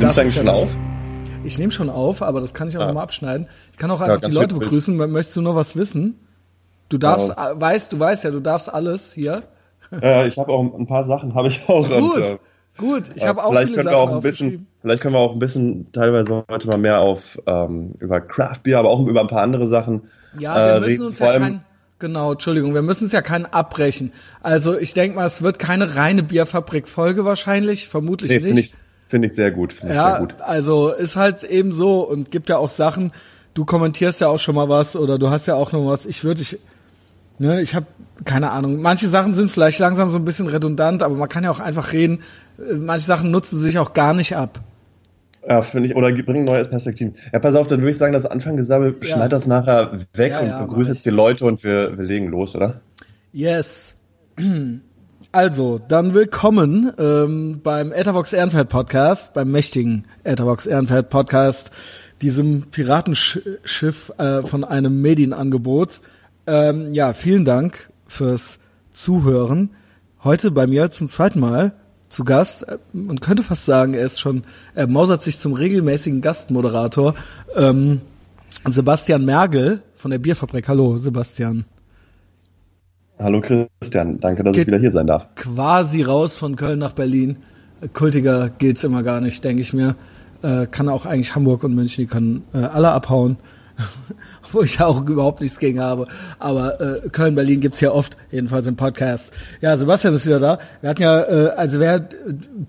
Du eigentlich schon auf? Ich nehme schon auf, aber das kann ich auch ah. nochmal abschneiden. Ich kann auch einfach ja, die Leute begrüßen. Möchtest du noch was wissen? Du darfst, ja. Äh, weißt, du weißt ja, du darfst alles hier. Ja, ich habe auch ein paar Sachen, habe ich auch. Gut, und, äh, gut. Ich habe auch vielleicht viele können wir auch ein bisschen, Vielleicht können wir auch ein bisschen teilweise heute mal mehr auf ähm, über Craft Beer, aber auch über ein paar andere Sachen. Ja, wir äh, müssen reden. uns ja kein, genau, Entschuldigung, wir müssen es ja keinen abbrechen. Also ich denke mal, es wird keine reine Bierfabrik-Folge wahrscheinlich, vermutlich nee, nicht. Finde ich, ich sehr gut. Find ja, sehr gut. also ist halt eben so und gibt ja auch Sachen. Du kommentierst ja auch schon mal was oder du hast ja auch noch was. Ich würde dich Ne, ich habe keine Ahnung. Manche Sachen sind vielleicht langsam so ein bisschen redundant, aber man kann ja auch einfach reden. Manche Sachen nutzen sich auch gar nicht ab. Ja, finde ich, oder bringen neue Perspektiven. Ja, pass auf, dann würde ich sagen, das Anfang gesammelt, ja. schneid das nachher weg ja, und ja, begrüße jetzt die Leute und wir, wir legen los, oder? Yes. Also, dann willkommen ähm, beim Etherbox Ehrenfeld Podcast, beim mächtigen Etherbox Ehrenfeld Podcast, diesem Piratenschiff äh, von einem Medienangebot. Ähm, ja, vielen Dank fürs Zuhören. Heute bei mir zum zweiten Mal zu Gast. Man könnte fast sagen, er ist schon, er mausert sich zum regelmäßigen Gastmoderator. Ähm, Sebastian Mergel von der Bierfabrik. Hallo, Sebastian. Hallo Christian, danke, dass Geht ich wieder hier sein darf. Quasi raus von Köln nach Berlin. Kultiger geht's immer gar nicht, denke ich mir. Äh, kann auch eigentlich Hamburg und München, die können äh, alle abhauen. wo ich auch überhaupt nichts gegen habe. Aber äh, Köln, Berlin gibt's ja oft, jedenfalls im Podcast. Ja, Sebastian ist wieder da. Wir hatten ja, äh, also wer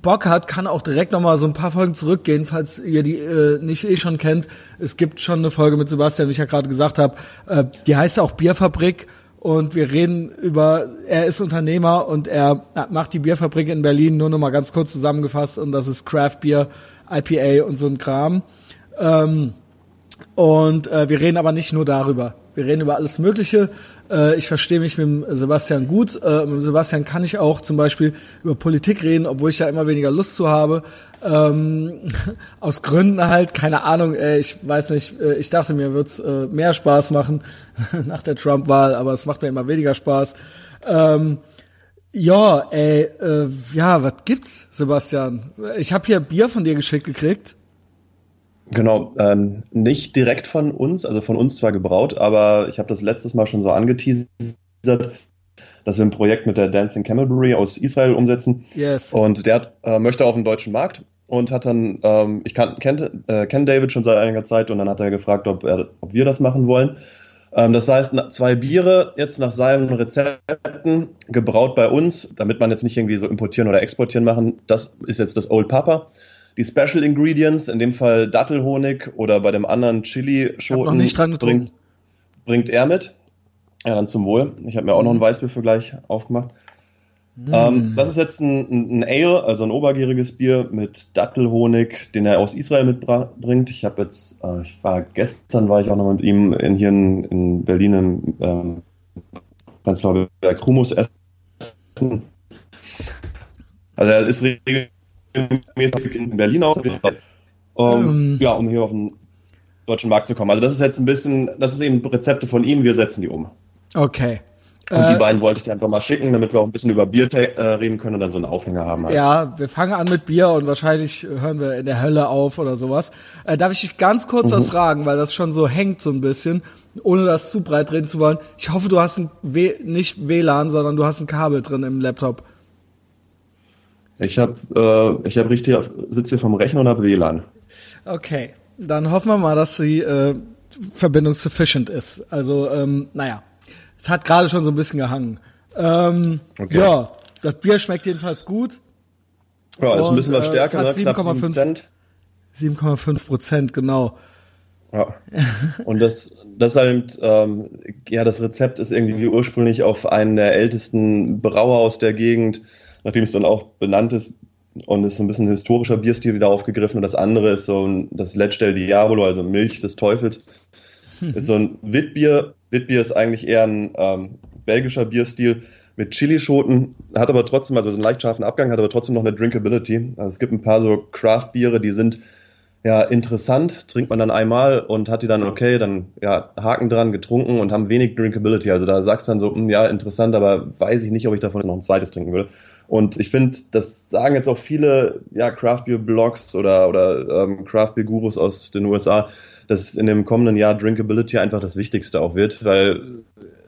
Bock hat, kann auch direkt nochmal so ein paar Folgen zurückgehen, falls ihr die äh, nicht eh schon kennt. Es gibt schon eine Folge mit Sebastian, wie ich ja gerade gesagt habe. Äh, die heißt auch Bierfabrik. Und wir reden über, er ist Unternehmer und er macht die Bierfabrik in Berlin, nur noch mal ganz kurz zusammengefasst. Und das ist Craft Beer, IPA und so ein Kram. Ähm, und äh, wir reden aber nicht nur darüber. Wir reden über alles Mögliche. Äh, ich verstehe mich mit Sebastian gut. Äh, mit Sebastian kann ich auch zum Beispiel über Politik reden, obwohl ich da immer weniger Lust zu habe. Ähm, aus Gründen halt, keine Ahnung, äh, ich weiß nicht, äh, ich dachte mir, wird's äh, mehr Spaß machen nach der Trump-Wahl, aber es macht mir immer weniger Spaß. Ähm, ja, ey, äh, ja, was gibt's, Sebastian? Ich habe hier Bier von dir geschickt gekriegt. Genau, ähm, nicht direkt von uns, also von uns zwar gebraut, aber ich habe das letztes Mal schon so angeteasert, dass wir ein Projekt mit der Dancing Camel Brewery aus Israel umsetzen. Yes. Und der hat, äh, möchte auf den deutschen Markt und hat dann, ähm, ich kenne äh, kenn David schon seit einiger Zeit und dann hat er gefragt, ob, er, ob wir das machen wollen. Ähm, das heißt, zwei Biere jetzt nach seinen Rezepten gebraut bei uns, damit man jetzt nicht irgendwie so importieren oder exportieren machen. Das ist jetzt das Old Papa die Special Ingredients, in dem Fall Dattelhonig oder bei dem anderen Chili-Schoten, bringt, bringt er mit. Ja, dann zum Wohl. Ich habe mir auch noch einen mhm. Weißbiervergleich aufgemacht. Mm. Ähm, das ist jetzt ein, ein, Ale, also ein obergäriges Bier mit Dattelhonig, den er aus Israel mitbringt. Ich habe jetzt, äh, ich war gestern, war ich auch noch mit ihm in, hier in, in Berlin im ähm, Prenzlauer Berg Humus essen. Also er ist regelmäßig in Berlin auch, um, ähm. ja, um hier auf den deutschen Markt zu kommen. Also das ist jetzt ein bisschen, das ist eben Rezepte von ihm, wir setzen die um. Okay. Und äh, die beiden wollte ich dir einfach mal schicken, damit wir auch ein bisschen über Bier äh, reden können und dann so einen Aufhänger haben. Halt. Ja, wir fangen an mit Bier und wahrscheinlich hören wir in der Hölle auf oder sowas. Äh, darf ich dich ganz kurz mhm. was fragen, weil das schon so hängt so ein bisschen, ohne das zu breit reden zu wollen. Ich hoffe, du hast ein w nicht WLAN, sondern du hast ein Kabel drin im Laptop. Ich habe äh, ich hab richtig sitze hier vom Rechner und habe WLAN. Okay, dann hoffen wir mal, dass die äh, Verbindung sufficient ist. Also ähm, naja, es hat gerade schon so ein bisschen gehangen. Ähm, okay. Ja, das Bier schmeckt jedenfalls gut. Ja, ist ein bisschen was stärker, äh, 7,5 7,5 Prozent, genau. Ja. Und das, das halt, ähm, ja, das Rezept ist irgendwie ursprünglich auf einen der ältesten Brauer aus der Gegend nachdem es dann auch benannt ist und ist so ein bisschen ein historischer Bierstil wieder aufgegriffen und das andere ist so ein, das Let's del Diabolo, also Milch des Teufels, mhm. ist so ein Witbier. Witbier ist eigentlich eher ein ähm, belgischer Bierstil mit Chilischoten, hat aber trotzdem, also so einen leicht scharfen Abgang, hat aber trotzdem noch eine Drinkability. Also es gibt ein paar so Craft-Biere, die sind ja, interessant, trinkt man dann einmal und hat die dann, okay, dann ja, Haken dran, getrunken und haben wenig Drinkability. Also da sagst du dann so, mh, hm, ja, interessant, aber weiß ich nicht, ob ich davon noch ein zweites trinken würde. Und ich finde, das sagen jetzt auch viele ja, Craft Beer Blogs oder, oder ähm, Craft Beer Gurus aus den USA, dass in dem kommenden Jahr Drinkability einfach das Wichtigste auch wird, weil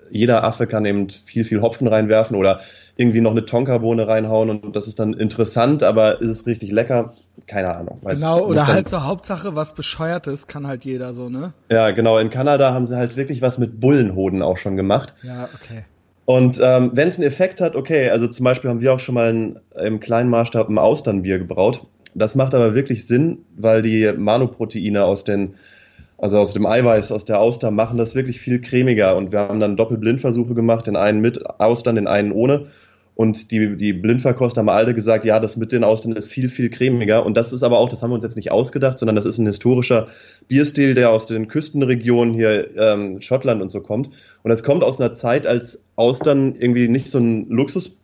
jeder Affe kann eben viel, viel Hopfen reinwerfen oder irgendwie noch eine Tonkabohne reinhauen und das ist dann interessant, aber ist es richtig lecker? Keine Ahnung. Weiß, genau, oder halt so Hauptsache was Bescheuertes kann halt jeder so, ne? Ja, genau. In Kanada haben sie halt wirklich was mit Bullenhoden auch schon gemacht. Ja, okay. Und ähm, wenn es einen Effekt hat, okay, also zum Beispiel haben wir auch schon mal ein, im kleinen Maßstab ein Austernbier gebraut. Das macht aber wirklich Sinn, weil die Manoproteine aus den also aus dem Eiweiß, aus der Auster, machen das wirklich viel cremiger. Und wir haben dann Doppelblindversuche gemacht, den einen mit Austern, den einen ohne. Und die, die Blindverkoster haben alle gesagt, ja, das mit den Austern ist viel, viel cremiger. Und das ist aber auch, das haben wir uns jetzt nicht ausgedacht, sondern das ist ein historischer Bierstil, der aus den Küstenregionen hier ähm, Schottland und so kommt. Und das kommt aus einer Zeit, als Austern irgendwie nicht so ein Luxus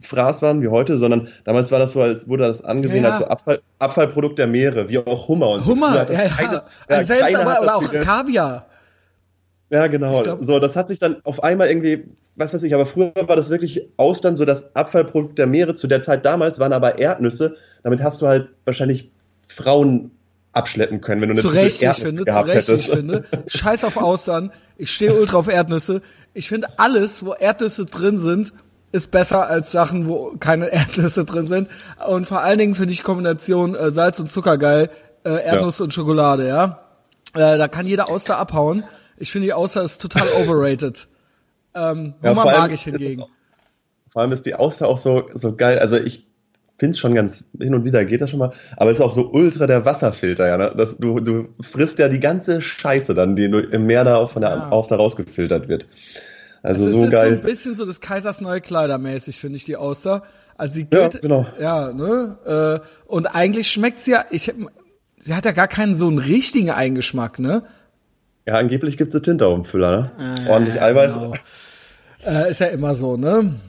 Fraß waren wie heute, sondern damals war das so, als wurde das angesehen ja, ja. als so Abfall, Abfallprodukt der Meere, wie auch Hummer und Hummer, so. ja, keine, ja. Selbst aber, oder auch Kaviar. Ja, genau. Glaub, so, das hat sich dann auf einmal irgendwie, was weiß ich, aber früher war das wirklich Austern so das Abfallprodukt der Meere. Zu der Zeit damals waren aber Erdnüsse. Damit hast du halt wahrscheinlich Frauen abschleppen können, wenn du eine zu Recht, ich finde, zu Recht, hättest. ich finde. Scheiß auf Austern. Ich stehe ultra auf Erdnüsse. Ich finde alles, wo Erdnüsse drin sind, ist besser als Sachen, wo keine Erdnüsse drin sind. Und vor allen Dingen finde ich Kombination äh, Salz und Zucker geil, äh, Erdnuss ja. und Schokolade, ja. Äh, da kann jeder Auster abhauen. Ich finde die Auster ist total overrated. Ähm, ja, Hummer mag ich hingegen. Auch, vor allem ist die Auster auch so, so geil. Also ich finde es schon ganz hin und wieder geht das schon mal, aber es ist auch so ultra der Wasserfilter, ja. Ne? Das, du, du frisst ja die ganze Scheiße dann, die im Meer da auch von der ja. Auster rausgefiltert wird. Also so ist geil. so ein bisschen so das Kaisers neue Kleider mäßig, finde ich, die Auster. Also sie geht, ja, genau. ja, ne? Äh, und eigentlich schmeckt sie ja, ich, sie hat ja gar keinen so einen richtigen Eingeschmack, ne? Ja, angeblich gibt's eine Tinte auf dem Füller, ne? Ah, Ordentlich Eiweiß. Genau. Äh, ist ja immer so, ne? Ähm,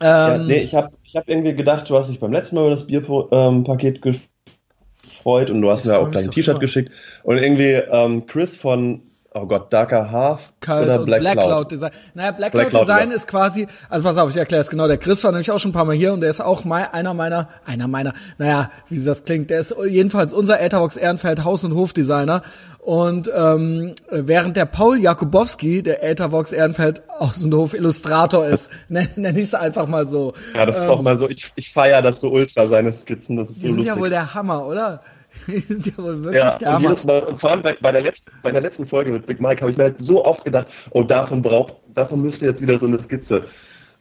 ja, nee, ich habe ich hab irgendwie gedacht, du hast dich beim letzten Mal über das Bierpaket gefreut und du hast mir auch gleich ein T-Shirt geschickt. Und irgendwie ähm, Chris von oh Gott, Darker Half Kalt oder Black, Black Cloud. Cloud Design. Naja, Black, Black Cloud, Design ja. ist quasi, also pass auf, ich erkläre es genau. Der Chris war nämlich auch schon ein paar Mal hier und der ist auch mein, einer meiner, einer meiner, naja, wie das klingt, der ist jedenfalls unser Etherbox Ehrenfeld Haus- und Hofdesigner. Und ähm, während der Paul Jakubowski, der Ethervox Ehrenfeld Haus- und Hof Illustrator ist, nenne nenn ich es einfach mal so. Ja, das ist ähm, doch mal so, ich, ich feiere das so ultra, seine Skizzen, das ist so lustig. Das ist ja wohl der Hammer, oder? sind ja wohl wirklich ja, der und jedes Mal, und vor allem bei, bei, der letzten, bei der letzten Folge mit Big Mike habe ich mir halt so oft gedacht, oh, davon braucht, davon müsste jetzt wieder so eine Skizze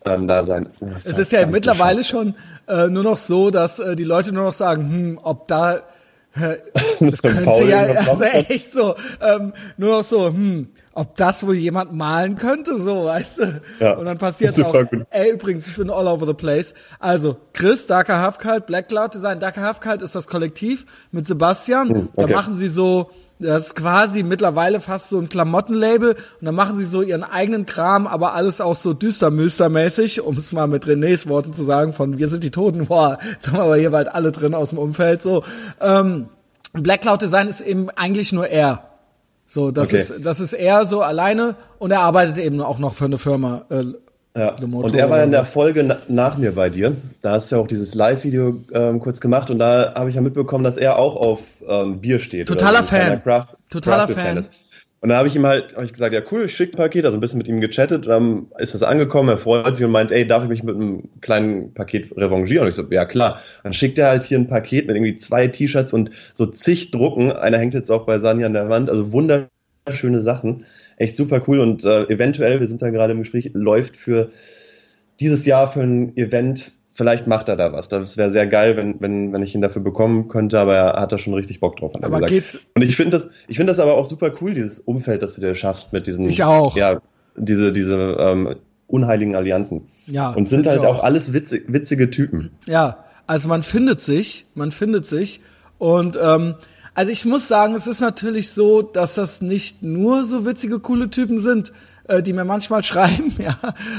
ähm, da sein. Ja, es ist ja mittlerweile schon äh, nur noch so, dass äh, die Leute nur noch sagen, hm, ob da das könnte ja also echt so ähm, nur noch so, hm, ob das wohl jemand malen könnte, so, weißt du? Ja, und dann passiert auch, ey, übrigens, ich bin all over the place. Also, Chris, Darker Halfkalt, Black Cloud Design, Darker Halfkalt ist das Kollektiv mit Sebastian. Hm, okay. Da machen sie so, das ist quasi mittlerweile fast so ein Klamottenlabel und dann machen sie so ihren eigenen Kram, aber alles auch so düstermüstermäßig, um es mal mit Renés Worten zu sagen, von wir sind die Toten, boah, jetzt haben wir aber hier bald alle drin aus dem Umfeld, so. Ähm, Black Cloud Design ist eben eigentlich nur er. So, das okay. ist das ist er so alleine und er arbeitet eben auch noch für eine Firma. Äh, ja. Und er war in der Folge na nach mir bei dir. Da hast du ja auch dieses Live-Video ähm, kurz gemacht und da habe ich ja mitbekommen, dass er auch auf ähm, Bier steht. Totaler Fan. Craft, Totaler Fan. Fan ist. Und dann habe ich ihm halt, habe ich gesagt, ja cool, ich schicke Paket, also ein bisschen mit ihm gechattet, dann ist das angekommen, er freut sich und meint, ey, darf ich mich mit einem kleinen Paket revanchieren? Und ich so, ja klar. Dann schickt er halt hier ein Paket mit irgendwie zwei T-Shirts und so zig Drucken. Einer hängt jetzt auch bei Sanja an der Wand, also wunderschöne Sachen. Echt super cool und äh, eventuell, wir sind da gerade im Gespräch, läuft für dieses Jahr für ein Event vielleicht macht er da was. Das wäre sehr geil, wenn, wenn, wenn ich ihn dafür bekommen könnte, aber er hat da schon richtig Bock drauf. aber gesagt. geht's? Und ich finde das, ich finde das aber auch super cool, dieses Umfeld, das du dir schaffst mit diesen, ich auch. ja, diese, diese ähm, unheiligen Allianzen. Ja. Und sind halt auch. auch alles witzig, witzige Typen. Ja, also man findet sich, man findet sich und ähm, also ich muss sagen, es ist natürlich so, dass das nicht nur so witzige, coole Typen sind, äh, die mir manchmal schreiben, ja.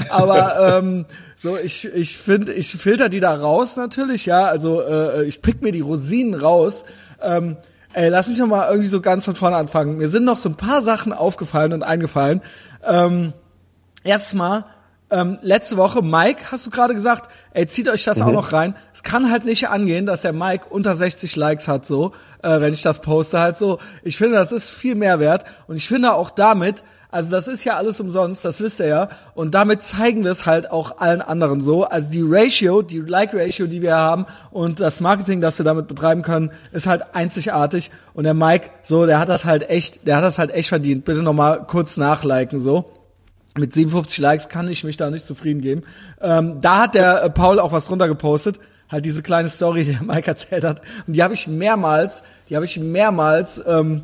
Aber ähm, so, ich, ich finde, ich filter die da raus natürlich, ja. Also äh, ich pick mir die Rosinen raus. Ähm, Ey, lass mich noch mal irgendwie so ganz von vorne anfangen. Mir sind noch so ein paar Sachen aufgefallen und eingefallen. Ähm, Erstmal, ähm, letzte Woche, Mike, hast du gerade gesagt, ey, zieht euch das mhm. auch noch rein. Es kann halt nicht angehen, dass der Mike unter 60 Likes hat, so, äh, wenn ich das poste, halt so. Ich finde, das ist viel mehr wert. Und ich finde auch damit, also das ist ja alles umsonst, das wisst ihr ja. Und damit zeigen wir es halt auch allen anderen so. Also die Ratio, die Like-Ratio, die wir haben und das Marketing, das wir damit betreiben können, ist halt einzigartig. Und der Mike, so, der hat das halt echt, der hat das halt echt verdient. Bitte nochmal kurz nachliken, so. Mit 57 Likes kann ich mich da nicht zufrieden geben. Ähm, da hat der äh, Paul auch was drunter gepostet. Halt diese kleine Story, die der Mike erzählt hat. Und die habe ich mehrmals, die habe ich mehrmals ähm,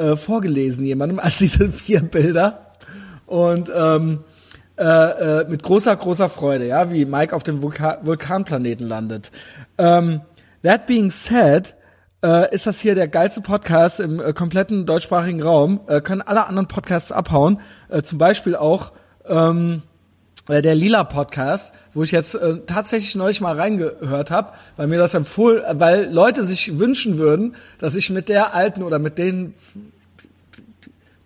äh, vorgelesen jemandem als diese vier Bilder und ähm, äh, äh, mit großer großer Freude, ja, wie Mike auf dem Vulkan Vulkanplaneten landet. Ähm, that being said, äh, ist das hier der geilste Podcast im äh, kompletten deutschsprachigen Raum. Äh, können alle anderen Podcasts abhauen, äh, zum Beispiel auch ähm, äh, der Lila Podcast, wo ich jetzt äh, tatsächlich neulich mal reingehört habe, weil mir das empfohlen, weil Leute sich wünschen würden, dass ich mit der alten oder mit den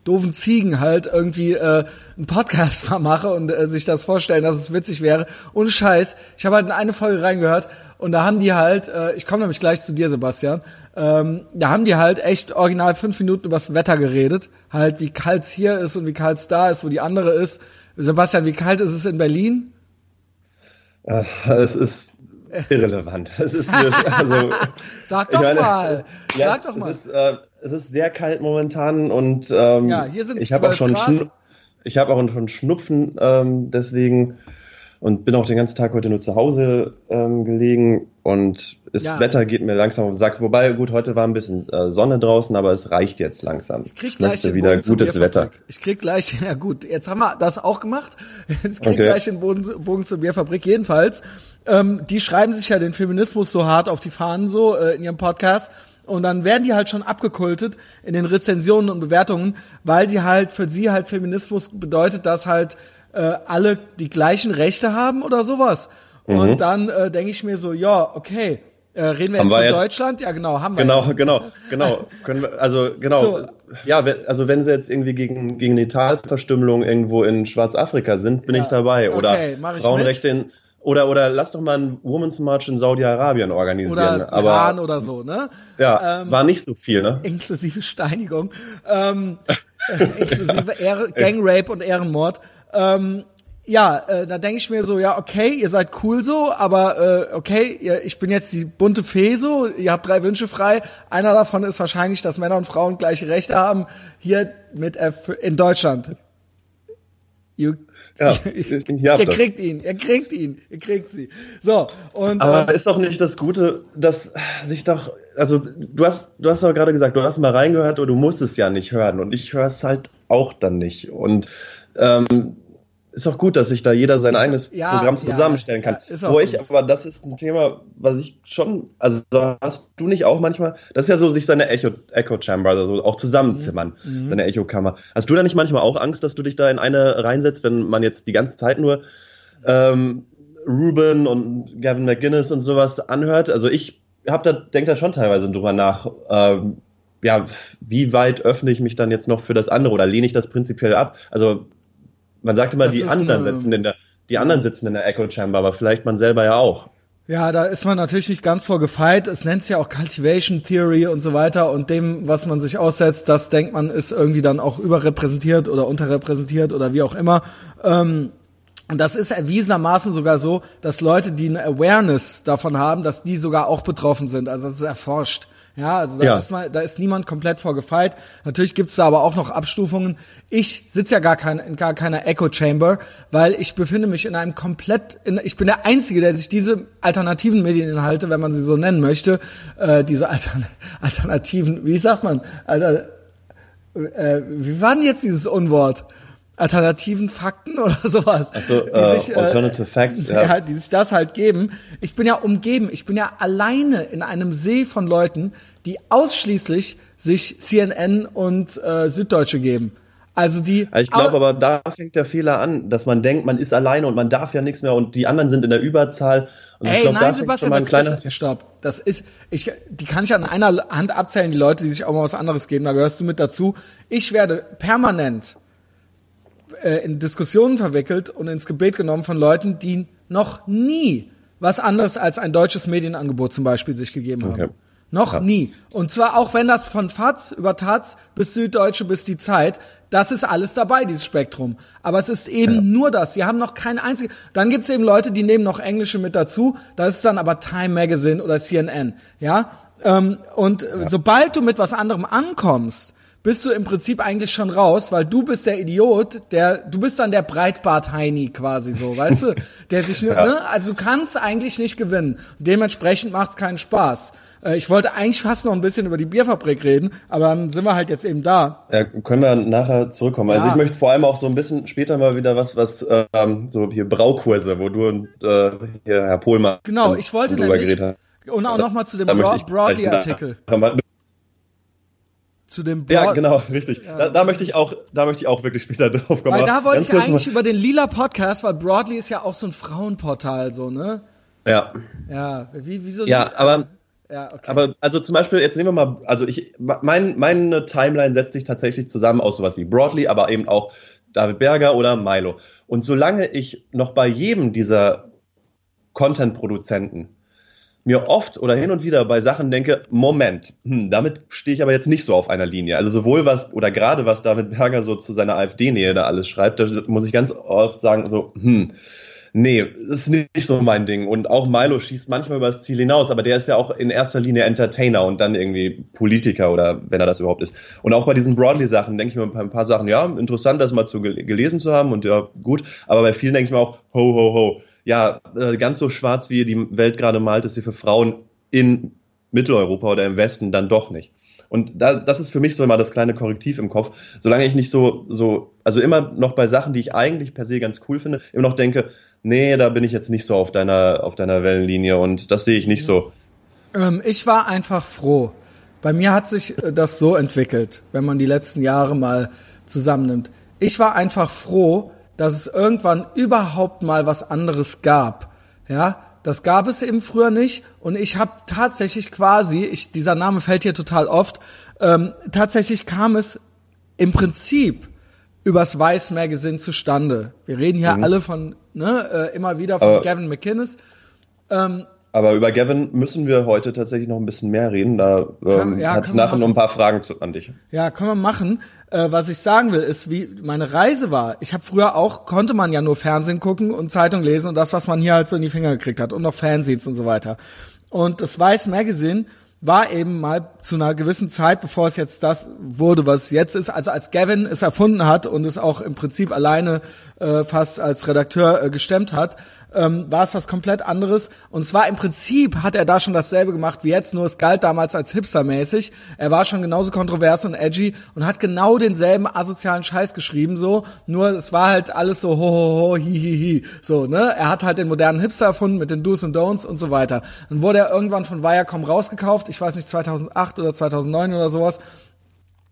doofen Ziegen halt irgendwie äh, einen Podcast mal mache und äh, sich das vorstellen, dass es witzig wäre. Und Scheiß, ich habe halt in eine Folge reingehört und da haben die halt, äh, ich komme nämlich gleich zu dir, Sebastian, ähm, da haben die halt echt original fünf Minuten übers Wetter geredet, halt wie kalt's hier ist und wie kalt's da ist, wo die andere ist. Sebastian, wie kalt ist es in Berlin? Äh, es ist irrelevant. Es ist mir, also, Sag doch meine, mal. Ja, Sag doch mal. Ist, äh, es ist sehr kalt momentan und ähm, ja, hier sind ich habe auch schon ich habe auch schon Schnupfen, ähm, deswegen und bin auch den ganzen Tag heute nur zu Hause ähm, gelegen und das ja. Wetter geht mir langsam auf den Sack. Wobei, gut, heute war ein bisschen äh, Sonne draußen, aber es reicht jetzt langsam. Ich krieg gleich den wieder gutes Wetter. Ich krieg gleich, ja gut, jetzt haben wir das auch gemacht. Jetzt krieg okay. gleich den Boden, Bogen zur Bierfabrik. Jedenfalls, ähm, die schreiben sich ja den Feminismus so hart auf die Fahnen so äh, in ihrem Podcast. Und dann werden die halt schon abgekultet in den Rezensionen und Bewertungen, weil die halt für sie halt Feminismus bedeutet, dass halt äh, alle die gleichen Rechte haben oder sowas. Mhm. Und dann äh, denke ich mir so, ja, okay, äh, reden wir haben jetzt von jetzt, Deutschland? Ja, genau, haben wir. Genau, ja. genau, genau. Können wir, also genau. So. Ja, also wenn sie jetzt irgendwie gegen gegen die Talverstümmelung irgendwo in Schwarzafrika sind, bin ja. ich dabei. Oder okay, Frauenrechte in oder oder lass doch mal einen Women's March in Saudi-Arabien organisieren. Oder aber, Iran oder so, ne? Ja, ähm, war nicht so viel, ne? Inklusive Steinigung, ähm, inklusive Ehre, Gangrape und Ehrenmord. Ähm, ja, äh, da denke ich mir so, ja, okay, ihr seid cool so, aber äh, okay, ihr, ich bin jetzt die bunte Fee so, ihr habt drei Wünsche frei. Einer davon ist wahrscheinlich, dass Männer und Frauen gleiche Rechte haben, hier mit F in Deutschland. You, ja, ich, ich ihr das. kriegt ihn, ihr kriegt ihn, ihr kriegt sie. So, und. Aber äh, ist doch nicht das Gute, dass sich doch, also du hast, du hast doch gerade gesagt, du hast mal reingehört und du musst es ja nicht hören und ich höre es halt auch dann nicht. Und ähm, ist auch gut, dass sich da jeder sein eigenes ja, Programm zusammenstellen kann. Ja, Wo ich, aber das ist ein Thema, was ich schon, also hast du nicht auch manchmal, das ist ja so, sich seine Echo, Echo Chamber, also auch zusammenzimmern, mhm. seine Echo-Kammer. Hast du da nicht manchmal auch Angst, dass du dich da in eine reinsetzt, wenn man jetzt die ganze Zeit nur ähm, Ruben und Gavin McGuinness und sowas anhört? Also ich hab da, denk da schon teilweise drüber nach, ähm, ja, wie weit öffne ich mich dann jetzt noch für das andere oder lehne ich das prinzipiell ab? Also man sagt immer, das die anderen eine, sitzen in der, die anderen sitzen in der Echo Chamber, aber vielleicht man selber ja auch. Ja, da ist man natürlich nicht ganz vor gefeit. Es nennt sich ja auch Cultivation Theory und so weiter. Und dem, was man sich aussetzt, das denkt man, ist irgendwie dann auch überrepräsentiert oder unterrepräsentiert oder wie auch immer. Ähm, und das ist erwiesenermaßen sogar so, dass Leute, die eine Awareness davon haben, dass die sogar auch betroffen sind. Also das ist erforscht. Ja, also da, ja. Ist mal, da ist niemand komplett vorgefeit. Natürlich gibt's da aber auch noch Abstufungen. Ich sitze ja gar kein, in gar keiner Echo Chamber, weil ich befinde mich in einem komplett, in, ich bin der Einzige, der sich diese alternativen Medieninhalte, wenn man sie so nennen möchte, äh, diese Altern alternativen, wie sagt man, Alter, äh, wie war denn jetzt dieses Unwort? Alternativen Fakten oder sowas. Also äh, sich, äh, Alternative Facts, ja. ja. Die sich das halt geben. Ich bin ja umgeben, ich bin ja alleine in einem See von Leuten, die ausschließlich sich CNN und äh, Süddeutsche geben. Also die. Ich glaube aber, da fängt der Fehler an, dass man denkt, man ist alleine und man darf ja nichts mehr und die anderen sind in der Überzahl. Und Ey, ich glaub, nein, da Sebastian, ein das kleiner ist, stopp. Das ist, ich, die kann ich an einer Hand abzählen, die Leute, die sich auch mal was anderes geben, da gehörst du mit dazu. Ich werde permanent äh, in Diskussionen verwickelt und ins Gebet genommen von Leuten, die noch nie was anderes als ein deutsches Medienangebot zum Beispiel sich gegeben haben. Okay. Noch Ja. nie. Und zwar auch wenn das von FAZ über Taz bis Süddeutsche bis die Zeit, das ist alles dabei, dieses Spektrum. Aber es ist eben nur das. Sie haben noch kein einziges. Dann gibt's eben Leute, die nehmen noch Englische mit dazu. Das ist dann aber Time Magazine oder CNN. Ja. Ähm, und sobald du mit was anderem ankommst, bist du im Prinzip eigentlich schon raus, weil du bist der Idiot, der, du bist dann der Breitbart-Heini quasi so, weißt du, der sich, nur- ne, also du kannst eigentlich nicht gewinnen. Dementsprechend macht's keinen Spaß. Äh, Ich wollte eigentlich fast noch ein bisschen über die Bierfabrik reden, aber dann sind wir halt jetzt eben da. Ja, können wir nachher zurückkommen. Also Ja. ich möchte vor allem auch so ein bisschen später mal wieder was, was ähm, so hier Braukurse, wo du und äh, hier Herr Pohlmann Genau, ich wollte drüber nämlich, geredet und auch noch mal zu dem Broadly-Artikel. Zu dem Ja, Broad- genau, richtig. Da, da möchte ich auch, da möchte ich auch wirklich später drauf kommen. Weil da wollte ich eigentlich mal- über den Lila Podcast, weil Broadly ist ja auch so ein Frauenportal, so, ne? Ja, Ja, wie, wie so ja, aber ja, okay. Aber also zum Beispiel, jetzt nehmen wir mal, also ich, mein, meine Timeline setzt sich tatsächlich zusammen aus sowas wie Broadly, aber eben auch David Berger oder Milo. Und solange ich noch bei jedem dieser Content-Produzenten mir oft oder hin und wieder bei Sachen denke, Moment, hm, damit stehe ich aber jetzt nicht so auf einer Linie. Also sowohl was oder gerade was David Berger so zu seiner AfD-Nähe da alles schreibt, da muss ich ganz oft sagen, so, hm, nee, ist nicht so mein Ding. Und auch Milo schießt manchmal über das Ziel hinaus, aber der ist ja auch in erster Linie Entertainer und dann irgendwie Politiker oder wenn er das überhaupt ist. Und auch bei diesen Broadly-Sachen denke ich mir bei ein paar Sachen, ja, interessant, das mal zu gel gelesen zu haben und ja, gut. Aber bei vielen denke ich mir auch, ho, ho, ho. Ja, äh, ganz so schwarz, wie die Welt gerade malt, ist sie für Frauen in Mitteleuropa oder im Westen dann doch nicht. Und da, das ist für mich so immer das kleine Korrektiv im Kopf. Solange ich nicht so, so, also immer noch bei Sachen, die ich eigentlich per se ganz cool finde, immer noch denke, nee, da bin ich jetzt nicht so auf deiner, auf deiner Wellenlinie und das sehe ich nicht so. Ähm, ich war einfach froh. Bei mir hat sich äh, das so entwickelt, wenn man die letzten Jahre mal zusammennimmt. Ich war einfach froh, dass es irgendwann überhaupt mal was anderes gab. Ja, das gab es eben früher nicht. Und ich habe tatsächlich quasi, ich, dieser Name fällt hier total oft, ähm, tatsächlich kam es im Prinzip übers Vice Magazine zustande. Wir reden hier alle von, ne, äh, immer wieder von Aber- Gavin McInnes. Aber über Gavin müssen wir heute tatsächlich noch ein bisschen mehr reden. Da Kann- ähm, ja, ich können wir nachher noch ein paar Fragen zu, an dich. Ja, können wir machen. Äh, was ich sagen will, ist, wie meine Reise war. Ich habe früher auch, konnte man ja nur Fernsehen gucken und Zeitung lesen und das, was man hier halt so in die Finger gekriegt hat und noch Fanzines und so weiter. Und das Vice Magazine war eben mal zu einer gewissen Zeit, bevor es jetzt das wurde, was jetzt ist, also als Gavin es erfunden hat und es auch im Prinzip alleine äh, fast als Redakteur äh, gestemmt hat, ähm, war es was komplett anderes. Und zwar im Prinzip hat er da schon dasselbe gemacht wie jetzt, nur es galt damals als hipstermäßig. Er war schon genauso kontrovers und edgy und hat genau denselben asozialen Scheiß geschrieben, so. Nur es war halt alles so ho ho ho hi hi hi. So, ne? Er hat halt den modernen Hipster erfunden mit den Do's und Don'ts und so weiter. Dann wurde er irgendwann von Viacom rausgekauft, ich weiß nicht, 2008 oder 2009 oder sowas.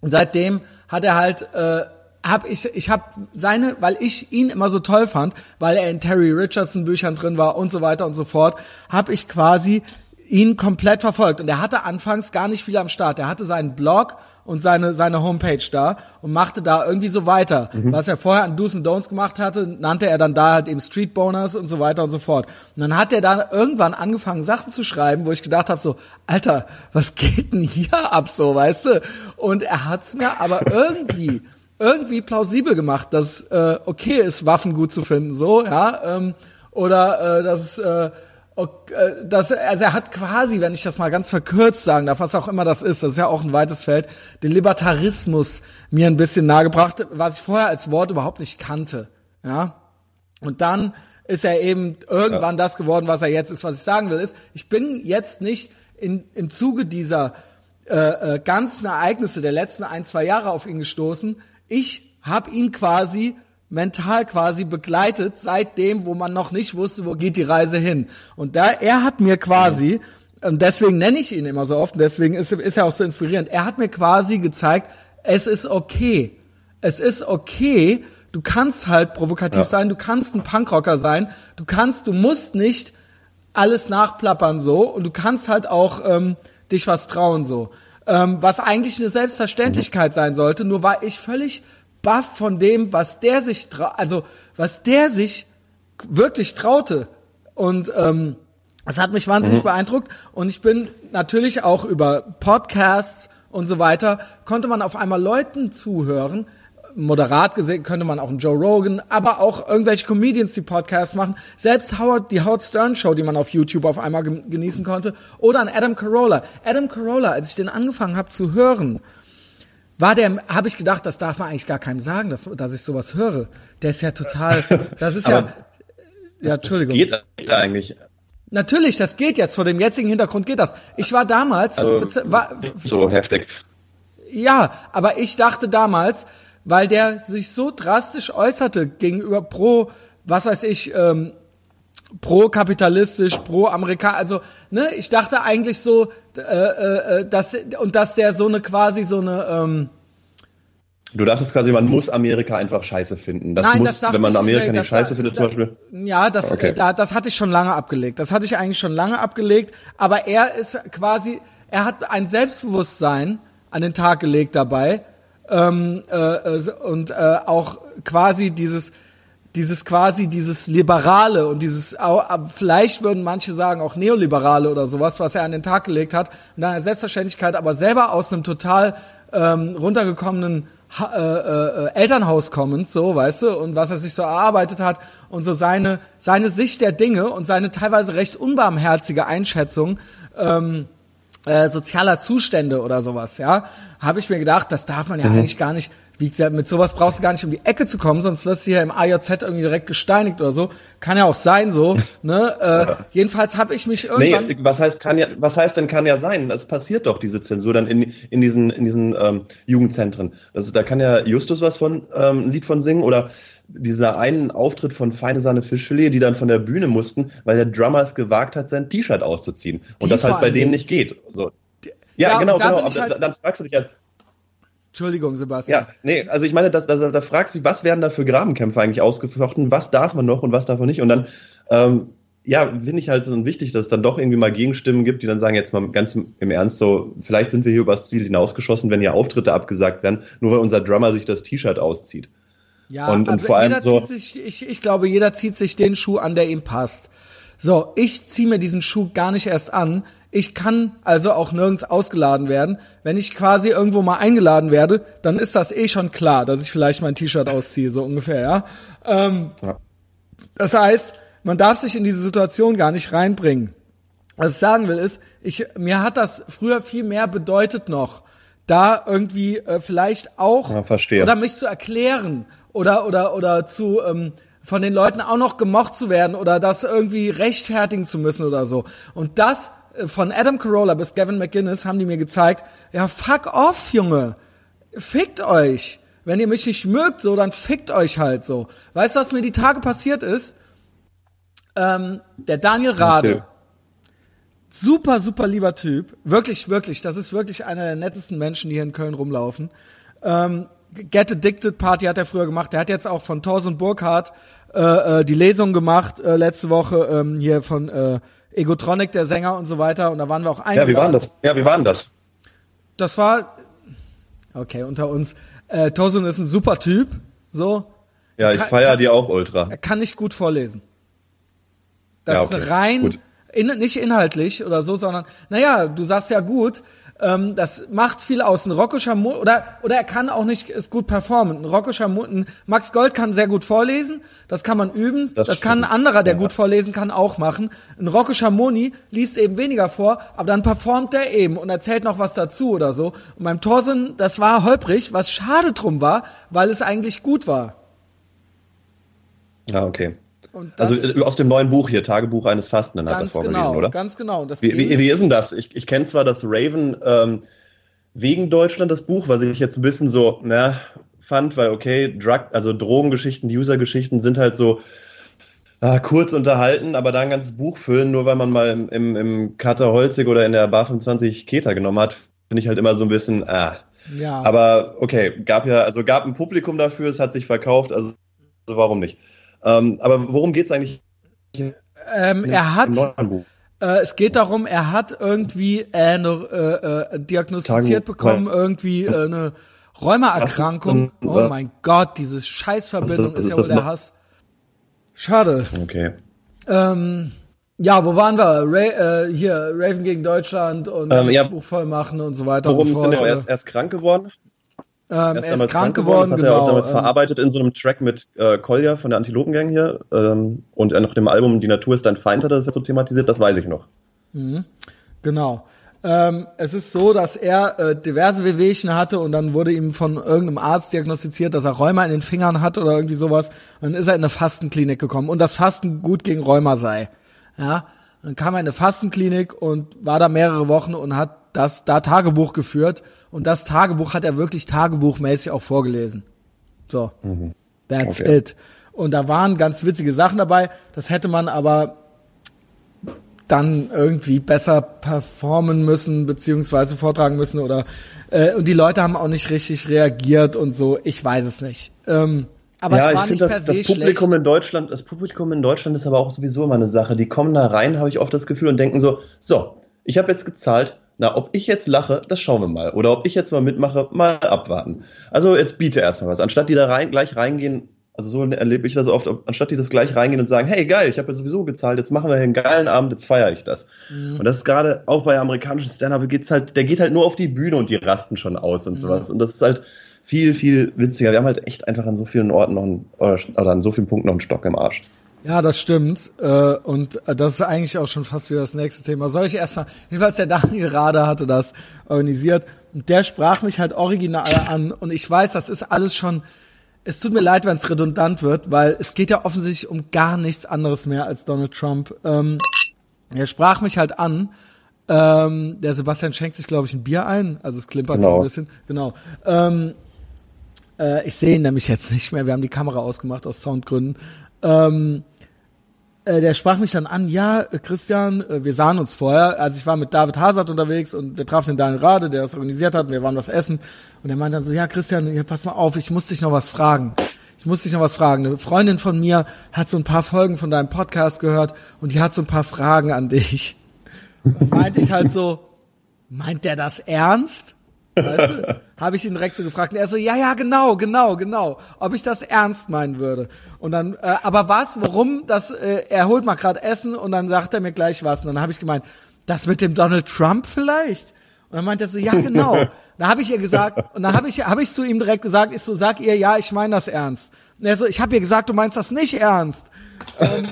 Und seitdem hat er halt, äh, hab ich, ich habe seine, weil ich ihn immer so toll fand, weil er in Terry Richardson Büchern drin war und so weiter und so fort, habe ich quasi ihn komplett verfolgt. Und er hatte anfangs gar nicht viel am Start. Er hatte seinen Blog und seine, seine Homepage da und machte da irgendwie so weiter. Was er vorher an Do's und Don'ts gemacht hatte, nannte er dann da halt eben Street Boners und so weiter und so fort. Und dann hat er da irgendwann angefangen, Sachen zu schreiben, wo ich gedacht habe, so, Alter, was geht denn hier ab so, weißt du? Und er hat's mir aber irgendwie irgendwie plausibel gemacht, dass äh, okay ist, Waffen gut zu finden, so, ja, ähm, oder äh, dass äh, ok- äh, dass also er hat quasi, wenn ich das mal ganz verkürzt sagen darf, was auch immer das ist, das ist ja auch ein weites Feld, den Libertarismus mir ein bisschen nahegebracht, was ich vorher als Wort überhaupt nicht kannte, ja. Und dann ist er eben irgendwann das geworden, was er jetzt ist. Was ich sagen will, ist, ich bin jetzt nicht in, im Zuge dieser äh, äh, ganzen Ereignisse der letzten ein, zwei Jahre auf ihn gestoßen. Ich habe ihn quasi mental quasi begleitet seit dem, wo man noch nicht wusste, wo geht die Reise hin. Und da er hat mir quasi, und deswegen nenne ich ihn immer so oft, und deswegen ist, ist er auch so inspirierend, er hat mir quasi gezeigt, es ist okay. es ist okay, du kannst halt provokativ ja. sein, du kannst ein Punkrocker sein, du kannst, du musst nicht alles nachplappern so und du kannst halt auch ähm, dich was trauen so. Ähm, was eigentlich eine Selbstverständlichkeit sein sollte, nur war ich völlig baff von dem, was der sich, also was der sich wirklich traute. Und ähm, das hat mich wahnsinnig mhm. beeindruckt. Und ich bin natürlich auch über Podcasts und so weiter, konnte man auf einmal Leuten zuhören, moderat gesehen könnte man auch einen Joe Rogan, aber auch irgendwelche Comedians, die Podcasts machen. Selbst Howard, die Howard Stern Show, die man auf YouTube auf einmal genießen konnte. Oder an Adam Carolla. Adam Carolla, als ich den angefangen habe zu hören, war der, habe ich gedacht, das darf man eigentlich gar keinem sagen, dass, dass ich sowas höre. Der ist ja total, das ist ja, ja, Entschuldigung. Das geht eigentlich. Natürlich, das geht jetzt. Vor dem jetzigen Hintergrund geht das. Ich war damals, also, war, so heftig. Ja, aber ich dachte damals, weil der sich so drastisch äußerte gegenüber pro, was weiß ich, ähm, pro kapitalistisch, pro Amerika, also ne, ich dachte eigentlich so, äh, äh, äh, dass und dass der so eine quasi so eine ähm, Du dachtest quasi, man muss Amerika einfach scheiße finden. Das Nein, muss, das wenn man Amerika ich, nicht scheiße findet, zum Beispiel. Ja, das, okay. da, das hatte ich schon lange abgelegt. Das hatte ich eigentlich schon lange abgelegt. Aber er ist quasi, er hat ein Selbstbewusstsein an den Tag gelegt dabei, ähm, äh, äh, und äh, auch quasi dieses dieses quasi dieses liberale und dieses vielleicht würden manche sagen auch neoliberale oder sowas, was er an den Tag gelegt hat, und eine Selbstverständlichkeit, aber selber aus einem total ähm, runtergekommenen äh, äh, Elternhaus kommend, so, weißt du, und was er sich so erarbeitet hat und so seine seine Sicht der Dinge und seine teilweise recht unbarmherzige Einschätzung ähm, äh, sozialer Zustände oder sowas, ja, habe ich mir gedacht, das darf man ja mhm. eigentlich gar nicht. Wie gesagt, mit sowas brauchst du gar nicht um die Ecke zu kommen, sonst wirst du hier im AJZ irgendwie direkt gesteinigt oder so. Kann ja auch sein so. Ne? Äh, jedenfalls habe ich mich irgendwann. Nee, was heißt kann ja, was heißt denn kann ja sein? Es passiert doch diese Zensur dann in, in diesen in diesen ähm, Jugendzentren. Also da kann ja Justus was von ähm, ein Lied von singen oder dieser einen Auftritt von Feine Sahne Fischfilet, die dann von der Bühne mussten, weil der Drummer es gewagt hat, sein T-Shirt auszuziehen. Und die das halt bei denen nicht geht. So. Ja, ja, genau, genau. Aber halt dann fragst du dich ja. Entschuldigung, Sebastian. Ja, nee, also ich meine, das, das, da fragst du dich, was werden da für Grabenkämpfe eigentlich ausgefochten, was darf man noch und was darf man nicht? Und dann, ähm, ja, finde ich halt so wichtig, dass es dann doch irgendwie mal Gegenstimmen gibt, die dann sagen, jetzt mal ganz im, im Ernst so, vielleicht sind wir hier übers Ziel hinausgeschossen, wenn hier Auftritte abgesagt werden, nur weil unser Drummer sich das T-Shirt auszieht. Ja, und, und vor allem so. Sich, ich, ich glaube, jeder zieht sich den Schuh an, der ihm passt. So, ich ziehe mir diesen Schuh gar nicht erst an. Ich kann also auch nirgends ausgeladen werden. Wenn ich quasi irgendwo mal eingeladen werde, dann ist das eh schon klar, dass ich vielleicht mein T-Shirt ausziehe, so ungefähr, ja? Ähm, ja. Das heißt, man darf sich in diese Situation gar nicht reinbringen. Was ich sagen will ist, ich, mir hat das früher viel mehr bedeutet noch, da irgendwie äh, vielleicht auch ja, verstehe. oder mich zu erklären oder oder oder zu ähm, von den Leuten auch noch gemocht zu werden oder das irgendwie rechtfertigen zu müssen oder so. Und das äh, von Adam Carolla bis Gavin McGinnis haben die mir gezeigt, ja fuck off, Junge. Fickt euch. Wenn ihr mich nicht mögt, so, dann fickt euch halt so. Weißt du, was mir die Tage passiert ist? Ähm, der Daniel Rade. Super, super lieber Typ. Wirklich, wirklich. Das ist wirklich einer der nettesten Menschen, die hier in Köln rumlaufen. Ähm, Get Addicted Party hat er früher gemacht. Der hat jetzt auch von Thorsten Burkhardt äh, äh, die Lesung gemacht äh, letzte Woche ähm, hier von äh, Egotronic, der Sänger und so weiter. Und da waren wir auch eingeladen. Ja, wie waren das? Ja, wie waren das? Das war okay unter uns. Äh, Thorsten ist ein super Typ, so. Ja, ich feiere die auch ultra. Er kann nicht gut vorlesen. Das ja, okay. ist rein, in, nicht inhaltlich oder so, sondern, naja, du sagst ja gut, ähm, das macht viel aus. Ein Rocco Schamoni, oder, oder er kann auch nicht ist gut performen. Ein Rocco Schamoni, Max Gold kann sehr gut vorlesen, das kann man üben. Das, das kann ein anderer, der ja. gut vorlesen kann, auch machen. Ein Rocco Schamoni liest eben weniger vor, aber dann performt der eben und erzählt noch was dazu oder so. Und beim Thorsen, das war holprig, was schade drum war, weil es eigentlich gut war. Ja, okay also äh, aus dem neuen Buch hier, Tagebuch eines Fastenden hat er vorgelesen, genau, oder? Ganz genau. Wie, wie, wie, ist denn das? Ich, ich kenne zwar das Raven ähm, wegen Deutschland, das Buch, was ich jetzt ein bisschen so, na, fand, weil okay, Drug, also Drogengeschichten, User-Geschichten sind halt so ah, kurz unterhalten, aber da ein ganzes Buch füllen, nur weil man mal im, im, im Kater Holzig oder in der Bar 25 Keter genommen hat, finde ich halt immer so ein bisschen, ah, Ja. Aber okay, gab ja, also gab ein Publikum dafür, es hat sich verkauft, also warum nicht? Ähm, aber worum geht's eigentlich? Ähm, er hat, äh, es geht darum, er hat irgendwie äh, eine, äh, äh, diagnostiziert bekommen, irgendwie äh, eine Rheumaerkrankung. Oh mein Gott, diese Scheißverbindung ist, ist, ja wohl der Hass. Schade. Okay. Ähm, ja, wo waren wir? Ra äh, hier, Raven gegen Deutschland und ähm, ja, Buch voll machen und so weiter. Worum und so fort. ist denn er erst, erst krank geworden? Ähm, er ist, er krank geworden, das hat genau. er auch damals ähm, verarbeitet in so einem Track mit äh, Kolja von der Antilopengang hier. Ähm, und nach dem Album Die Natur ist dein Feind hat er das ja so thematisiert, das weiß ich noch. Mhm. Genau. Ähm, es ist so, dass er äh, diverse Wehwehchen hatte und dann wurde ihm von irgendeinem Arzt diagnostiziert, dass er Rheuma in den Fingern hat oder irgendwie sowas. Und dann ist er in eine Fastenklinik gekommen und das Fasten gut gegen Rheuma sei. Ja, dann kam er in eine Fastenklinik und war da mehrere Wochen und hat das da Tagebuch geführt und das Tagebuch hat er wirklich tagebuchmäßig auch vorgelesen. So, mhm. that's okay. it. Und da waren ganz witzige Sachen dabei. Das hätte man aber dann irgendwie besser performen müssen, beziehungsweise vortragen müssen oder äh, und die Leute haben auch nicht richtig reagiert und so. Ich weiß es nicht. Ähm, aber ja, ich finde, das, das Publikum schlecht. in Deutschland, das Publikum in Deutschland ist aber auch sowieso immer eine Sache. Die kommen da rein, habe ich oft das Gefühl, und denken so, so, ich habe jetzt gezahlt, na, ob ich jetzt lache, das schauen wir mal. Oder ob ich jetzt mal mitmache, mal abwarten. Also jetzt biete erstmal was. Anstatt die da rein, gleich reingehen also so erlebe ich das oft, anstatt die das gleich reingehen und sagen, hey geil, ich habe ja sowieso gezahlt, jetzt machen wir hier einen geilen Abend, jetzt feiere ich das. Mhm. Und das ist gerade auch bei amerikanischen Stand-Up geht's halt, der geht halt nur auf die Bühne und die rasten schon aus und mhm. sowas. Und das ist halt viel, viel witziger. Wir haben halt echt einfach an so vielen Orten noch einen, oder, oder an so vielen Punkten noch einen Stock im Arsch. Ja, das stimmt. Äh, und das ist eigentlich auch schon fast wieder das nächste Thema. Soll ich erstmal, jedenfalls der Daniel Rade hatte das organisiert. Und der sprach mich halt original an. Und ich weiß, das ist alles schon es tut mir leid, wenn es redundant wird, weil es geht ja offensichtlich um gar nichts anderes mehr als Donald Trump. Ähm, er sprach mich halt an. Ähm, der Sebastian schenkt sich, glaube ich, ein Bier ein. Also es klimpert genau. so ein bisschen. Genau. Ähm, äh, ich sehe ihn nämlich jetzt nicht mehr. Wir haben die Kamera ausgemacht aus Soundgründen. Ähm, äh, der sprach mich dann an, ja, äh, Christian, äh, wir sahen uns vorher, also ich war mit David Hazard unterwegs und wir trafen den Daniel Rade, der das organisiert hat, und wir waren was essen und er meinte dann so, ja Christian, ja, pass mal auf, ich muss dich noch was fragen. Ich muss dich noch was fragen. Eine Freundin von mir hat so ein paar Folgen von deinem Podcast gehört und die hat so ein paar Fragen an dich. Und meinte ich halt so, meint der das ernst? Weißt du? Habe ich ihn direkt so gefragt und er so, ja, ja, genau, genau, genau, ob ich das ernst meinen würde. Und dann, äh, aber was, warum, das, äh, er holt mal gerade Essen und dann sagt er mir gleich was. Und dann habe ich gemeint, das mit dem Donald Trump vielleicht? Und dann meint er so, ja, genau. da habe ich ihr gesagt, und dann habe ich, hab ich zu ihm direkt gesagt, ich so, sag ihr, ja, ich meine das ernst. Und er so, ich habe ihr gesagt, du meinst das nicht ernst. Ähm,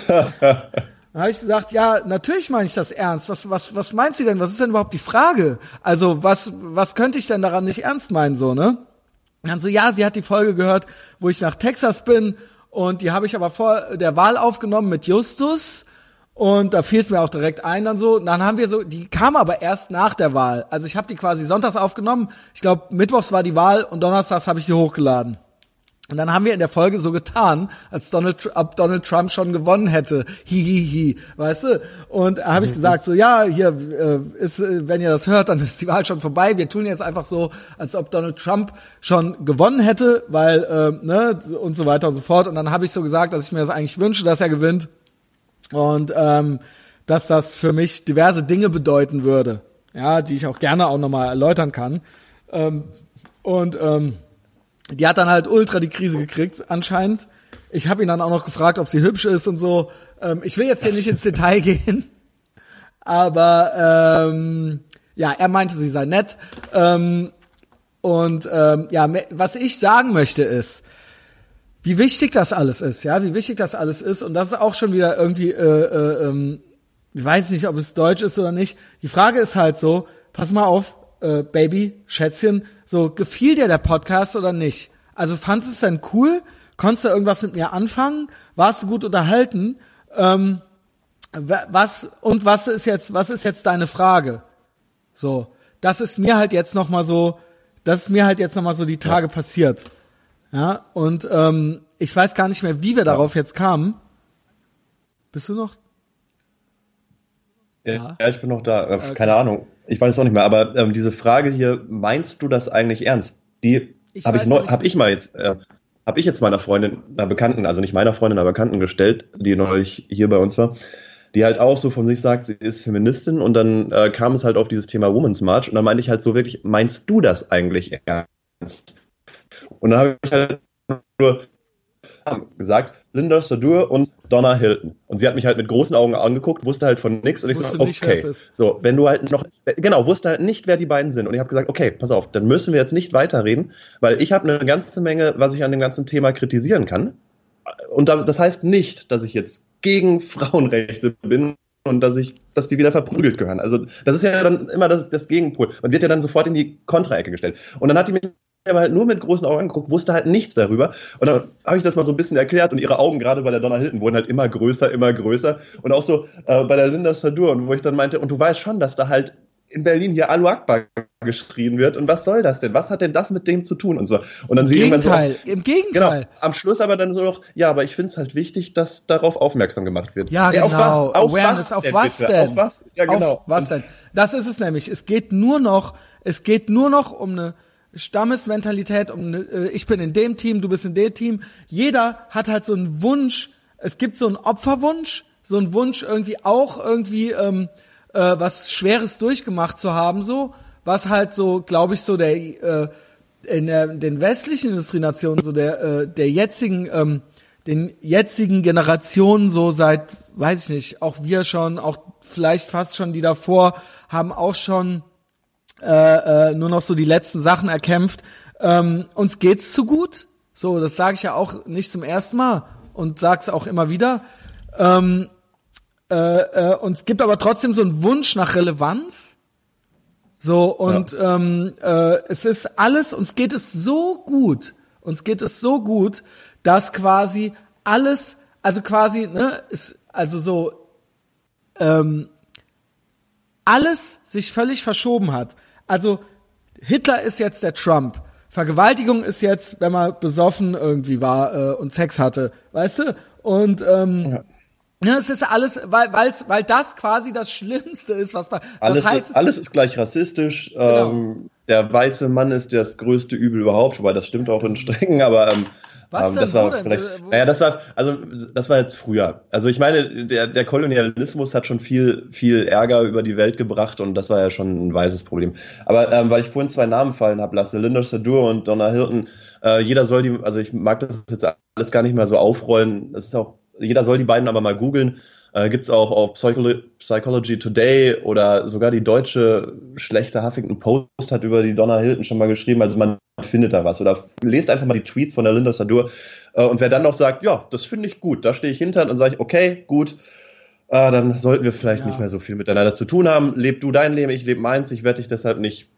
dann habe ich gesagt, ja, natürlich meine ich das ernst. Was, was, was meint sie denn? Was ist denn überhaupt die Frage? Also, was, was könnte ich denn daran nicht ernst meinen, so, ne? Dann so, ja, sie hat die Folge gehört, wo ich nach Texas bin und die habe ich aber vor der Wahl aufgenommen mit Justus. Und da fiel es mir auch direkt ein dann so. Dann haben wir so, die kam aber erst nach der Wahl. Also ich habe die quasi sonntags aufgenommen. Ich glaube, mittwochs war die Wahl und donnerstags habe ich die hochgeladen. Und dann haben wir in der Folge so getan, als Donald, ob Donald Trump schon gewonnen hätte. Hihihi, hi, hi, weißt du? Und da habe ich gesagt so, ja, hier äh, ist, äh, wenn ihr das hört, dann ist die Wahl schon vorbei. Wir tun jetzt einfach so, als ob Donald Trump schon gewonnen hätte, weil äh, ne und so weiter und so fort. Und dann habe ich so gesagt, dass ich mir das eigentlich wünsche, dass er gewinnt und ähm, dass das für mich diverse Dinge bedeuten würde, ja, die ich auch gerne auch nochmal erläutern kann. Ähm, und ähm, die hat dann halt ultra die Krise gekriegt, anscheinend. Ich habe ihn dann auch noch gefragt, ob sie hübsch ist und so. Ähm, ich will jetzt hier nicht ins Detail gehen, aber ähm, ja, er meinte, sie sei nett. Ähm, und ähm, ja, was ich sagen möchte ist, wie wichtig das alles ist, ja, wie wichtig das alles ist. Und das ist auch schon wieder irgendwie, äh, äh, ähm, ich weiß nicht, ob es Deutsch ist oder nicht. Die Frage ist halt so, pass mal auf, äh, Baby, Schätzchen, so, gefiel dir der Podcast oder nicht? Also fandest du es denn cool? Konntest du irgendwas mit mir anfangen? Warst du gut unterhalten? Ähm, was, und was ist jetzt, was ist jetzt deine Frage? So, das ist mir halt jetzt nochmal so, das ist mir halt jetzt nochmal so die Tage ja. passiert. Ja, und ähm, ich weiß gar nicht mehr, wie wir darauf jetzt kamen. Bist du noch? Ja, ja, ich bin noch da. Äh, okay. Keine Ahnung. Ich weiß es auch nicht mehr. Aber ähm, diese Frage hier, meinst du das eigentlich ernst? Die habe ich, neu, hab ich mal jetzt, äh, habe ich jetzt meiner Freundin, einer Bekannten, also nicht meiner Freundin, aber Bekannten gestellt, die neulich hier bei uns war, die halt auch so von sich sagt, sie ist Feministin und dann äh, kam es halt auf dieses Thema Women's March und dann meinte ich halt so wirklich, meinst du das eigentlich ernst? Und dann habe ich halt nur gesagt, Linda Sadur und Donna Hilton. Und sie hat mich halt mit großen Augen angeguckt, wusste halt von nix und ich so, okay. So, wenn du halt noch, genau, wusste halt nicht, wer die beiden sind. Und ich habe gesagt, okay, pass auf, dann müssen wir jetzt nicht weiterreden, weil ich habe eine ganze Menge, was ich an dem ganzen Thema kritisieren kann. Und das heißt nicht, dass ich jetzt gegen Frauenrechte bin und dass ich, dass die wieder verprügelt gehören. Also das ist ja dann immer das, das Gegenpol. Man wird ja dann sofort in die Kontraecke gestellt. Und dann hat die mich aber halt nur mit großen Augen angeguckt, wusste halt nichts darüber. Und dann habe ich das mal so ein bisschen erklärt und ihre Augen gerade bei der Donna Hilton wurden halt immer größer, immer größer. Und auch so äh, bei der Linda Sadur, wo ich dann meinte, und du weißt schon, dass da halt in Berlin hier Alu Akbar geschrieben wird. Und was soll das denn? Was hat denn das mit dem zu tun? Und so. Und dann Im Gegenteil, so, im Gegenteil. Genau, am Schluss aber dann so noch, ja, aber ich finde es halt wichtig, dass darauf aufmerksam gemacht wird. Ja, genau. Auf was, auf Awareness, was auf was denn? denn? Auf was? Ja, genau. Auf was denn? Das ist es nämlich. Es geht nur noch, es geht nur noch um eine Stammesmentalität, um äh, ich bin in dem Team, du bist in dem Team. Jeder hat halt so einen Wunsch, es gibt so einen Opferwunsch, so einen Wunsch irgendwie auch irgendwie ähm, äh, was Schweres durchgemacht zu haben, so, was halt so, glaube ich, so der äh, in der, den westlichen Industrienationen, so der, äh, der jetzigen, ähm, den jetzigen Generationen so seit, weiß ich nicht, auch wir schon, auch vielleicht fast schon die davor, haben auch schon äh, äh, nur noch so die letzten Sachen erkämpft. Ähm, uns geht's zu gut. So, das sage ich ja auch nicht zum ersten Mal und sag's auch immer wieder. Ähm, äh, äh, uns gibt aber trotzdem so einen Wunsch nach Relevanz. So, und ja. ähm, äh, es ist alles, uns geht es so gut, uns geht es so gut, dass quasi alles, also quasi, ne, ist, also so, ähm, alles sich völlig verschoben hat. Also Hitler ist jetzt der Trump. Vergewaltigung ist jetzt, wenn man besoffen irgendwie war äh, und Sex hatte, weißt du? Und ähm, ja. Ja, es ist alles, weil, weil's, weil das quasi das Schlimmste ist, was man. Alles, heißt, ist, alles ist gleich rassistisch. Genau. Ähm, der weiße Mann ist das größte Übel überhaupt, wobei das stimmt auch in Strengen, aber ähm, was ähm, denn, das war vielleicht, naja, das war, also das war jetzt früher. Also ich meine, der, der Kolonialismus hat schon viel, viel Ärger über die Welt gebracht und das war ja schon ein weises Problem. Aber ähm, weil ich vorhin zwei Namen fallen habe lasse, Linda Sadur und Donna Hilton, äh, jeder soll die, also ich mag das jetzt alles gar nicht mehr so aufrollen. Das ist auch, jeder soll die beiden aber mal googeln. Äh, Gibt es auch auf Psycholo Psychology Today oder sogar die deutsche schlechte Huffington Post hat über die Donna Hilton schon mal geschrieben. Also man findet da was. Oder lest einfach mal die Tweets von der Linda Sadur. Äh, und wer dann noch sagt, ja, das finde ich gut, da stehe ich hinter, dann sage ich, okay, gut, äh, dann sollten wir vielleicht ja. nicht mehr so viel miteinander zu tun haben. Leb du dein Leben, ich lebe meins. Ich werde dich deshalb nicht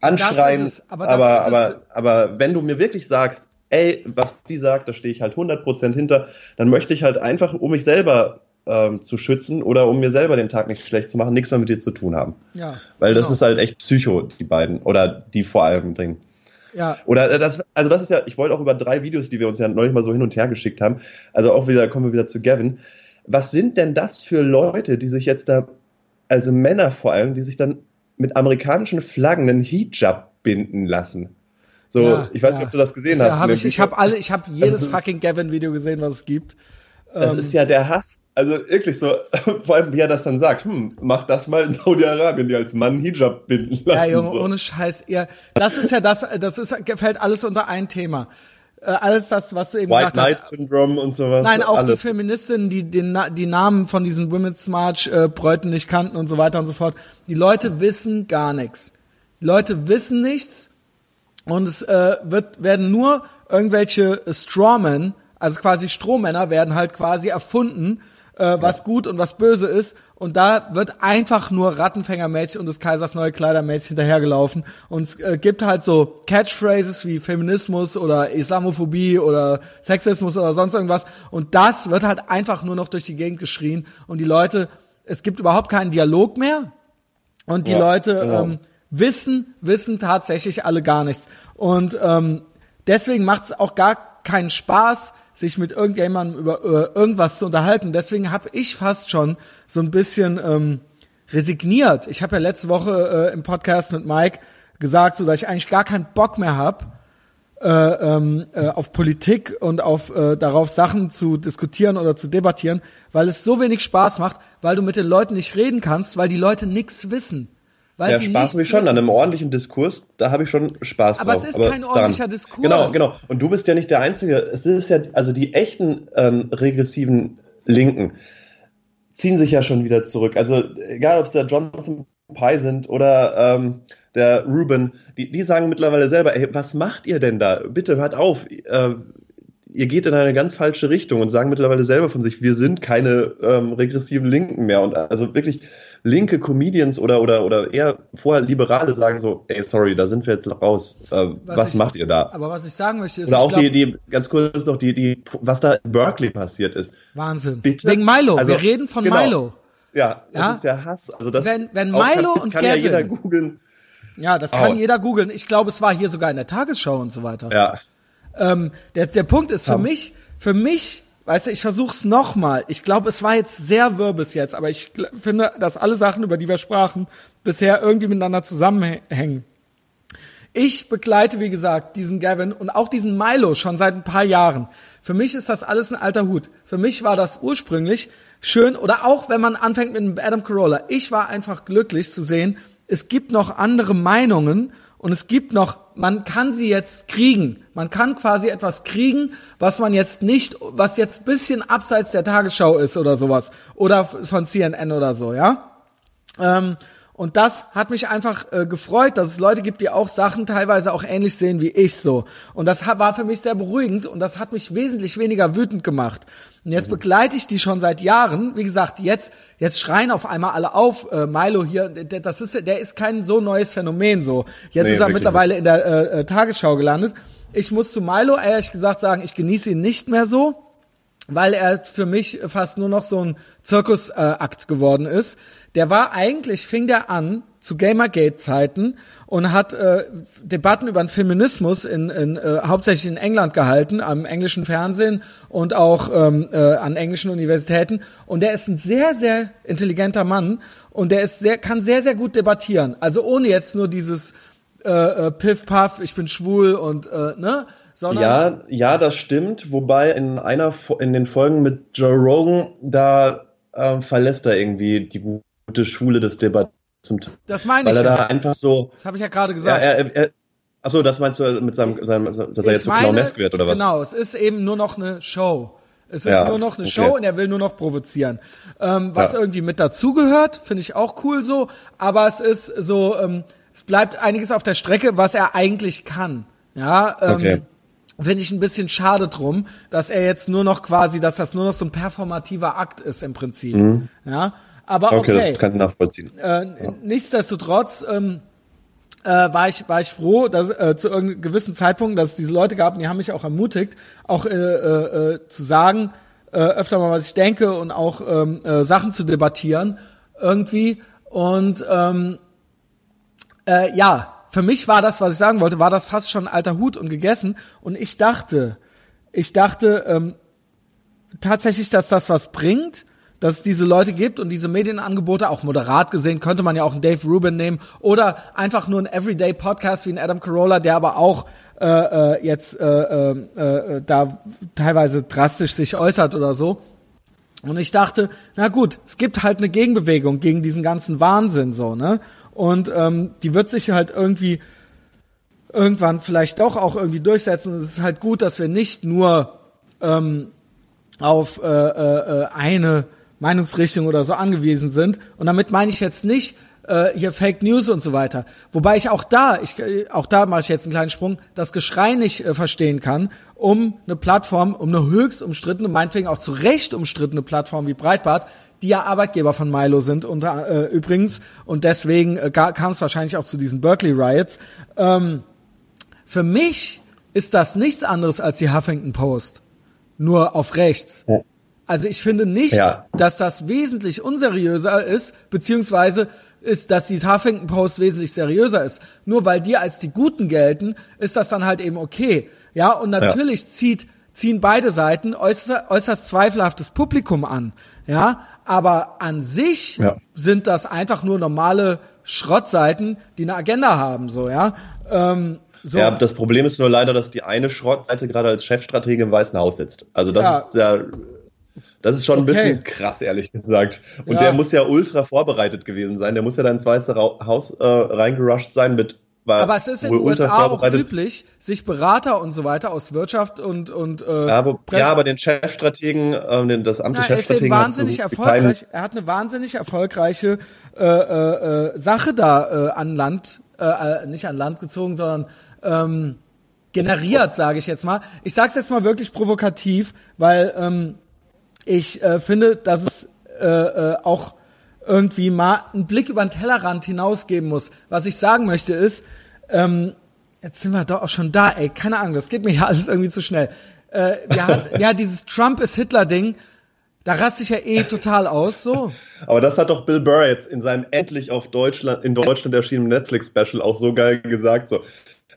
anschreien. aber, aber, aber, aber wenn du mir wirklich sagst, ey, was die sagt, da stehe ich halt 100% hinter, dann möchte ich halt einfach, um mich selber ähm, zu schützen oder um mir selber den Tag nicht schlecht zu machen, nichts mehr mit dir zu tun haben. Ja. Weil genau. das ist halt echt Psycho, die beiden. Oder die vor allem drin. Ja. Oder äh, das, also das ist ja, ich wollte auch über drei Videos, die wir uns ja neulich mal so hin und her geschickt haben, also auch wieder, kommen wir wieder zu Gavin. Was sind denn das für Leute, die sich jetzt da, also Männer vor allem, die sich dann mit amerikanischen Flaggen einen Hijab binden lassen? So, ja, ich weiß ja. nicht, ob du das gesehen das hast. Hab ich ich habe alle, ich habe jedes fucking Gavin-Video gesehen, was es gibt. Das ähm, ist ja der Hass. Also wirklich so, vor allem wie er das dann sagt, hm, mach das mal in Saudi-Arabien, die als Mann Hijab binden lassen. Ja, Junge, so. ohne Scheiß. Ja, das ist ja das, das ist, fällt alles unter ein Thema. Äh, alles das, was du eben White gesagt Knight hast. Syndrome und sowas. Nein, auch alles. die Feministinnen, die den, die Namen von diesen Women's March äh, Bräuten nicht kannten und so weiter und so fort. Die Leute wissen gar nichts. Die Leute wissen nichts und es äh, wird, werden nur irgendwelche Strawmen also quasi Strohmänner werden halt quasi erfunden, äh, was ja. gut und was böse ist. Und da wird einfach nur Rattenfängermäßig und des Kaisers neue Kleidermäßig hinterhergelaufen. Und es äh, gibt halt so Catchphrases wie Feminismus oder Islamophobie oder Sexismus oder sonst irgendwas. Und das wird halt einfach nur noch durch die Gegend geschrien. Und die Leute, es gibt überhaupt keinen Dialog mehr. Und die ja, Leute genau. ähm, wissen, wissen tatsächlich alle gar nichts. Und ähm, deswegen macht es auch gar keinen Spaß, sich mit irgendjemandem über äh, irgendwas zu unterhalten. Deswegen habe ich fast schon so ein bisschen ähm, resigniert. Ich habe ja letzte Woche äh, im Podcast mit Mike gesagt, so dass ich eigentlich gar keinen Bock mehr hab äh, ähm, äh, auf Politik und auf äh, darauf Sachen zu diskutieren oder zu debattieren, weil es so wenig Spaß macht, weil du mit den Leuten nicht reden kannst, weil die Leute nichts wissen. Weil ja, Spaß habe ich schon an einem ordentlichen Diskurs, da habe ich schon Spaß aber drauf. Es ist aber kein ordentlicher daran, Diskurs. Genau, genau. Und du bist ja nicht der Einzige. Es ist ja, also die echten ähm, regressiven Linken ziehen sich ja schon wieder zurück. Also egal, ob es der Jonathan Pye sind oder ähm, der Ruben, die, die sagen mittlerweile selber, ey, was macht ihr denn da? Bitte hört auf. Äh, ihr geht in eine ganz falsche Richtung und sagen mittlerweile selber von sich, wir sind keine ähm, regressiven Linken mehr. Und also wirklich linke Comedians oder oder oder eher vorher Liberale sagen so, ey, sorry, da sind wir jetzt raus. Äh, was, was ich, macht ihr da? Aber was ich sagen möchte ist, oder auch glaub, die die ganz kurz noch die die was da in Berkeley passiert ist. Wahnsinn. Bitte? Wegen Milo. Also, wir reden von genau. Milo. Ja, das ja? ist der Hass. Also das wenn wenn Milo kann, und kann Gavin, ja jeder googeln. Ja, das kann oh. jeder googeln. Ich glaube, es war hier sogar in der Tagesschau und so weiter. Ja. Ähm, der, der Punkt ist für mich, für mich, weißt du, ich versuch's nochmal. Ich glaube, es war jetzt sehr wirr bis jetzt, aber ich finde, dass alle Sachen, über die wir sprachen, bisher irgendwie miteinander zusammenhängen. Ich begleite, wie gesagt, diesen Gavin und auch diesen Milo schon seit ein paar Jahren. Für mich ist das alles ein alter Hut. Für mich war das ursprünglich schön oder auch wenn man anfängt mit Adam Carolla. Ich war einfach glücklich zu sehen, es gibt noch andere Meinungen und es gibt noch, man kann sie jetzt kriegen. Man kann quasi etwas kriegen, was man jetzt nicht, was jetzt bisschen abseits der Tagesschau ist oder sowas. Oder von CNN oder so, ja. Ähm, und das hat mich einfach äh, gefreut, dass es Leute gibt, die auch Sachen teilweise auch ähnlich sehen wie ich so. Und das war für mich sehr beruhigend und das hat mich wesentlich weniger wütend gemacht. Und jetzt begleite ich die schon seit Jahren. Wie gesagt, jetzt jetzt schreien auf einmal alle auf. Äh, Milo hier, der, das ist der ist kein so neues Phänomen so. Jetzt nee, ist er mittlerweile nicht. in der äh, äh, Tagesschau gelandet. Ich muss zu Milo ehrlich gesagt sagen, ich genieße ihn nicht mehr so weil er für mich fast nur noch so ein Zirkusakt äh, geworden ist. Der war eigentlich, fing der an zu Gamergate-Zeiten und hat äh, Debatten über den Feminismus in, in äh, hauptsächlich in England gehalten, am englischen Fernsehen und auch ähm, äh, an englischen Universitäten. Und der ist ein sehr, sehr intelligenter Mann und der ist sehr, kann sehr, sehr gut debattieren. Also ohne jetzt nur dieses äh, äh, Piff Puff, ich bin schwul und äh, ne, sondern ja, ja, das stimmt. Wobei in einer in den Folgen mit Joe Rogan da äh, verlässt er irgendwie die gute Schule des Debatten. Das meine ich. Weil er ja. da einfach so. Das habe ich ja gerade gesagt. Ja, er, er, achso, das meinst du mit seinem, seinem dass er jetzt so clownesk wird oder was? Genau, es ist eben nur noch eine Show. Es ist ja, nur noch eine okay. Show und er will nur noch provozieren. Ähm, was ja. irgendwie mit dazugehört, finde ich auch cool so. Aber es ist so, ähm, es bleibt einiges auf der Strecke, was er eigentlich kann. Ja, ähm, okay finde ich ein bisschen schade drum, dass er jetzt nur noch quasi, dass das nur noch so ein performativer Akt ist im Prinzip. Mhm. Ja, aber okay. okay. das kann ich nachvollziehen. Äh, ja. Nichtsdestotrotz ähm, äh, war ich war ich froh, dass äh, zu irgendeinem gewissen Zeitpunkt, dass es diese Leute gab, und die haben mich auch ermutigt, auch äh, äh, äh, zu sagen, äh, öfter mal was ich denke und auch ähm, äh, Sachen zu debattieren irgendwie und ähm, äh, ja, für mich war das, was ich sagen wollte, war das fast schon alter Hut und gegessen. Und ich dachte, ich dachte ähm, tatsächlich, dass das was bringt, dass es diese Leute gibt und diese Medienangebote, auch moderat gesehen, könnte man ja auch einen Dave Rubin nehmen oder einfach nur einen Everyday-Podcast wie ein Adam Carolla, der aber auch äh, äh, jetzt äh, äh, äh, da teilweise drastisch sich äußert oder so. Und ich dachte, na gut, es gibt halt eine Gegenbewegung gegen diesen ganzen Wahnsinn so, ne? Und ähm, die wird sich halt irgendwie irgendwann vielleicht doch auch irgendwie durchsetzen. Es ist halt gut, dass wir nicht nur ähm, auf äh, äh, eine Meinungsrichtung oder so angewiesen sind. Und damit meine ich jetzt nicht äh, hier Fake News und so weiter. Wobei ich auch da, ich, auch da mache ich jetzt einen kleinen Sprung, das Geschrei nicht äh, verstehen kann, um eine Plattform, um eine höchst umstrittene, meinetwegen auch zu Recht umstrittene Plattform wie Breitbart die ja Arbeitgeber von Milo sind unter, äh, übrigens. Und deswegen äh, kam es wahrscheinlich auch zu diesen Berkeley Riots. Ähm, für mich ist das nichts anderes als die Huffington Post. Nur auf rechts. Ja. Also ich finde nicht, ja. dass das wesentlich unseriöser ist, beziehungsweise ist, dass die Huffington Post wesentlich seriöser ist. Nur weil die als die Guten gelten, ist das dann halt eben okay. Ja, und natürlich ja. zieht, ziehen beide Seiten äußerst, äußerst zweifelhaftes Publikum an. Ja, aber an sich ja. sind das einfach nur normale Schrottseiten, die eine Agenda haben, so, ja. Ähm, so. Ja, das Problem ist nur leider, dass die eine Schrottseite gerade als Chefstratege im Weißen Haus sitzt. Also das ja. ist ja, das ist schon ein bisschen krass, ehrlich gesagt. Und ja. der muss ja ultra vorbereitet gewesen sein. Der muss ja da ins Weiße Haus äh, reingerusht sein mit war Aber es ist in den USA auch üblich, sich Berater und so weiter aus Wirtschaft und und äh, ja, wo, ja, aber den Chefstrategen, äh, das Amt des Chefstrategen er ist wahnsinnig erfolgreich. Er hat eine wahnsinnig erfolgreiche äh, äh, äh, Sache da äh, an Land, äh, äh, nicht an Land gezogen, sondern ähm, generiert, sage ich jetzt mal. Ich sage es jetzt mal wirklich provokativ, weil ähm, ich äh, finde, dass es äh, äh, auch irgendwie mal einen Blick über den Tellerrand hinausgeben muss. Was ich sagen möchte ist, ähm, jetzt sind wir doch auch schon da, ey, keine Ahnung, das geht mir ja alles irgendwie zu schnell. Äh, ja, ja, dieses Trump ist Hitler-Ding, da raste ich ja eh total aus, so. Aber das hat doch Bill Burr jetzt in seinem endlich auf Deutschland, in Deutschland erschienenen Netflix-Special auch so geil gesagt, so.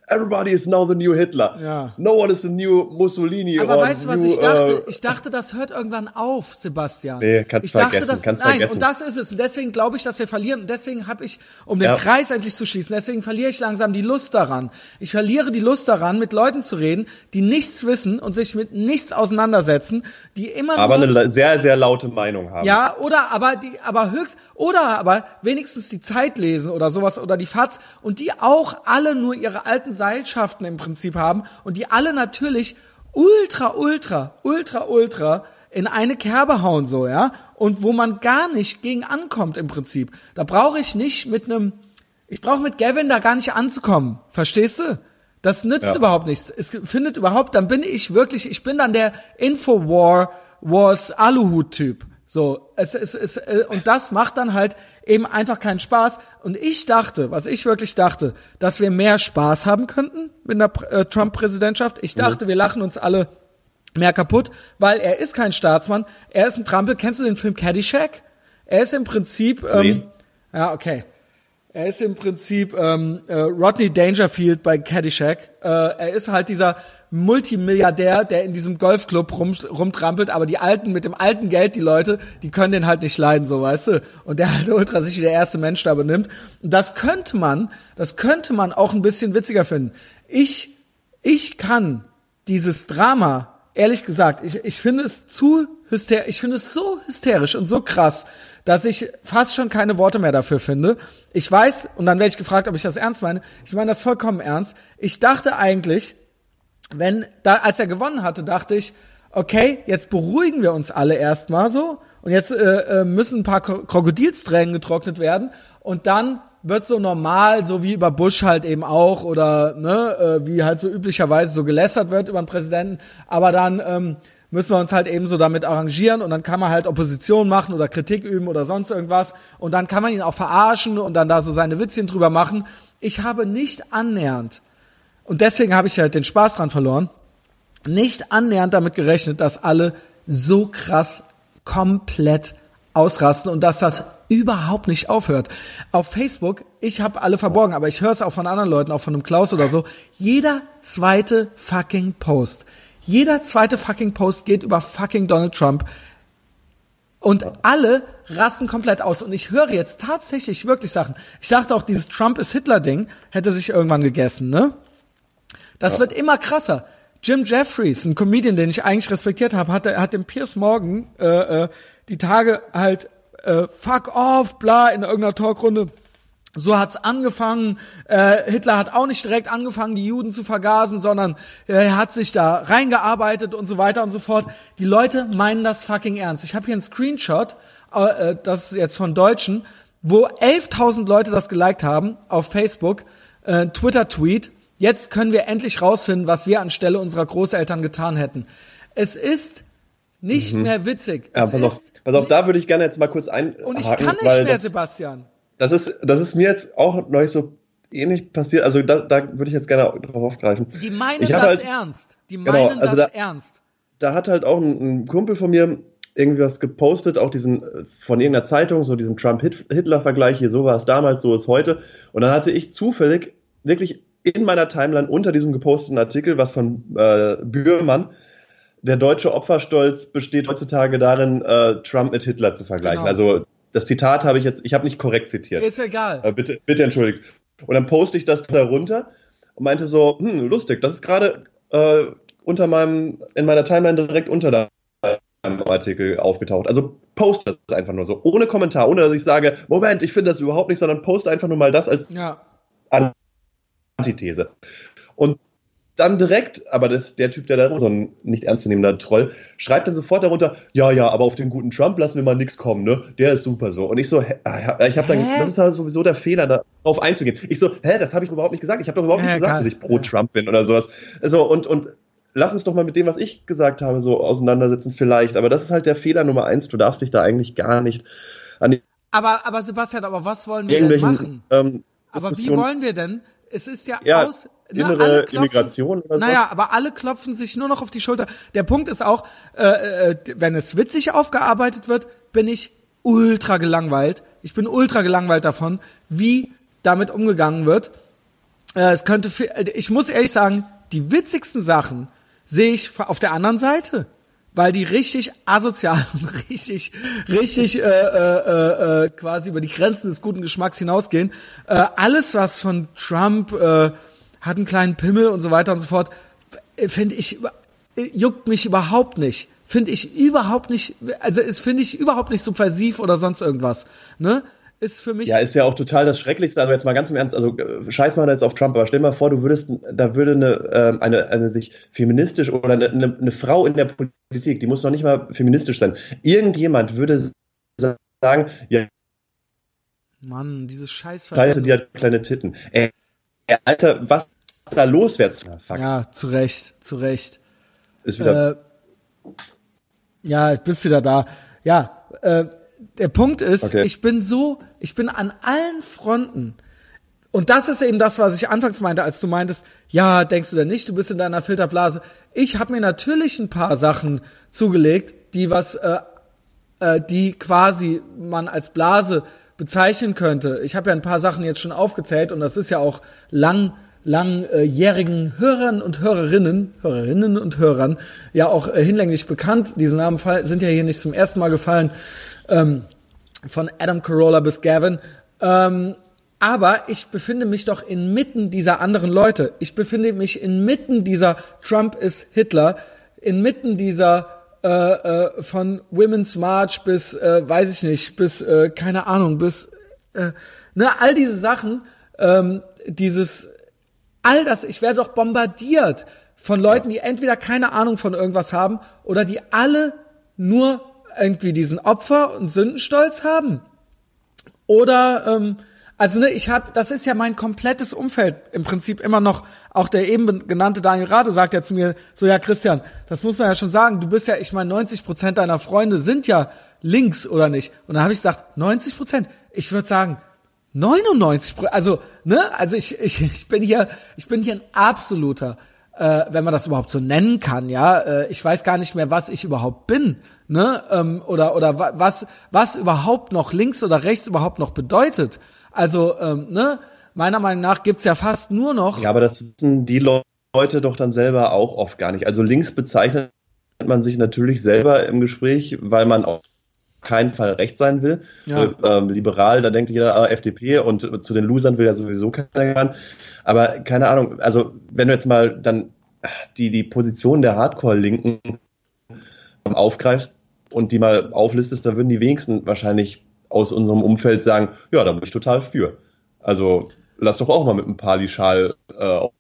Everybody is now the new Hitler. Ja. No one is the new Mussolini. Aber weißt du, was new, ich dachte? Uh, ich dachte, das hört irgendwann auf, Sebastian. Nee, kannst ich vergessen. Dachte, das, kannst nein, vergessen. und das ist es. Und deswegen glaube ich, dass wir verlieren. Und deswegen habe ich, um den ja. Kreis endlich zu schließen, deswegen verliere ich langsam die Lust daran. Ich verliere die Lust daran, mit Leuten zu reden, die nichts wissen und sich mit nichts auseinandersetzen, die immer aber nur, eine sehr, sehr laute Meinung haben. Ja, oder aber die, aber höchst, oder aber wenigstens die Zeit lesen oder sowas oder die FATS und die auch alle nur ihre alten Seilschaften im Prinzip haben und die alle natürlich ultra, ultra, ultra, ultra in eine Kerbe hauen so, ja, und wo man gar nicht gegen ankommt im Prinzip. Da brauche ich nicht mit einem, ich brauche mit Gavin da gar nicht anzukommen, verstehst du? Das nützt ja. überhaupt nichts. Es findet überhaupt, dann bin ich wirklich, ich bin dann der Infowar Wars Aluhut Typ. So, es, es, es, äh, und das macht dann halt eben einfach keinen Spaß. Und ich dachte, was ich wirklich dachte, dass wir mehr Spaß haben könnten mit der äh, Trump-Präsidentschaft. Ich dachte, mhm. wir lachen uns alle mehr kaputt, weil er ist kein Staatsmann, er ist ein Trampel. Kennst du den Film Caddyshack? Er ist im Prinzip, ähm, nee. ja, okay. Er ist im Prinzip ähm, äh, Rodney Dangerfield bei Caddyshack. Äh, er ist halt dieser Multimilliardär, der in diesem Golfclub rum, rumtrampelt, aber die Alten mit dem alten Geld, die Leute, die können den halt nicht leiden, so weißt du. Und der halt ultra sich wie der erste Mensch da benimmt. Und das könnte man, das könnte man auch ein bisschen witziger finden. Ich, ich kann dieses Drama, ehrlich gesagt, ich, ich finde es zu hysterisch, ich finde es so hysterisch und so krass, dass ich fast schon keine Worte mehr dafür finde. Ich weiß, und dann werde ich gefragt, ob ich das ernst meine. Ich meine das vollkommen ernst. Ich dachte eigentlich, wenn, da, als er gewonnen hatte, dachte ich, okay, jetzt beruhigen wir uns alle erstmal so und jetzt äh, äh müssen ein paar Krokodilstränen getrocknet werden und dann wird so normal, so wie über Bush halt eben auch oder ne, äh, wie halt so üblicherweise so gelästert wird über den Präsidenten, aber dann ähm, müssen wir uns halt eben so damit arrangieren und dann kann man halt Opposition machen oder Kritik üben oder sonst irgendwas und dann kann man ihn auch verarschen und dann da so seine Witzchen drüber machen. Ich habe nicht annähernd und deswegen habe ich halt den Spaß dran verloren. Nicht annähernd damit gerechnet, dass alle so krass komplett ausrasten und dass das überhaupt nicht aufhört. Auf Facebook, ich habe alle verborgen, aber ich höre es auch von anderen Leuten, auch von einem Klaus oder so. Jeder zweite fucking Post, jeder zweite fucking Post geht über fucking Donald Trump. Und alle rasten komplett aus. Und ich höre jetzt tatsächlich wirklich Sachen. Ich dachte auch, dieses Trump ist Hitler-Ding hätte sich irgendwann gegessen, ne? Das ja. wird immer krasser. Jim Jeffries, ein Comedian, den ich eigentlich respektiert habe, hat, hat dem Piers Morgan äh, äh, die Tage halt äh, fuck off, bla, in irgendeiner Talkrunde. So hat's angefangen. Äh, Hitler hat auch nicht direkt angefangen, die Juden zu vergasen, sondern äh, er hat sich da reingearbeitet und so weiter und so fort. Die Leute meinen das fucking ernst. Ich habe hier einen Screenshot, äh, äh das ist jetzt von Deutschen, wo 11.000 Leute das geliked haben auf Facebook, äh, Twitter-Tweet Jetzt können wir endlich rausfinden, was wir anstelle unserer Großeltern getan hätten. Es ist nicht mhm. mehr witzig. Ja, pass, auf, pass auf, da würde ich gerne jetzt mal kurz einhaken. Und ich kann nicht mehr, das, Sebastian. Das ist, das ist mir jetzt auch noch nicht so ähnlich passiert. Also da, da würde ich jetzt gerne drauf aufgreifen. Die meinen das halt, ernst. Die genau, meinen genau, also das da, ernst. Da hat halt auch ein, ein Kumpel von mir irgendwie was gepostet, auch diesen von irgendeiner Zeitung, so diesen Trump-Hitler-Vergleich hier, so war es damals, so ist heute. Und dann hatte ich zufällig wirklich in meiner Timeline unter diesem geposteten Artikel was von äh, Bührmann, der deutsche Opferstolz besteht heutzutage darin, äh, Trump mit Hitler zu vergleichen. Genau. Also das Zitat habe ich jetzt, ich habe nicht korrekt zitiert. Ist egal. Äh, bitte, bitte entschuldigt. Und dann poste ich das darunter und meinte so, hm, lustig, das ist gerade äh, unter meinem, in meiner Timeline direkt unter deinem Artikel aufgetaucht. Also post das einfach nur so, ohne Kommentar, ohne dass ich sage, Moment, ich finde das überhaupt nicht, sondern post einfach nur mal das als ja. Antithese. Und dann direkt, aber das, der Typ, der da so ein nicht ernstzunehmender Troll, schreibt dann sofort darunter, ja, ja, aber auf den guten Trump lassen wir mal nichts kommen, ne? Der ist super so. Und ich so, hä, ah, ich habe dann, das ist halt sowieso der Fehler, darauf einzugehen. Ich so, hä, das habe ich überhaupt nicht gesagt. Ich habe doch überhaupt ja, nicht gesagt, dass ich pro Trump bin oder sowas. So, und, und lass uns doch mal mit dem, was ich gesagt habe, so auseinandersetzen, vielleicht. Aber das ist halt der Fehler Nummer eins. Du darfst dich da eigentlich gar nicht an die aber, aber Sebastian, aber was wollen wir denn machen? Ähm, aber wie wollen wir denn? Es ist ja, ja aus, innere ne, klopfen, Immigration oder so. Naja, aber alle klopfen sich nur noch auf die Schulter. Der Punkt ist auch, äh, äh, wenn es witzig aufgearbeitet wird, bin ich ultra gelangweilt. Ich bin ultra gelangweilt davon, wie damit umgegangen wird. Äh, es könnte, viel, ich muss ehrlich sagen, die witzigsten Sachen sehe ich auf der anderen Seite weil die richtig asozial und richtig, richtig äh, äh, äh, quasi über die Grenzen des guten Geschmacks hinausgehen. Äh, alles, was von Trump äh, hat einen kleinen Pimmel und so weiter und so fort, äh, finde ich, äh, juckt mich überhaupt nicht. Finde ich überhaupt nicht, also ist finde ich überhaupt nicht subversiv oder sonst irgendwas. Ne? Ist für mich. Ja, ist ja auch total das Schrecklichste. Also jetzt mal ganz im Ernst, also äh, scheiß mal jetzt auf Trump, aber stell mal vor, du würdest, da würde eine, äh, eine, eine sich feministisch oder eine, eine Frau in der Politik, die muss noch nicht mal feministisch sein. Irgendjemand würde sagen, ja. Mann, dieses Scheiß Scheiße, die hat kleine Titten. Ey, Alter, was da los wird? Ja, zu Recht, zu Recht. Ist wieder. Äh, ja, ich bist wieder da. Ja, äh, der Punkt ist, okay. ich bin so, ich bin an allen Fronten. Und das ist eben das, was ich anfangs meinte, als du meintest, ja, denkst du denn nicht, du bist in deiner Filterblase. Ich habe mir natürlich ein paar Sachen zugelegt, die was, äh, äh, die quasi man als Blase bezeichnen könnte. Ich habe ja ein paar Sachen jetzt schon aufgezählt und das ist ja auch lang langjährigen Hörern und Hörerinnen, Hörerinnen und Hörern ja auch äh, hinlänglich bekannt. Diese Namen sind ja hier nicht zum ersten Mal gefallen ähm, von Adam Carolla bis Gavin. Ähm, aber ich befinde mich doch inmitten dieser anderen Leute. Ich befinde mich inmitten dieser Trump ist Hitler, inmitten dieser äh, äh, von Women's March bis, äh, weiß ich nicht, bis, äh, keine Ahnung, bis, äh, ne, all diese Sachen, ähm, dieses, all das, ich werde doch bombardiert von Leuten, die entweder keine Ahnung von irgendwas haben oder die alle nur irgendwie diesen Opfer- und Sündenstolz haben. Oder, ähm, also ne, ich habe, das ist ja mein komplettes Umfeld im Prinzip immer noch. Auch der eben genannte Daniel Rade sagt ja zu mir, so ja Christian, das muss man ja schon sagen. Du bist ja, ich meine, 90 Prozent deiner Freunde sind ja links oder nicht. Und da habe ich gesagt, 90 Prozent. Ich würde sagen 99 Prozent. Also ne, also ich, ich ich bin hier, ich bin hier ein absoluter äh, wenn man das überhaupt so nennen kann, ja. Äh, ich weiß gar nicht mehr, was ich überhaupt bin, ne? Ähm, oder oder was was überhaupt noch links oder rechts überhaupt noch bedeutet. Also, ähm, ne? Meiner Meinung nach gibt's ja fast nur noch. Ja, aber das wissen die Leute doch dann selber auch oft gar nicht. Also links bezeichnet man sich natürlich selber im Gespräch, weil man auf keinen Fall rechts sein will. Ja. Ähm, liberal, da denkt jeder ah, FDP und zu den Losern will ja sowieso keiner gehören. Aber keine Ahnung, also wenn du jetzt mal dann die, die Position der Hardcore-Linken aufgreifst und die mal auflistest, da würden die wenigsten wahrscheinlich aus unserem Umfeld sagen, ja, da bin ich total für. Also lass doch auch mal mit einem Pali-Schal äh, auf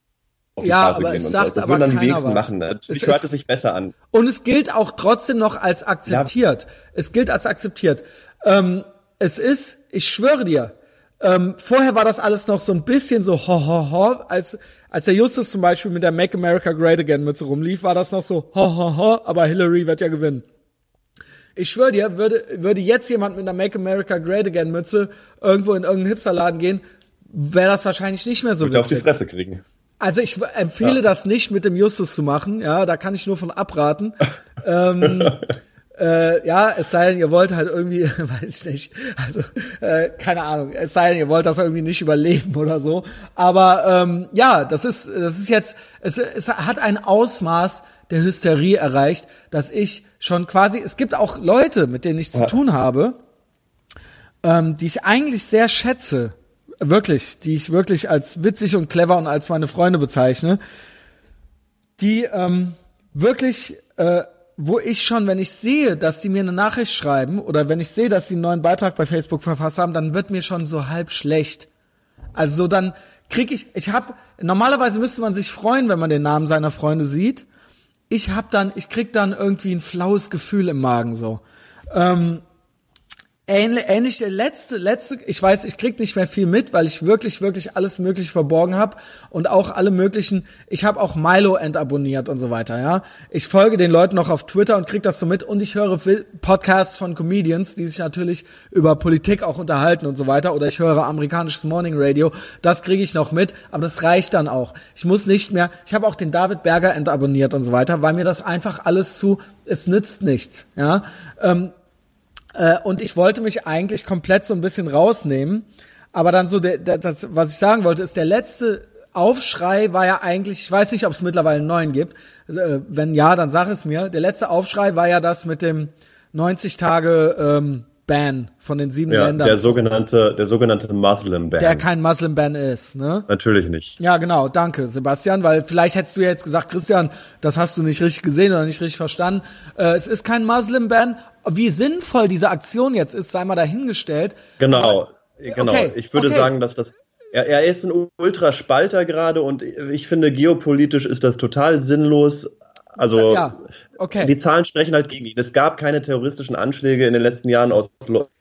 die ja, Straße gehen. und sagt, so. Das würden dann die wenigsten was. machen. Natürlich es hört es sich besser an. Und es gilt auch trotzdem noch als akzeptiert. Ja. Es gilt als akzeptiert. Ähm, es ist, ich schwöre dir, ähm, vorher war das alles noch so ein bisschen so ho ho ho, als als der Justus zum Beispiel mit der Make America Great Again Mütze rumlief, war das noch so ho ho ho, aber Hillary wird ja gewinnen. Ich schwöre dir, würde würde jetzt jemand mit einer Make America Great Again Mütze irgendwo in irgendeinen Hipsterladen gehen, wäre das wahrscheinlich nicht mehr so Würde auf die Fresse kriegen. Also ich empfehle ja. das nicht mit dem Justus zu machen, ja, da kann ich nur von abraten. ähm, Äh, ja, es sei denn, ihr wollt halt irgendwie, weiß ich nicht, also äh, keine Ahnung, es sei denn, ihr wollt das irgendwie nicht überleben oder so. Aber ähm, ja, das ist, das ist jetzt, es, es hat ein Ausmaß, der Hysterie erreicht, dass ich schon quasi, es gibt auch Leute, mit denen ich zu Ja. tun habe, ähm, die ich eigentlich sehr schätze, wirklich, die ich wirklich als witzig und clever und als meine Freunde bezeichne, die ähm, wirklich, äh, wo ich schon, wenn ich sehe, dass die mir eine Nachricht schreiben oder wenn ich sehe, dass sie einen neuen Beitrag bei Facebook verfasst haben, dann wird mir schon so halb schlecht. Also so dann krieg ich, ich habe normalerweise müsste man sich freuen, wenn man den Namen seiner Freunde sieht. Ich hab dann, ich krieg dann irgendwie ein flaues Gefühl im Magen so. Ähm, Ähnlich, ähnlich der letzte, letzte, ich weiß, ich krieg nicht mehr viel mit, weil ich wirklich, wirklich alles mögliche verborgen habe und auch alle möglichen, ich habe auch Milo entabonniert und so weiter, ja. Ich folge den Leuten noch auf Twitter und krieg das so mit und ich höre Podcasts von Comedians, die sich natürlich über Politik auch unterhalten und so weiter oder ich höre amerikanisches Morning Radio, das kriege ich noch mit, aber das reicht dann auch. Ich muss nicht mehr, ich habe auch den David Berger entabonniert und so weiter, weil mir das einfach alles zu, es nützt nichts, ja. Ähm, äh, und ich wollte mich eigentlich komplett so ein bisschen rausnehmen. Aber dann so, der, der, das, was ich sagen wollte, ist der letzte Aufschrei war ja eigentlich, ich weiß nicht, ob es mittlerweile einen neuen gibt. Also, äh, wenn ja, dann sag es mir. Der letzte Aufschrei war ja das mit dem 90 Tage ähm, Ban von den sieben Ja, Ländern, der sogenannte, der sogenannte Muslim Ban. der kein Muslim Ban ist, ne? Natürlich nicht. Ja, genau, danke, Sebastian, weil vielleicht hättest du ja jetzt gesagt, Christian, das hast du nicht richtig gesehen oder nicht richtig verstanden. Äh, es ist kein Muslim-Ban. Wie sinnvoll diese Aktion jetzt ist, sei mal dahingestellt. Genau, genau. Okay, ich würde okay. sagen, dass das. Er, er ist ein Ultraspalter gerade und ich finde, geopolitisch ist das total sinnlos. Also Ja, okay. die Zahlen sprechen halt gegen ihn. Es gab keine terroristischen Anschläge in den letzten Jahren aus,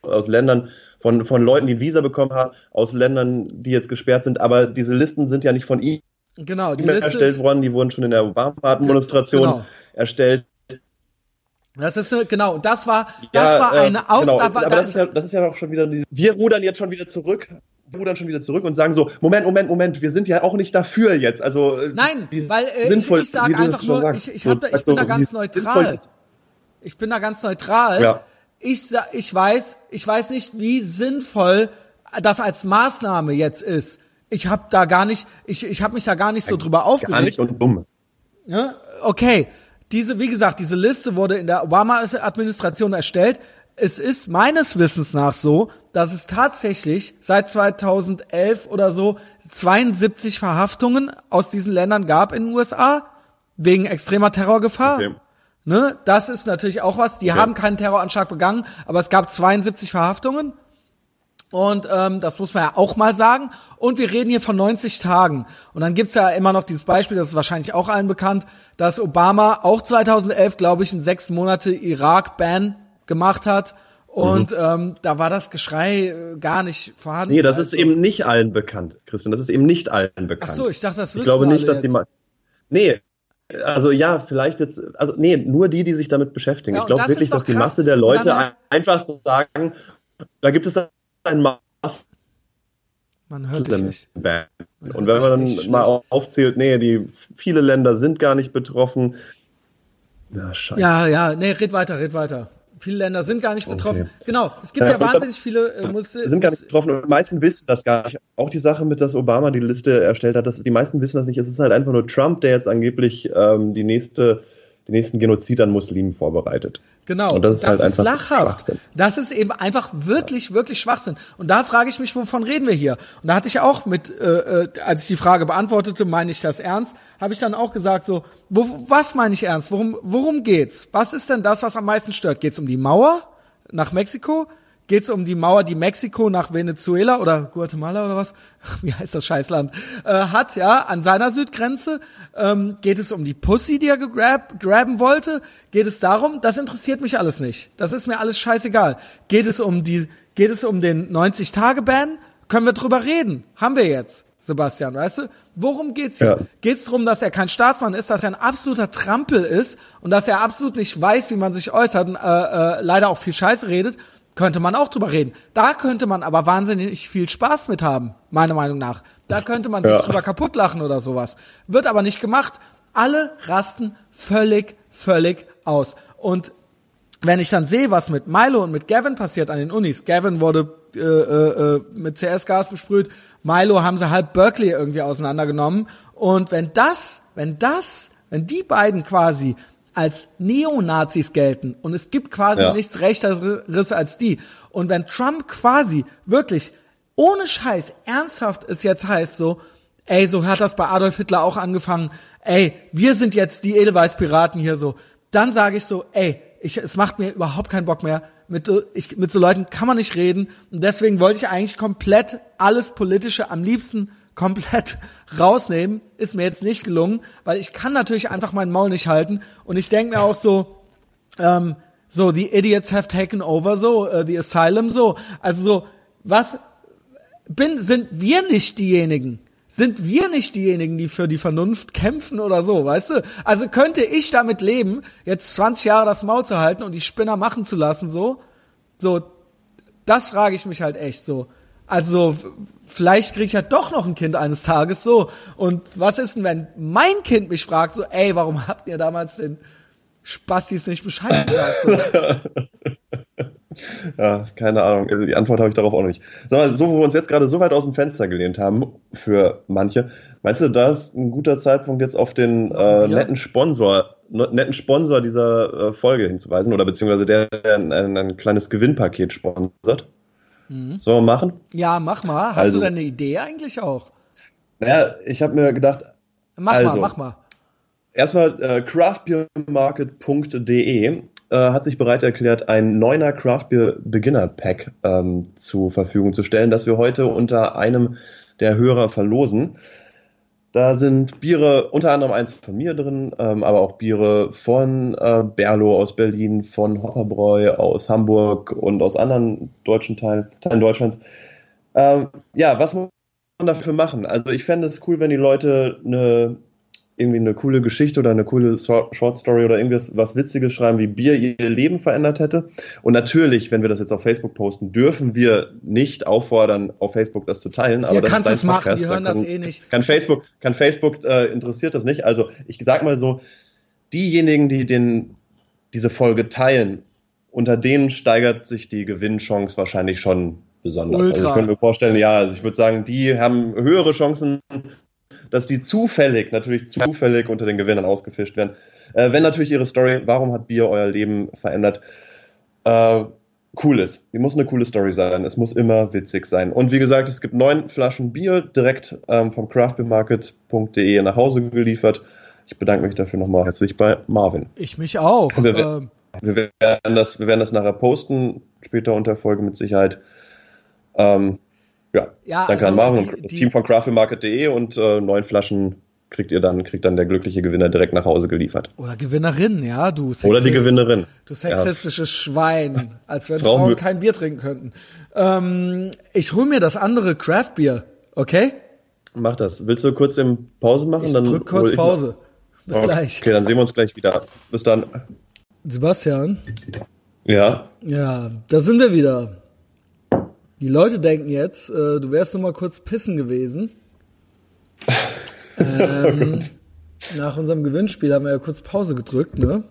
aus Ländern von, von Leuten, die Visa bekommen haben, aus Ländern, die jetzt gesperrt sind. Aber diese Listen sind ja nicht von ihm Genau, die erstellt Liste ist, worden, die wurden schon in der Obama-Administration Genau. erstellt. das ist, eine- genau, das war, das war äh, eine Aus, genau. da war, Aber da das ist, ja, das ist ja auch schon wieder. Wir rudern jetzt schon wieder zurück. Rudern schon wieder zurück und sagen so: Moment, Moment, Moment. Wir sind ja auch nicht dafür jetzt. Also äh, Nein, weil, äh, ich- sinnvoll, ich sag wie du einfach nur, sagst. ich- ich hab da- ich also, bin da ganz neutral. ich bin da ganz neutral. Ja. Ich, ich weiß, ich weiß nicht, wie sinnvoll das als Maßnahme jetzt ist. Ich habe da gar nicht, ich, ich habe mich da gar nicht so drüber aufgeregt. Gar nicht und dumm. Ja, okay. Diese, wie gesagt, diese Liste wurde in der Obama-Administration erstellt. Es ist meines Wissens nach so, dass es tatsächlich seit 2011 oder so 72 Verhaftungen aus diesen Ländern gab in den USA wegen extremer Terrorgefahr. Okay. Ne? Das ist natürlich auch was. Die haben keinen Terroranschlag begangen, aber es gab 72 Verhaftungen. Und ähm, das muss man ja auch mal sagen. Und wir reden hier von 90 Tagen. Und dann gibt's ja immer noch dieses Beispiel, das ist wahrscheinlich auch allen bekannt, dass Obama auch 2011, glaube ich, einen sechs Monate Irak-Ban gemacht hat. Und ähm, da war das Geschrei äh, gar nicht vorhanden. Nee, das ist Also- eben nicht allen bekannt, Christian. Das ist eben nicht allen bekannt. Ach so, ich dachte, das Ich wissen glaube nicht, dass die jetzt. mal. Nee, also ja, vielleicht jetzt, also nee, nur die, die sich damit beschäftigen. Ja, ich glaube wirklich, ist dass die krass. Masse der Leute dann- ein- einfach sagen, da gibt es ein Maß Man hört dich nicht. Man Und wenn man dann mal aufzählt, nee, die viele Länder sind gar nicht betroffen. Na, scheiße. Ja, ja, nee, red weiter, red weiter. Viele Länder sind gar nicht betroffen. Okay. Genau, es gibt Ja, ja, wahnsinnig viele äh, muss, sind gar nicht betroffen und die meisten wissen das gar nicht. Auch die Sache mit, dass Obama die Liste erstellt hat, dass die meisten wissen das nicht. Es ist halt einfach nur Trump, der jetzt angeblich ähm, die nächste, den nächsten Genozid an Muslimen vorbereitet. Genau, Und das ist halt einfach lachhaft. Schwachsinn. Das ist eben einfach wirklich, wirklich Schwachsinn. Und da frage ich mich, wovon reden wir hier? Und da hatte ich auch mit, äh, äh, als ich die Frage beantwortete, meine ich das ernst, habe ich dann auch gesagt, so, wo, was meine ich ernst? Worum, worum geht's? Was ist denn das, was am meisten stört? Geht's um die Mauer nach Mexiko? Geht's um die Mauer, die Mexiko nach Venezuela oder Guatemala oder was? Wie heißt das Scheißland? Äh, hat, ja, an seiner Südgrenze. Ähm, geht es um die Pussy, die er gegrab, graben wollte? Geht es darum? Das interessiert mich alles nicht. Das ist mir alles scheißegal. Geht es um die, geht es um den 90-Tage-Ban? Können wir drüber reden? Haben wir jetzt. Sebastian, weißt du? Worum geht's hier? Ja. Geht's darum, dass er kein Staatsmann ist, dass er ein absoluter Trampel ist und dass er absolut nicht weiß, wie man sich äußert und äh, äh, leider auch viel Scheiße redet? Könnte man auch drüber reden. Da könnte man aber wahnsinnig viel Spaß mit haben, meiner Meinung nach. Da könnte man sich Ja. drüber kaputt lachen oder sowas. Wird aber nicht gemacht. Alle rasten völlig, völlig aus. Und wenn ich dann sehe, was mit Milo und mit Gavin passiert an den Unis, Gavin wurde äh, äh, äh, mit CS-Gas besprüht, Milo haben sie halb Berkeley irgendwie auseinandergenommen. Und wenn das, wenn das wenn die beiden quasi als Neonazis gelten und es gibt quasi Ja. nichts Rechteres als die und wenn Trump quasi wirklich ohne Scheiß ernsthaft es jetzt heißt so, ey, so hat das bei Adolf Hitler auch angefangen, ey, wir sind jetzt die Edelweiß-Piraten hier so, dann sage ich so, ey, ich, es macht mir überhaupt keinen Bock mehr. Mit, so- ich, mit so Leuten kann man nicht reden. Und deswegen wollte ich eigentlich komplett alles Politische am liebsten komplett rausnehmen. Ist mir jetzt nicht gelungen, weil ich kann natürlich einfach meinen Maul nicht halten. Und ich denke mir auch so, ähm, so, the idiots have taken over, so, äh, the asylum, so. Also so, was, bin, sind wir nicht diejenigen? Sind wir nicht diejenigen, die für die Vernunft kämpfen oder so, weißt du? Also könnte ich damit leben, jetzt 20 Jahre das Maul zu halten und die Spinner machen zu lassen, so? So, das frage ich mich halt echt so. Also, vielleicht kriege ich ja doch noch ein Kind eines Tages so. Und was ist denn, wenn mein Kind mich fragt, so, ey, warum habt ihr damals den Spastis nicht Bescheid gesagt? So, Ja, keine Ahnung. Also Die Antwort habe ich darauf auch nicht. Sag mal, so wo wir uns jetzt gerade so weit aus dem Fenster gelehnt haben, für manche, meinst du, da ist ein guter Zeitpunkt jetzt auf den äh, netten Sponsor, ne- netten Sponsor dieser äh, Folge hinzuweisen oder beziehungsweise der, der ein, ein, ein kleines Gewinnpaket sponsert? Sollen wir machen? ja, mach mal. Hast Also- du denn eine Idee eigentlich auch? Naja, ich habe mir gedacht, Mach Also. mal, mach mal. Erstmal äh, craftbeermarket.de äh, hat sich bereit erklärt, ein neuner Craft Beer Beginner Pack ähm, zur Verfügung zu stellen, das wir heute unter einem der Hörer verlosen. Da sind Biere, unter anderem eins von mir drin, ähm, aber auch Biere von äh, Berlo aus Berlin, von Hopperbräu aus Hamburg und aus anderen deutschen Teilen, Teilen Deutschlands. Ähm, ja, was muss man dafür machen? Also ich fände es cool, wenn die Leute eine irgendwie eine coole Geschichte oder eine coole So- Short Story oder irgendwas was Witziges schreiben, wie Bier ihr Leben verändert hätte. Und natürlich, wenn wir das jetzt auf Facebook posten, dürfen wir nicht auffordern, auf Facebook das zu teilen. Aber Hier das kannst ist dein es machen, Podcast, die da hören das kann, eh nicht. Kann Facebook, kann Facebook äh, interessiert das nicht. Also ich sag mal so, diejenigen, die den, diese Folge teilen, unter denen steigert sich die Gewinnchance wahrscheinlich schon besonders. Also Ultra. ich könnte mir vorstellen, ja, also ich würde sagen, die haben höhere Chancen, dass die zufällig, natürlich zufällig unter den Gewinnern ausgefischt werden. Äh, wenn natürlich ihre Story, warum hat Bier euer Leben verändert, äh, cool ist. Die muss eine coole Story sein. Es muss immer witzig sein. Und wie gesagt, es gibt neun Flaschen Bier direkt ähm, vom craftbeermarket.de nach Hause geliefert. Ich bedanke mich dafür nochmal herzlich bei Marvin. Ich mich auch. Wir- Ähm, Wir werden das, wir werden das nachher posten, später unter Folge mit Sicherheit. Ähm, ja, Ja, danke also an Marvin und das Team von craftbeermarket.de und äh, neun Flaschen kriegt ihr dann, kriegt dann der glückliche Gewinner direkt nach Hause geliefert. oder Gewinnerin, ja, du Sexist. Oder die Gewinnerin. Du sexistisches Schwein, als wenn Frauen- Frauen kein Bier trinken könnten. Ähm, ich hol mir das andere Craft-Bier, okay? Mach das. Willst du kurz eben Pause machen? Ich dann drück kurz Pause. Bis Mal. gleich. Okay, dann sehen wir uns gleich wieder. Bis dann. Sebastian, Ja. ja, da sind wir wieder. Die Leute denken jetzt, äh, du wärst noch mal kurz pissen gewesen. Ähm, nach unserem Gewinnspiel haben wir ja kurz Pause gedrückt, ne?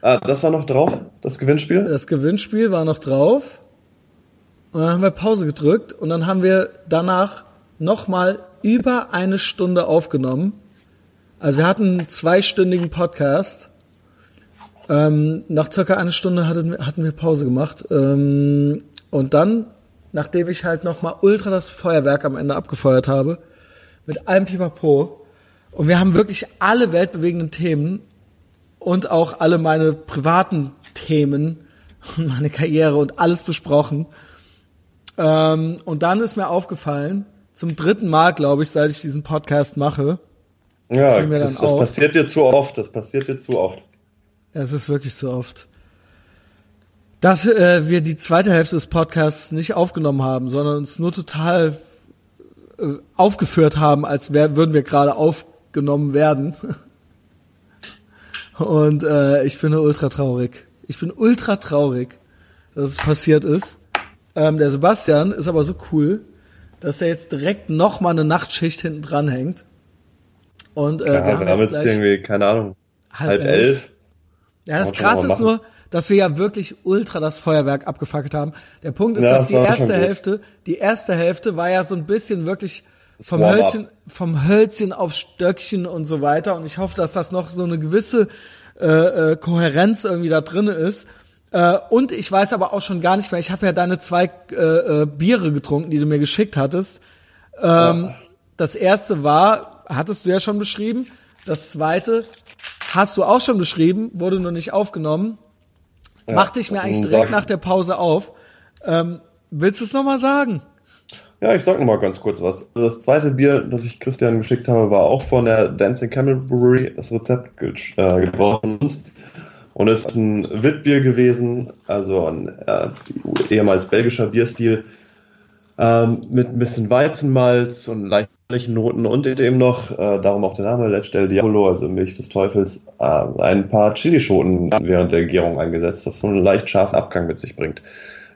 Ah, das war noch drauf, das Gewinnspiel? Das Gewinnspiel war noch drauf. Und dann haben wir Pause gedrückt und dann haben wir danach nochmal über eine Stunde aufgenommen. Also wir hatten einen zweistündigen Podcast. Ähm, nach circa einer Stunde hatten, wir- hatten wir Pause gemacht. Ähm, und dann, nachdem ich halt nochmal ultra das Feuerwerk am Ende abgefeuert habe, mit allem Pipapo, und wir haben wirklich alle weltbewegenden Themen und auch alle meine privaten Themen und meine Karriere und alles besprochen. Ähm, und dann ist mir aufgefallen, zum dritten Mal, glaube ich, seit ich diesen Podcast mache, Ja, das, das passiert dir zu oft. Das passiert dir zu oft. es ist wirklich so oft, dass äh, wir die zweite Hälfte des Podcasts nicht aufgenommen haben, sondern uns nur total äh, aufgeführt haben, als wär, würden wir gerade aufgenommen werden. Und äh, ich bin ultra traurig. Ich bin ultra traurig, dass es passiert ist. Ähm, der Sebastian ist aber so cool, dass er jetzt direkt noch mal eine Nachtschicht hinten dran hängt. Und äh, Ja, wir haben jetzt irgendwie, keine Ahnung, Halb elf. elf. ja, das Krasse ist nur, dass wir ja wirklich ultra das Feuerwerk abgefackelt haben. Der Punkt ist, Ja, dass das die erste. Hälfte, die erste Hälfte war ja so ein bisschen wirklich vom Hölzchen, vom Hölzchen auf Stöckchen und so weiter. Und ich hoffe, dass das noch so eine gewisse äh, äh, Kohärenz irgendwie da drinne ist. Äh, und ich weiß aber auch schon gar nicht mehr, ich habe ja deine zwei äh, äh, Biere getrunken, die du mir geschickt hattest. Ähm, ja. Das erste war, hattest du ja schon beschrieben. Das zweite hast du auch schon beschrieben, wurde nur nicht aufgenommen. Ja, Machte ich mir eigentlich direkt nach der Pause auf. Ähm, willst du es nochmal sagen? Ja, ich sag noch mal ganz kurz was. Das zweite Bier, das ich Christian geschickt habe, war auch von der Dancing Camel Brewery. Das Rezept äh, gebrochen. Und es ist ein Witbier gewesen, also ein äh, ehemals belgischer Bierstil, ähm, mit ein bisschen Weizenmalz und leichten Noten und eben noch, äh, darum auch der Name, Let's Del Diabolo, also Milch des Teufels, äh, ein paar Chilischoten während der Gärung eingesetzt, das so einen leicht scharfen Abgang mit sich bringt.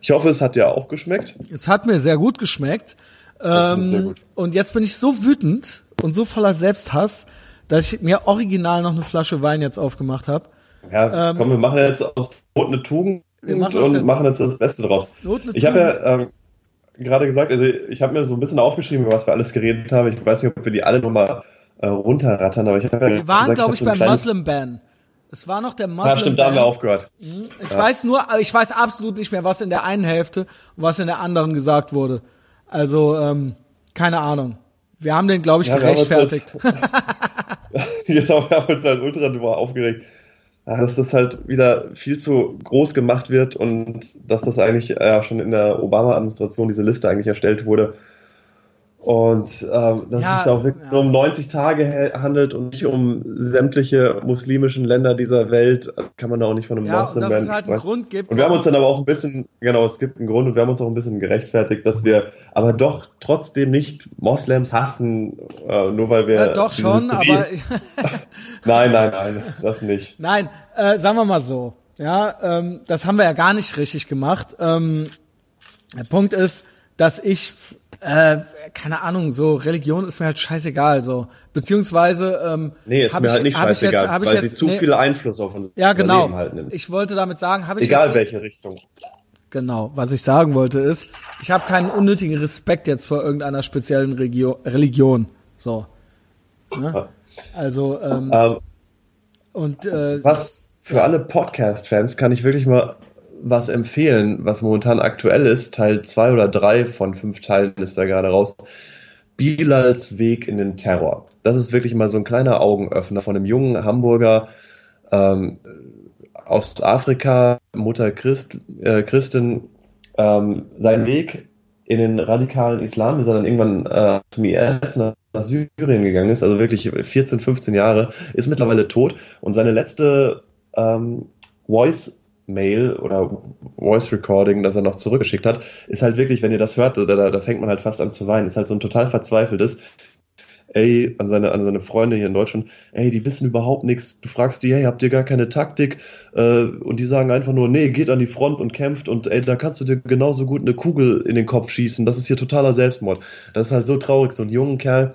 Ich hoffe, es hat dir auch geschmeckt. Es hat mir sehr gut geschmeckt. Ähm, gut. Und jetzt bin ich so wütend und so voller Selbsthass, dass ich mir original noch eine Flasche Wein jetzt aufgemacht habe. Ja, ähm, komm, wir machen jetzt aus Not eine Tugend machen und jetzt machen jetzt das Beste draus. Ich habe ja ähm, gerade gesagt, also ich habe mir so ein bisschen aufgeschrieben, was wir alles geredet haben. Ich weiß nicht, ob wir die alle nochmal äh, runterrattern, aber ich habe ja Wir waren, glaube ich, ich beim Muslim Ban. Es war noch der Muslim Ja, stimmt, da haben wir aufgehört. Mhm. Ich ja. weiß nur, ich weiß absolut nicht mehr, was in der einen Hälfte und was in der anderen gesagt wurde. Also, ähm, keine Ahnung. Wir haben den, glaube ich, ja, gerechtfertigt. genau, wir haben uns halt ultra drüber aufgeregt, dass das halt wieder viel zu groß gemacht wird und dass das eigentlich ja schon in der Obama-Administration diese Liste eigentlich erstellt wurde und ähm, dass ja, es sich da auch wirklich ja. nur um 90 Tage handelt und nicht um sämtliche muslimischen Länder dieser Welt, kann man da auch nicht von einem ja, Moslem dass es halt einen Grund gibt. Und wir haben uns dann aber auch ein bisschen, genau, es gibt einen Grund und wir haben uns auch ein bisschen gerechtfertigt, dass wir aber doch trotzdem nicht Moslems hassen, äh, nur weil wir. Ja, doch schon, aber. nein, nein, nein, das nicht. Nein, äh, sagen wir mal so. Ja, ähm, das haben wir ja gar nicht richtig gemacht. Ähm, der Punkt ist, dass ich äh, keine Ahnung, so Religion ist mir halt scheißegal, so. Beziehungsweise, ähm, Nee, ist mir ich, halt nicht scheißegal, jetzt, weil jetzt, sie zu nee, viel Einfluss auf unser ja, genau. Leben halt nimmt. Ich wollte damit sagen, habe ich Egal jetzt, welche Richtung. Genau, was ich sagen wollte ist, ich habe keinen unnötigen Respekt jetzt vor irgendeiner speziellen Regio Religion. So. Ne? Also, ähm, ähm, und äh, was für alle Podcast-Fans kann ich wirklich mal was empfehlen, was momentan aktuell ist. Teil 2 oder 3 von 5 Teilen ist da gerade raus. Bilals Weg in den Terror. Das ist wirklich mal so ein kleiner Augenöffner von einem jungen Hamburger ähm, aus Afrika, Mutter Christ, äh, Christin, ähm, sein Weg in den radikalen Islam, bis er dann irgendwann äh, zum IS nach, nach Syrien gegangen ist, also wirklich 14, 15 Jahre, ist mittlerweile tot und seine letzte ähm, Voice Mail oder Voice Recording, das er noch zurückgeschickt hat, ist halt wirklich, wenn ihr das hört, da, da, da fängt man halt fast an zu weinen. Ist halt so ein total verzweifeltes, ey, an seine, an seine Freunde hier in Deutschland, ey, die wissen überhaupt nichts. Du fragst die, hey, habt ihr gar keine Taktik? Äh, und die sagen einfach nur, nee, geht an die Front und kämpft und ey, da kannst du dir genauso gut eine Kugel in den Kopf schießen. Das ist hier totaler Selbstmord. Das ist halt so traurig, so ein junger Kerl,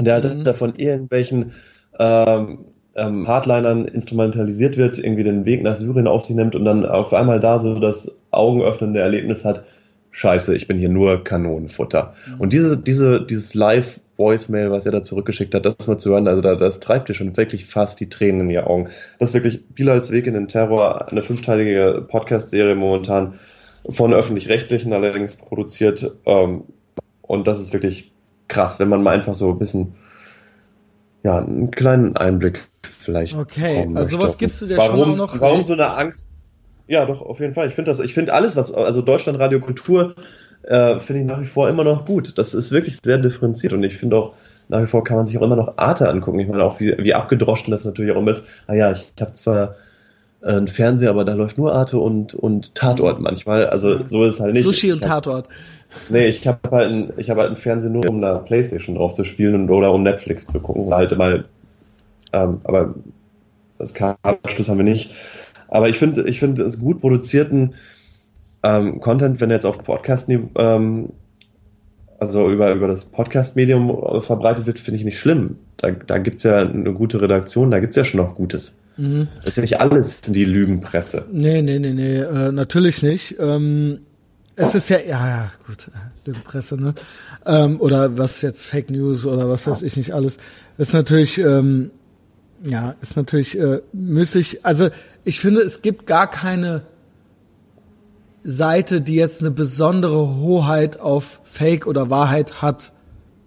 der halt mhm. davon irgendwelchen ähm, ähm, Hardlinern instrumentalisiert wird, irgendwie den Weg nach Syrien auf sich nimmt und dann auf einmal da so das augenöffnende Erlebnis hat, scheiße, ich bin hier nur Kanonenfutter. Mhm. Und diese, diese, dieses Live-Voicemail, was er da zurückgeschickt hat, das mal zu hören, also da, das treibt dir schon wirklich fast die Tränen in die Augen. Das ist wirklich Bilals Weg in den Terror, eine fünfteilige Podcast-Serie momentan von öffentlich-rechtlichen allerdings produziert. Ähm, und das ist wirklich krass, wenn man mal einfach so ein bisschen ja, einen kleinen Einblick vielleicht. Okay, also was gibst du dir warum, schon noch? Warum so eine Angst? Ja, doch, auf jeden Fall. Ich finde das, ich finde alles, was, also Deutschland Radio Kultur, äh, finde ich nach wie vor immer noch gut. Das ist wirklich sehr differenziert und ich finde auch, nach wie vor kann man sich auch immer noch Arte angucken. Ich meine auch, wie, wie abgedroschen das natürlich auch immer ist. Ah ja, ich, ich habe zwar äh, einen Fernseher, aber da läuft nur Arte und, und Tatort manchmal. Also so ist es halt nicht. Sushi und Tatort. Nee, ich habe halt, ein, ich hab halt einen Fernseher nur, um eine Playstation drauf zu spielen und, oder um Netflix zu gucken. Halt mal, ähm, aber das Kabelschluss haben wir nicht. Aber ich finde, ich finde es gut produzierten ähm, Content, wenn er jetzt auf Podcast, ähm, also über, über das Podcast-Medium verbreitet wird, finde ich nicht schlimm. Da, da gibt es ja eine gute Redaktion, da gibt es ja schon noch Gutes. Mhm. Das ist ja nicht alles in die Lügenpresse. Nee, nee, nee, nee, äh, natürlich nicht. Ähm es ist ja, ja, ja, gut, Lügenpresse, ne? Ähm, oder was jetzt Fake News oder was weiß ich nicht alles. Ist natürlich, ähm, ja, ist natürlich äh, müßig. Also ich finde, es gibt gar keine Seite, die jetzt eine besondere Hoheit auf Fake oder Wahrheit hat.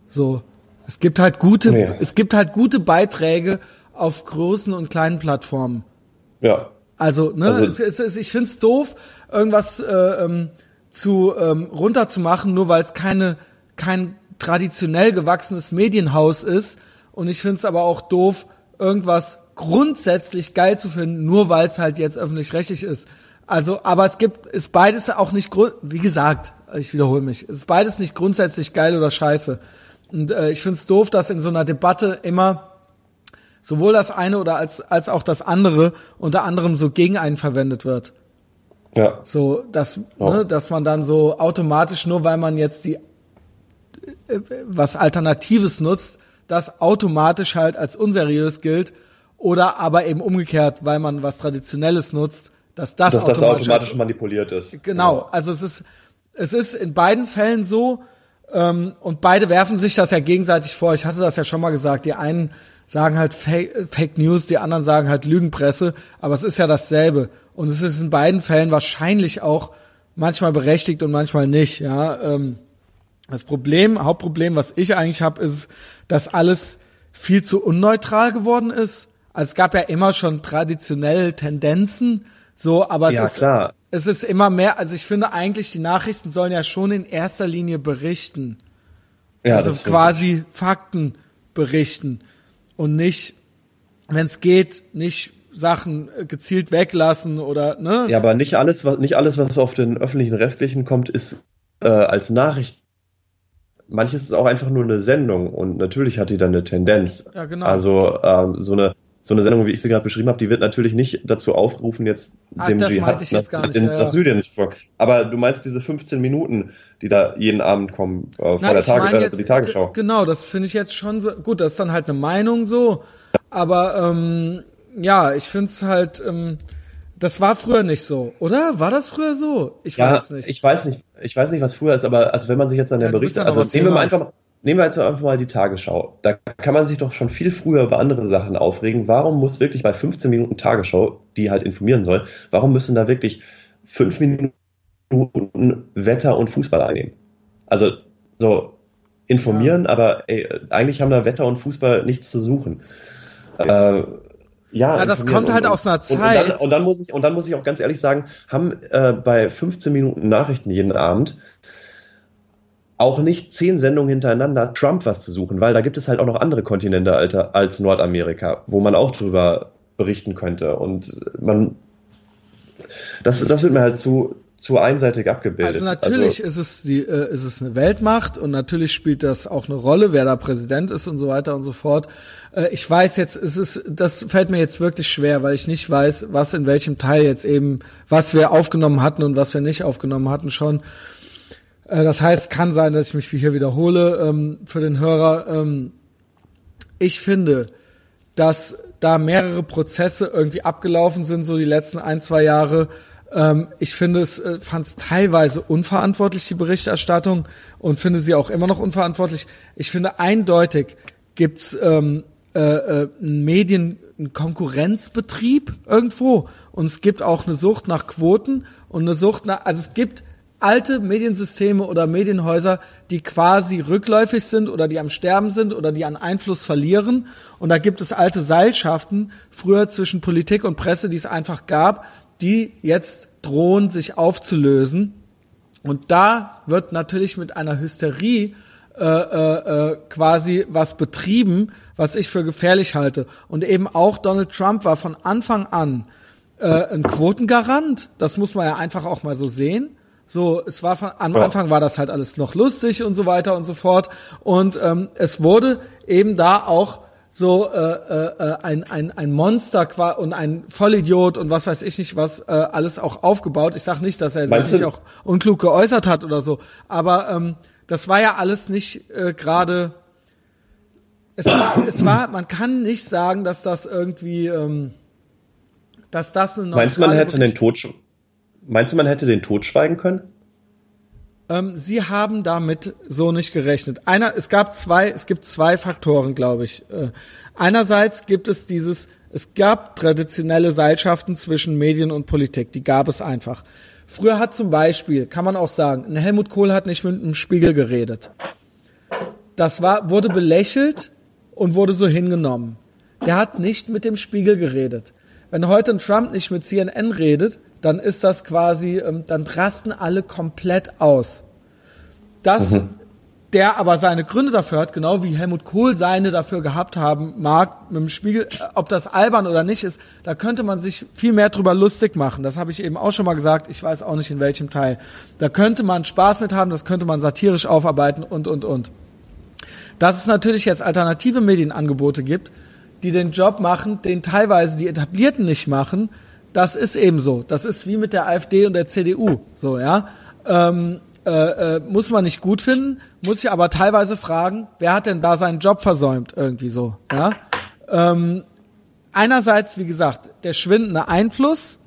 So, es gibt halt gute, nee. es gibt halt gute Beiträge auf großen und kleinen Plattformen. Ja. Also, ne, also, es, es, ich find's doof, irgendwas äh, ähm, zu ähm, runterzumachen, nur weil es keine kein traditionell gewachsenes Medienhaus ist. Und ich find's aber auch doof, irgendwas grundsätzlich geil zu finden, nur weil es halt jetzt öffentlich-rechtlich ist. Also, aber es gibt, ist beides auch nicht, wie gesagt, ich wiederhole mich, ist beides nicht grundsätzlich geil oder scheiße. Und äh, ich find's doof, dass in so einer Debatte immer sowohl das eine oder als, als auch das andere unter anderem so gegen einen verwendet wird. Ja. So, dass, ja. ne, dass man dann so automatisch, nur weil man jetzt die äh, was Alternatives nutzt, das automatisch halt als unseriös gilt oder aber eben umgekehrt, weil man was Traditionelles nutzt, dass das, dass automatisch, das automatisch manipuliert ist. Genau, genau, also es ist es ist in beiden Fällen so ähm, und beide werfen sich das ja gegenseitig vor. Ich hatte das ja schon mal gesagt. Die einen sagen halt Fake, Fake News, die anderen sagen halt Lügenpresse, aber es ist ja dasselbe und es ist in beiden Fällen wahrscheinlich auch manchmal berechtigt und manchmal nicht. Ja, ähm, das Problem, Hauptproblem, was ich eigentlich habe, ist, dass alles viel zu unneutral geworden ist. Also es gab ja immer schon traditionelle Tendenzen, so, aber es ja, ist, klar. es ist immer mehr, also ich finde eigentlich, die Nachrichten sollen ja schon in erster Linie berichten. Ja, also quasi Fakten berichten und nicht, wenn es geht, nicht Sachen gezielt weglassen oder ne? Ja, aber nicht alles, was nicht alles, was auf den öffentlichen Restlichen kommt, ist äh, als Nachricht manches ist auch einfach nur eine Sendung und natürlich hat die dann eine Tendenz. Ja, genau. Also ähm, so eine so eine Sendung, wie ich sie gerade beschrieben habe, die wird natürlich nicht dazu aufrufen, jetzt Ach, dem Dschihad nach, in, ja, nach Syrien zu folgen. Aber du meinst diese 15 Minuten, die da jeden Abend kommen äh, vor Nein, der Tage, äh, jetzt, die Tagesschau. Genau, das finde ich jetzt schon so. Gut, das ist dann halt eine Meinung so. Aber ähm, ja, ich finde es halt. Ähm, das war früher nicht so, oder? War das früher so? Ich ja, weiß nicht. Ich weiß nicht. Ich weiß nicht, was früher ist, aber also wenn man sich jetzt an der ja, Berichte, also nehmen wir mal einfach, nehmen wir jetzt einfach mal die Tagesschau. Da kann man sich doch schon viel früher über andere Sachen aufregen. Warum muss wirklich bei 15 Minuten Tagesschau, die halt informieren soll, warum müssen da wirklich fünf Minuten Wetter und Fußball einnehmen? Also so informieren, ja. aber ey, eigentlich haben da Wetter und Fußball nichts zu suchen. Äh, ja, ja das kommt halt und, aus einer Zeit. Und, und, dann, und, dann, muss ich, und dann muss ich auch ganz ehrlich sagen, haben äh, bei 15 Minuten Nachrichten jeden Abend auch nicht zehn Sendungen hintereinander Trump was zu suchen, weil da gibt es halt auch noch andere Kontinente Alter, als Nordamerika, wo man auch drüber berichten könnte. Und man, das, das wird mir halt zu, zu einseitig abgebildet. Also natürlich also, ist es die, äh, ist es eine Weltmacht und natürlich spielt das auch eine Rolle, wer da Präsident ist und so weiter und so fort. Äh, ich weiß jetzt, es ist, das fällt mir jetzt wirklich schwer, weil ich nicht weiß, was in welchem Teil jetzt eben, was wir aufgenommen hatten und was wir nicht aufgenommen hatten schon. Äh, das heißt, kann sein, dass ich mich hier wiederhole ähm, für den Hörer. Ähm, ich finde, dass da mehrere Prozesse irgendwie abgelaufen sind, so die letzten ein, zwei Jahre, ähm, ich finde es, äh, fand es teilweise unverantwortlich, die Berichterstattung, und finde sie auch immer noch unverantwortlich. Ich finde eindeutig gibt's ähm, äh, äh, einen Medien, einen Konkurrenzbetrieb irgendwo und es gibt auch eine Sucht nach Quoten und eine Sucht nach, also es gibt alte Mediensysteme oder Medienhäuser, die quasi rückläufig sind oder die am Sterben sind oder die an Einfluss verlieren. Und da gibt es alte Seilschaften, früher zwischen Politik und Presse, die es einfach gab, die jetzt drohen, sich aufzulösen. Und da wird natürlich mit einer Hysterie äh, äh, äh, quasi was betrieben, was ich für gefährlich halte. Und eben auch Donald Trump war von Anfang an äh, ein Quotengarant. Das muss man ja einfach auch mal so sehen. So, es war von, am Anfang war das halt alles noch lustig und so weiter und so fort. Und ähm, es wurde eben da auch so äh, äh, ein, ein, ein Monster und ein Vollidiot und was weiß ich nicht was äh, alles auch aufgebaut. Ich sage nicht, dass er sich nicht auch unklug geäußert hat oder so, aber ähm, das war ja alles nicht äh, gerade. Es war, es war, man kann nicht sagen, dass das irgendwie, ähm, dass das eine Meinst du, man hätte den Tod, meinst du, man hätte den Tod schweigen können? Ähm, sie haben damit so nicht gerechnet. Einer, es gab zwei, es gibt zwei Faktoren, glaube ich. Äh, einerseits gibt es dieses, es gab traditionelle Seilschaften zwischen Medien und Politik, die gab es einfach. Früher hat zum Beispiel, kann man auch sagen, ein Helmut Kohl hat nicht mit einem Spiegel geredet. Das war, wurde belächelt und wurde so hingenommen. Der hat nicht mit dem Spiegel geredet. Wenn heute ein Trump nicht mit CNN redet, dann ist das quasi, ähm, dann rasten alle komplett aus. Das, mhm. der aber seine Gründe dafür hat, genau wie Helmut Kohl seine dafür gehabt haben mag, mit dem Spiegel, äh, ob das albern oder nicht ist, da könnte man sich viel mehr drüber lustig machen. Das habe ich eben auch schon mal gesagt, ich weiß auch nicht in welchem Teil. Da könnte man Spaß mit haben, das könnte man satirisch aufarbeiten und, und, und. Dass es natürlich jetzt alternative Medienangebote gibt, die den Job machen, den teilweise die Etablierten nicht machen, das ist eben so. Das ist wie mit der AfD und der CDU. So, ja. Ähm, äh, äh, muss man nicht gut finden, muss ich aber teilweise fragen, wer hat denn da seinen Job versäumt irgendwie so, ja? Ähm, einerseits, wie gesagt, der schwindende Einfluss.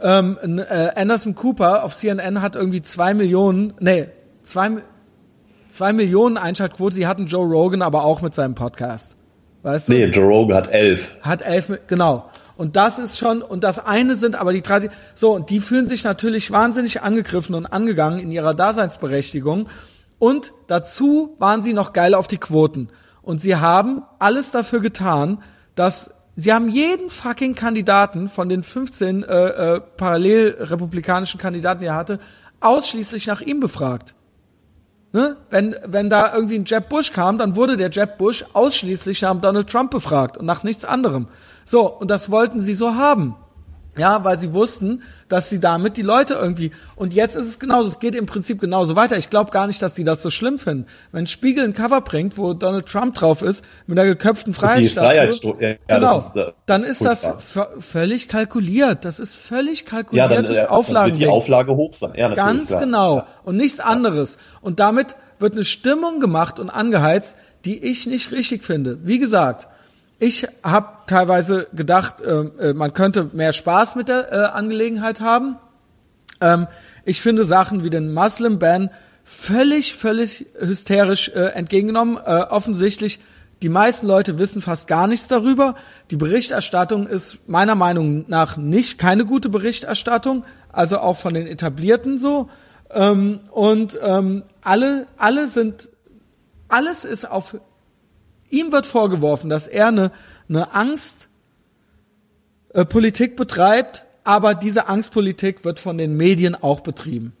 Ähm, äh, Anderson Cooper auf CNN hat irgendwie zwei Millionen, nee, zwei, zwei Millionen Einschaltquote. Die hatten Joe Rogan aber auch mit seinem Podcast. Weißt du? Nee, Joe Rogan hat elf. Hat elf, genau. Und das ist schon, und das eine sind aber die Tradition, so, und die fühlen sich natürlich wahnsinnig angegriffen und angegangen in ihrer Daseinsberechtigung. Und dazu waren sie noch geil auf die Quoten. Und sie haben alles dafür getan, dass sie haben jeden fucking Kandidaten von den 15 äh, äh, parallel republikanischen Kandidaten, die er hatte, ausschließlich nach ihm befragt. Ne? Wenn, wenn da irgendwie ein Jeb Bush kam, dann wurde der Jeb Bush ausschließlich nach Donald Trump befragt und nach nichts anderem. So, und das wollten sie so haben. Ja, weil sie wussten, dass sie damit die Leute irgendwie. Und jetzt ist es genauso. Es geht im Prinzip genauso weiter. Ich glaube gar nicht, dass die das so schlimm finden. Wenn Spiegel ein Cover bringt, wo Donald Trump drauf ist, mit einer geköpften Freiheitsstatue, ja, genau, ist, äh, dann ist das völlig kalkuliert. Das ist völlig kalkuliertes ja, dann, äh, Auflagen. Wird die Auflage hoch sein. Ja, Ganz klar. genau. Und nichts anderes. Und damit wird eine Stimmung gemacht und angeheizt, die ich nicht richtig finde. Wie gesagt, ich habe teilweise gedacht, äh, äh, man könnte mehr Spaß mit der äh, Angelegenheit haben. Ähm, ich finde Sachen wie den Muslim Ban völlig, völlig hysterisch äh, entgegengenommen. Äh, offensichtlich, die meisten Leute wissen fast gar nichts darüber. Die Berichterstattung ist meiner Meinung nach nicht keine gute Berichterstattung, also auch von den Etablierten so. Ähm, und ähm, alle, alle sind, alles ist auf Ihm wird vorgeworfen, dass er eine, eine Angstpolitik äh, betreibt, aber diese Angstpolitik wird von den Medien auch betrieben.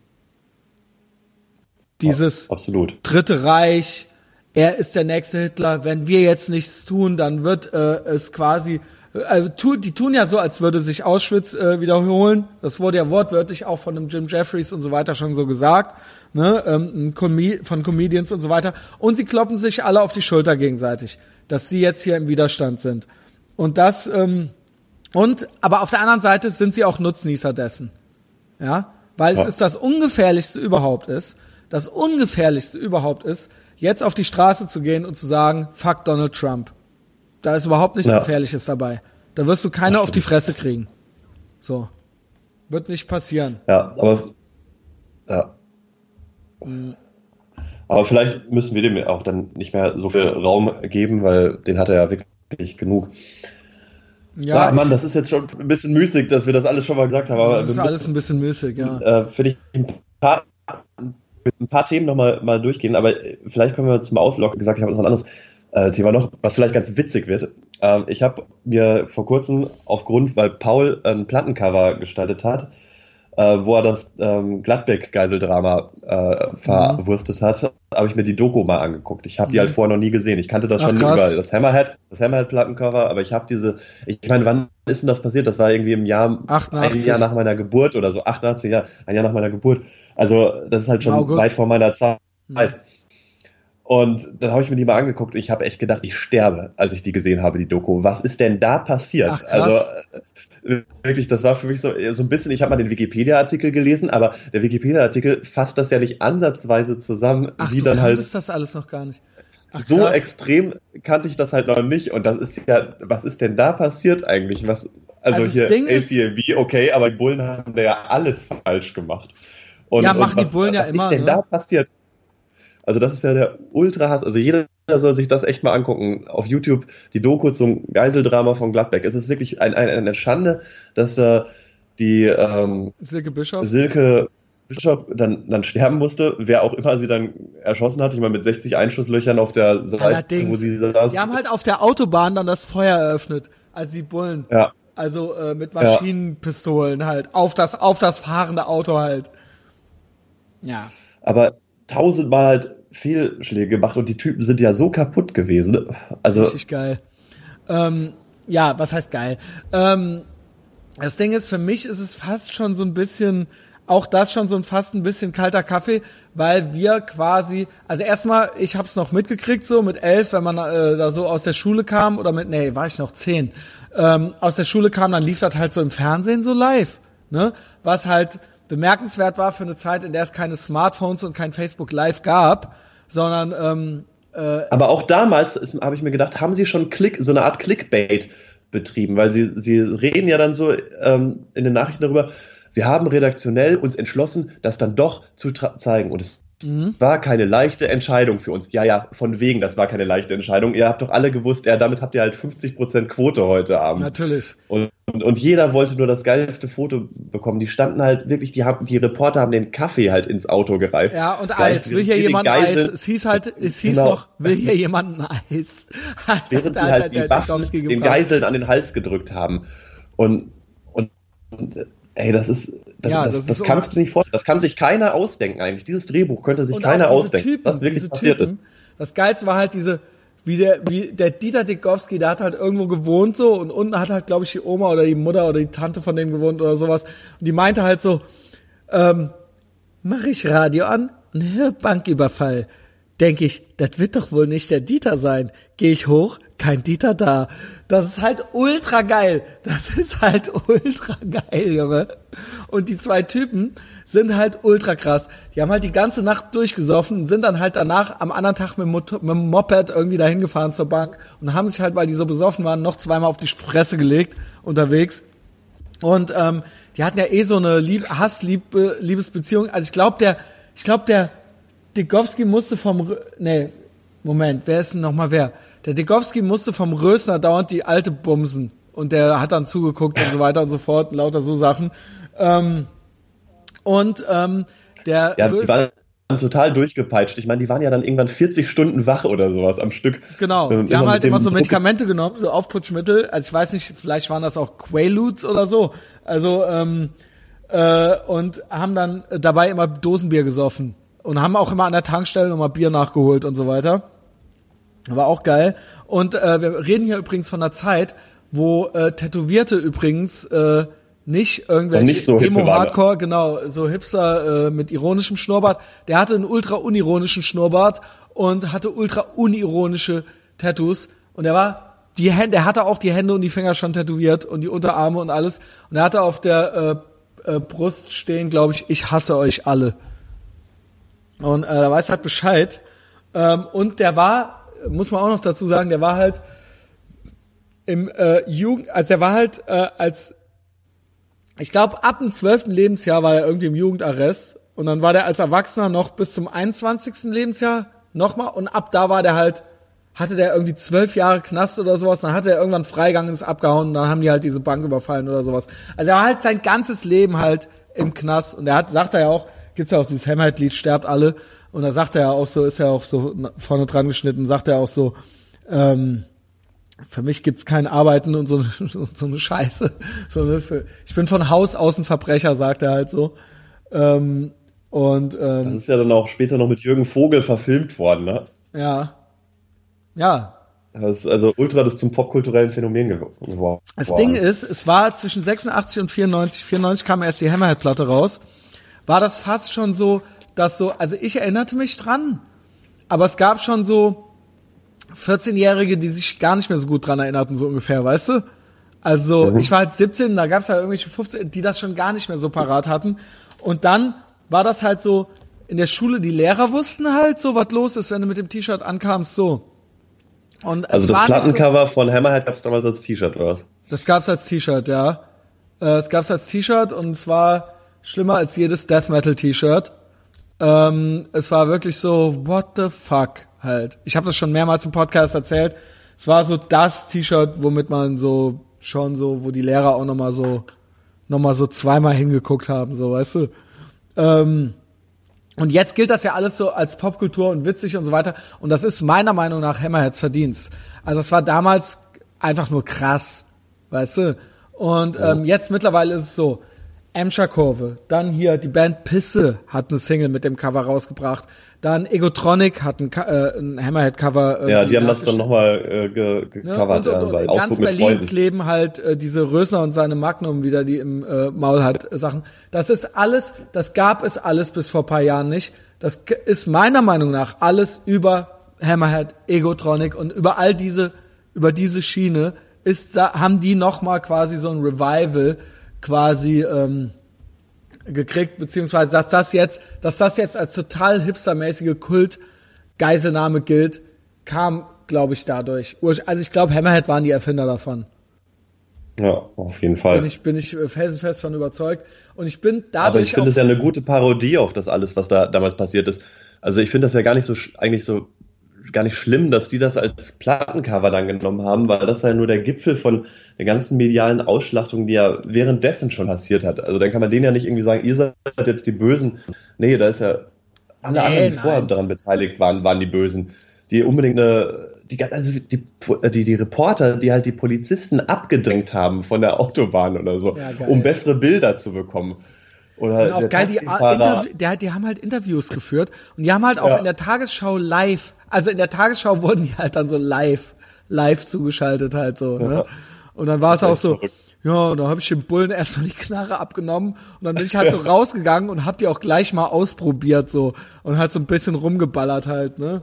Dieses Absolut. Dritte Reich, er ist der nächste Hitler, wenn wir jetzt nichts tun, dann wird äh, es quasi äh, tu, die tun ja so, als würde sich Auschwitz äh, wiederholen. Das wurde ja wortwörtlich auch von dem Jim Jeffries und so weiter schon so gesagt ne, ähm, von Comedians und so weiter. Und sie kloppen sich alle auf die Schulter gegenseitig, dass sie jetzt hier im Widerstand sind. Und das, ähm, und, aber auf der anderen Seite sind sie auch Nutznießer dessen. Ja, weil ja. es ist das Ungefährlichste überhaupt ist, das Ungefährlichste überhaupt ist, jetzt auf die Straße zu gehen und zu sagen, fuck Donald Trump. Da ist überhaupt nichts ja. Gefährliches dabei. Da wirst du keine auf die Fresse kriegen. So. Wird nicht passieren. Ja, aber, ja. Aber vielleicht müssen wir dem auch dann nicht mehr so viel Raum geben, weil den hat er ja wirklich genug. Ja, ja Mann, das ist jetzt schon ein bisschen müßig, dass wir das alles schon mal gesagt haben. Aber das ist alles ein bisschen müßig, ja. Äh, Finde ich ein paar, ein paar Themen nochmal mal durchgehen, aber vielleicht können wir zum Auslocken gesagt, ich habe noch ein anderes äh, Thema noch, was vielleicht ganz witzig wird. Ähm, ich habe mir vor kurzem aufgrund, weil Paul ein Plattencover gestaltet hat, äh, wo er das ähm, Gladbeck-Geiseldrama äh, verwurstet mhm. hat, habe ich mir die Doku mal angeguckt. Ich habe die halt mhm. vorher noch nie gesehen. Ich kannte das Ach, schon krass. überall. Das Hammerhead, das Hammerhead-Plattencover, aber ich habe diese, ich meine, wann ist denn das passiert? Das war irgendwie im Jahr, 88. ein Jahr nach meiner Geburt oder so, 88 Jahre, ein Jahr nach meiner Geburt. Also das ist halt schon August. weit vor meiner Zeit. Mhm. Und dann habe ich mir die mal angeguckt und ich habe echt gedacht, ich sterbe, als ich die gesehen habe, die Doku. Was ist denn da passiert? Ach, also wirklich, das war für mich so, so ein bisschen, ich habe mal den Wikipedia-Artikel gelesen, aber der Wikipedia-Artikel fasst das ja nicht ansatzweise zusammen, Ach, wie dann halt. ist das alles noch gar nicht. Ach, so extrem kannte ich das halt noch nicht. Und das ist ja, was ist denn da passiert eigentlich? Was, also, also hier ACLV, okay, aber die Bullen haben da ja alles falsch gemacht. Und, ja, machen und was, die Bullen ja was immer. ist denn ne? da passiert? Also das ist ja der Ultra-Hass. Also jeder soll sich das echt mal angucken. Auf YouTube die Doku zum Geiseldrama von Gladbeck. Es ist wirklich ein, ein, eine Schande, dass da die ähm, Silke Bischof. Silke Bischof dann, dann sterben musste, wer auch immer sie dann erschossen hat. Ich meine, mit 60 Einschusslöchern auf der Seite, Allerdings. wo sie saß. Die haben halt auf der Autobahn dann das Feuer eröffnet, als die Bullen. Ja, Also äh, mit Maschinenpistolen halt. Auf das, auf das fahrende Auto halt. Ja. aber tausendmal halt Fehlschläge gemacht und die Typen sind ja so kaputt gewesen. Also Richtig geil. Ähm, ja, was heißt geil? Ähm, das Ding ist, für mich ist es fast schon so ein bisschen, auch das schon so ein fast ein bisschen kalter Kaffee, weil wir quasi, also erstmal, ich hab's noch mitgekriegt, so mit elf, wenn man äh, da so aus der Schule kam, oder mit, nee, war ich noch zehn, ähm, aus der Schule kam, dann lief das halt so im Fernsehen so live, ne? Was halt bemerkenswert war für eine Zeit, in der es keine Smartphones und kein Facebook Live gab, sondern ähm, Aber auch damals habe ich mir gedacht, haben sie schon Klick, so eine Art Clickbait betrieben, weil sie, sie reden ja dann so ähm, in den Nachrichten darüber, wir haben redaktionell uns entschlossen, das dann doch zu zeigen. Und es war keine leichte Entscheidung für uns. Ja, ja, von wegen, das war keine leichte Entscheidung. Ihr habt doch alle gewusst, ja, damit habt ihr halt 50% Quote heute Abend. natürlich. Und, und, und jeder wollte nur das geilste Foto bekommen. Die standen halt wirklich, die haben, die Reporter haben den Kaffee halt ins Auto gereift. Ja, und Eis. Will hier jemand Eis? Es hieß halt, es hieß Genau. noch, will hier jemand ein Eis? Während sie halt die Waffen den. Geiseln an den Hals gedrückt haben. Und, und, und ey, das ist, das, Ja, das, das das, kannst du nicht vorstellen. Das kann sich keiner ausdenken eigentlich. Dieses Drehbuch könnte sich keiner ausdenken, Typen, was wirklich passiert Typen, ist. Das Geilste war halt diese, wie der, wie der Dieter Dikowski, der hat halt irgendwo gewohnt so und unten hat halt, glaube ich, die Oma oder die Mutter oder die Tante von dem gewohnt oder sowas. Und die meinte halt so, ähm, mach ich Radio an und Banküberfall. Denke ich, das wird doch wohl nicht der Dieter sein. Gehe ich hoch, kein Dieter da. Das ist halt ultra geil. Das ist halt ultra geil, Junge. Und die zwei Typen sind halt ultra krass. Die haben halt die ganze Nacht durchgesoffen sind dann halt danach am anderen Tag mit mit dem Moped irgendwie dahin gefahren zur Bank und haben sich halt, weil die so besoffen waren, noch zweimal auf die Fresse gelegt unterwegs. Und ähm, die hatten ja eh so eine Lieb Hass-Liebe- Liebesbeziehung. Also ich glaube, der, ich glaube, der Dikowski musste vom, Rö- nee, Moment, wer ist denn nochmal wer? Der Dikowski musste vom Rösner dauernd die alte bumsen. Und der hat dann zugeguckt und so weiter und so fort, lauter so Sachen. Ähm, und ähm, der Ja, die Rösner- waren total durchgepeitscht. Ich meine, die waren ja dann irgendwann 40 Stunden wach oder sowas am Stück. Genau, Ähm, die haben halt immer so Druck- Medikamente genommen, so Aufputschmittel. Also ich weiß nicht, vielleicht waren das auch Quaaludes oder so. Also ähm, äh, und haben dann dabei immer Dosenbier gesoffen und haben auch immer an der Tankstelle nochmal Bier nachgeholt und so weiter. War auch geil. Und äh, wir reden hier übrigens von einer Zeit, wo äh, Tätowierte übrigens äh, nicht irgendwelche nicht so? Emo-Hardcore, genau, so Hipster äh, mit ironischem Schnurrbart. Der hatte einen ultra unironischen Schnurrbart und hatte ultra unironische Tattoos. Und er war, die Hände, er hatte auch die Hände und die Finger schon tätowiert und die Unterarme und alles. Und er hatte auf der äh, äh, Brust stehen, glaube ich, ich hasse euch alle. Und äh, da weiß halt Bescheid. Ähm, und der war, muss man auch noch dazu sagen, der war halt im äh, Jugend, also der war halt äh, als, ich glaube, ab dem zwölften Lebensjahr war er irgendwie im Jugendarrest. Und dann war der als Erwachsener noch bis zum 21. Lebensjahr nochmal. Und ab da war der halt, hatte der irgendwie zwölf Jahre Knast oder sowas. Dann hatte er irgendwann Freigang ist abgehauen. Und dann haben die halt diese Bank überfallen oder sowas. Also er war halt sein ganzes Leben halt im Knast. Und er hat, sagt er ja auch, gibt's ja auch dieses Hammerhead-Lied, sterbt alle. Und da sagt er ja auch so, ist ja auch so vorne dran geschnitten, sagt er auch so, ähm, für mich gibt's kein Arbeiten und so, eine- so eine Scheiße. So, ne, für, ich bin von Haus aus ein Verbrecher, sagt er halt so. Ähm, und Das ähm, ist ja dann auch später noch mit Jürgen Vogel verfilmt worden, ne? ja. Ja. Das ist also ultra das zum popkulturellen Phänomen gew- geworden. Das Ding ist, es war zwischen 86 und 94, 94 kam erst die Hammerhead-Platte raus, war das fast schon so, dass so, also ich erinnerte mich dran, aber es gab schon so 14-Jährige, die sich gar nicht mehr so gut dran erinnerten, so ungefähr, weißt du? Also ich war halt 17, da gab's ja irgendwelche 15, die das schon gar nicht mehr so parat hatten. Und dann war das halt so, in der Schule, die Lehrer wussten halt so, was los ist, wenn du mit dem T-Shirt ankamst, so. Und Also es das war nicht so- Plattencover von Hammerhead gab es damals als T-Shirt, oder was? das gab's als T-Shirt, ja. Äh, es gab's als T-Shirt und es war schlimmer als jedes Death Metal T-Shirt. Ähm, es war wirklich so, what the fuck halt. Ich habe das schon mehrmals im Podcast erzählt. Es war so das T-Shirt, womit man so schon so, wo die Lehrer auch nochmal so, nochmal so zweimal hingeguckt haben, so, weißt du. Ähm, und jetzt gilt das ja alles so als Popkultur und witzig und so weiter. Und das ist meiner Meinung nach Hammerheads Verdienst. Also es war damals einfach nur krass, weißt du. Und ähm, jetzt mittlerweile ist es so, Emscher Kurve, dann hier die Band Pisse hat eine Single mit dem Cover rausgebracht, dann Egotronic hat ein, äh, ein Hammerhead-Cover. Äh, ja, die haben das dann nochmal äh, ge gecovert. Ne? Und, und, und, ja, ganz Berlin Freunden. kleben halt äh, diese Rösner und seine Magnum wieder, die im äh, Maul hat, äh, Sachen. Das ist alles, das gab es alles bis vor paar Jahren nicht. Das ist meiner Meinung nach alles über Hammerhead, Egotronic und über all diese, über diese Schiene ist da, haben die nochmal quasi so ein Revival quasi ähm, gekriegt, beziehungsweise dass das jetzt, dass das jetzt als total hipstermäßige Kult-Geiselnahme gilt, kam, glaube ich, dadurch. Also ich glaube, Hammerhead waren die Erfinder davon. Ja, auf jeden Fall. Bin ich, bin ich felsenfest von überzeugt. Und ich bin dadurch. Aber ich finde es ja eine gute Parodie auf das alles, was da damals passiert ist. Also ich finde das ja gar nicht so, eigentlich so gar nicht schlimm, dass die das als Plattencover dann genommen haben, weil das war ja nur der Gipfel von der ganzen medialen Ausschlachtung, die ja währenddessen schon passiert hat. Also dann kann man denen ja nicht irgendwie sagen, ihr seid jetzt die Bösen. Nee, da ist ja alle nee, anderen, die vorher daran beteiligt waren, waren die Bösen. Die unbedingt eine, die, also die, die, die Reporter, die halt die Polizisten abgedrängt haben von der Autobahn oder so, ja, um bessere Bilder zu bekommen. Oder und auch geil, die, Interview, der, die haben halt Interviews geführt und die haben halt auch ja. in der Tagesschau live, also in der Tagesschau wurden die halt dann so live, live zugeschaltet halt so. Ne? Ja. Und dann war es auch so, verrückt. ja, da habe ich dem Bullen erstmal die Knarre abgenommen und dann bin ich halt so rausgegangen und hab die auch gleich mal ausprobiert so und halt so ein bisschen rumgeballert halt, ne?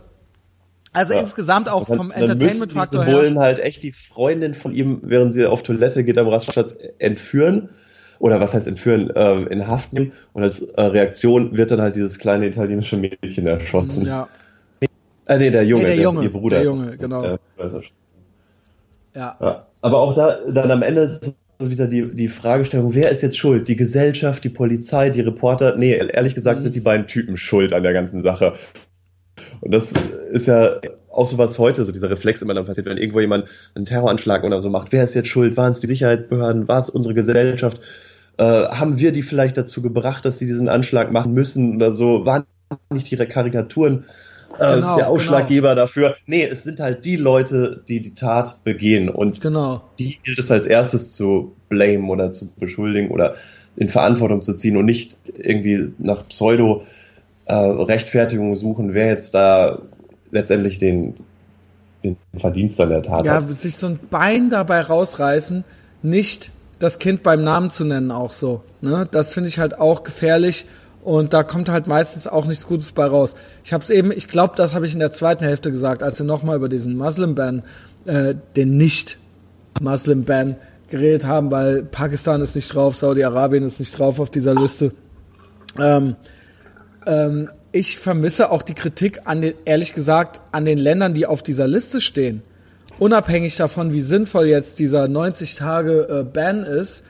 Also ja. insgesamt auch vom Entertainment-Faktor her. Bullen halt echt die Freundin von ihm, während sie auf Toilette geht am Rastplatz, entführen oder was heißt entführen, äh, in Haft nehmen und als äh, Reaktion wird dann halt dieses kleine italienische Mädchen erschossen. Ja. Äh, nee, der Junge, nee, der, Junge, ihr Bruder. Der Junge, genau. Ja. ja. Aber auch da, dann am Ende ist so wieder die, die Fragestellung, wer ist jetzt schuld? Die Gesellschaft, die Polizei, die Reporter? Nee, ehrlich gesagt mhm. sind die beiden Typen schuld an der ganzen Sache. Und das ist ja auch so was heute, so dieser Reflex immer dann passiert, wenn irgendwo jemand einen Terroranschlag oder so macht. Wer ist jetzt schuld? Waren es die Sicherheitsbehörden? War es unsere Gesellschaft? Äh, haben wir die vielleicht dazu gebracht, dass sie diesen Anschlag machen müssen oder so? Waren nicht ihre Karikaturen äh, genau, der Ausschlaggeber genau. dafür. Nee, es sind halt die Leute, die die Tat begehen und genau. die gilt es als erstes zu blamen oder zu beschuldigen oder in Verantwortung zu ziehen und nicht irgendwie nach Pseudo äh, Rechtfertigung suchen, wer jetzt da letztendlich den, den Verdienst an der Tat ja, hat. Ja, sich so ein Bein dabei rausreißen, nicht das Kind beim Namen zu nennen auch so. Ne? Das finde ich halt auch gefährlich und da kommt halt meistens auch nichts Gutes bei raus. Ich habe es eben, ich glaube, das habe ich in der zweiten Hälfte gesagt, als wir nochmal über diesen Muslim-Ban, äh, den Nicht-Muslim-Ban geredet haben, weil Pakistan ist nicht drauf, Saudi-Arabien ist nicht drauf auf dieser Liste. Ähm, ähm, ich vermisse auch die Kritik an den, ehrlich gesagt, an den Ländern, die auf dieser Liste stehen. Unabhängig davon, wie sinnvoll jetzt dieser 90 Tage äh, Ban ist,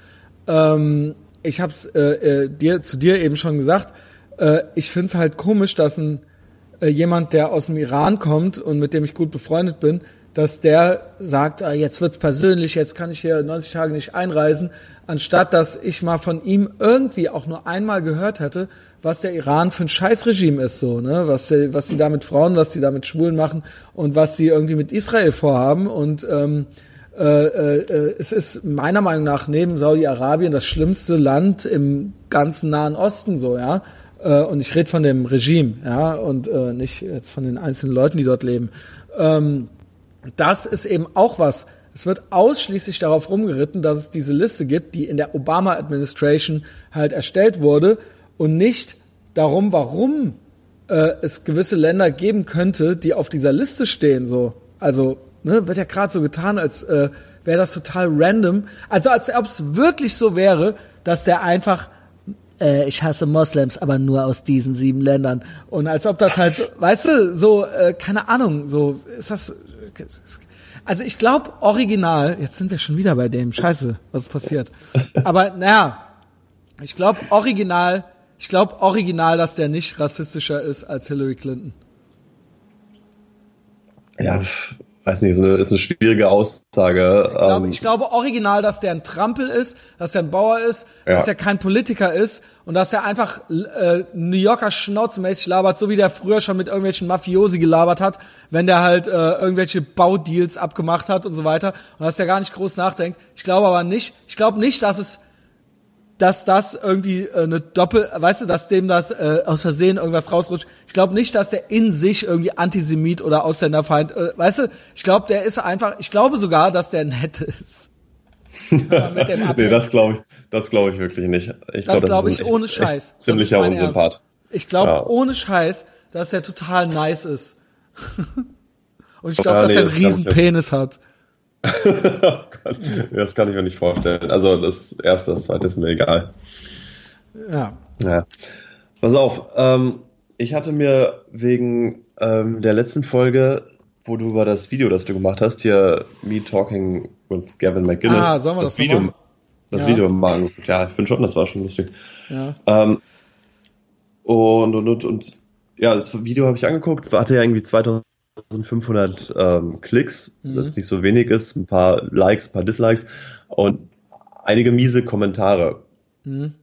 ähm, ich habe es äh, äh, dir zu dir eben schon gesagt. Äh, ich finde es halt komisch, dass ein äh, jemand, der aus dem Iran kommt und mit dem ich gut befreundet bin, dass der sagt, ah, jetzt wird's persönlich, jetzt kann ich hier 90 Tage nicht einreisen, anstatt dass ich mal von ihm irgendwie auch nur einmal gehört hätte, was der Iran für ein Scheißregime ist, so, ne, was, was die da mit Frauen, was die da mit Schwulen machen und was sie irgendwie mit Israel vorhaben und ähm, äh, äh, es ist meiner Meinung nach neben Saudi-Arabien das schlimmste Land im ganzen Nahen Osten so, ja. Äh, und ich rede von dem Regime, ja, und äh, nicht jetzt von den einzelnen Leuten, die dort leben. Ähm, das ist eben auch was. Es wird ausschließlich darauf rumgeritten, dass es diese Liste gibt, die in der Obama-Administration halt erstellt wurde und nicht darum, warum äh, es gewisse Länder geben könnte, die auf dieser Liste stehen. So, also Ne, wird ja gerade so getan, als äh, wäre das total random. Also als ob es wirklich so wäre, dass der einfach, äh, ich hasse Moslems, aber nur aus diesen sieben Ländern. Und als ob das halt, weißt du, so, äh, keine Ahnung, so ist das. Also ich glaube, original, jetzt sind wir schon wieder bei dem, scheiße, was ist passiert. Aber naja, Ich glaube original, ich glaube original, dass der nicht rassistischer ist als Hillary Clinton. Ja, weiß nicht, ist eine, ist eine schwierige Aussage. Ich glaube, ähm, ich glaube original, dass der ein Trampel ist, dass der ein Bauer ist, ja. dass er kein Politiker ist und dass er einfach äh, New Yorker schnauzenmäßig labert, so wie der früher schon mit irgendwelchen Mafiosi gelabert hat, wenn der halt äh, irgendwelche Baudeals abgemacht hat und so weiter und dass er gar nicht groß nachdenkt. Ich glaube aber nicht, ich glaube nicht, dass es dass das irgendwie äh, eine Doppel, weißt du, dass dem das äh, aus Versehen irgendwas rausrutscht. Ich glaube nicht, dass der in sich irgendwie Antisemit oder Ausländerfeind, äh, weißt du, ich glaube, der ist einfach, ich glaube sogar, dass der nett ist. nee, das glaube ich, das glaube ich wirklich nicht. Ich das glaube ich ohne Scheiß. Ziemlicher Unsympath. Ich glaube ja. ohne Scheiß, dass der total nice ist. Und ich glaube, ja, nee, dass er einen riesen Penis hat. Oh das kann ich mir nicht vorstellen. Also das erste, das zweite ist mir egal. Ja. ja. Pass auf, ähm, ich hatte mir wegen ähm, der letzten Folge, wo du über das Video, das du gemacht hast, hier Me Talking with Gavin McGinnis, ah, das, das Video, das ja. Video mal angeguckt. Ja, ich finde schon, das war schon lustig. Ja. Ähm, und, und, und, und ja, das Video habe ich angeguckt, hatte ja irgendwie 2000 1500 ähm, Klicks, mhm. das nicht so wenig ist, ein paar Likes, ein paar Dislikes und einige miese Kommentare. Mhm.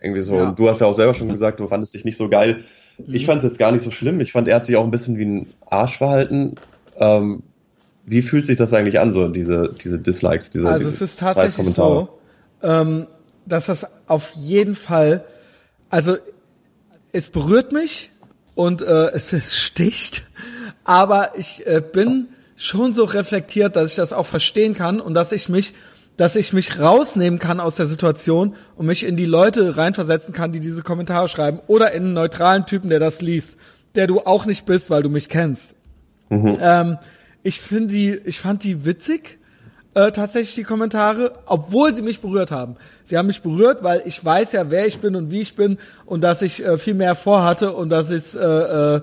Irgendwie so. Ja. Und du hast ja auch selber schon gesagt, du fandest dich nicht so geil. Mhm. Ich fand es jetzt gar nicht so schlimm. Ich fand, er hat sich auch ein bisschen wie ein Arsch verhalten. Ähm, wie fühlt sich das eigentlich an, so diese, diese Dislikes, diese Also es ist tatsächlich so, ähm, dass das auf jeden Fall, also es berührt mich und äh, es, es sticht aber ich äh, bin schon so reflektiert, dass ich das auch verstehen kann und dass ich mich dass ich mich rausnehmen kann aus der Situation und mich in die Leute reinversetzen kann, die diese Kommentare schreiben oder in einen neutralen Typen, der das liest, der du auch nicht bist, weil du mich kennst. Mhm. Ähm, ich finde die, ich fand die witzig, äh, tatsächlich die Kommentare, obwohl sie mich berührt haben. Sie haben mich berührt, weil ich weiß ja, wer ich bin und wie ich bin und dass ich äh, viel mehr vorhatte und dass ich äh, äh,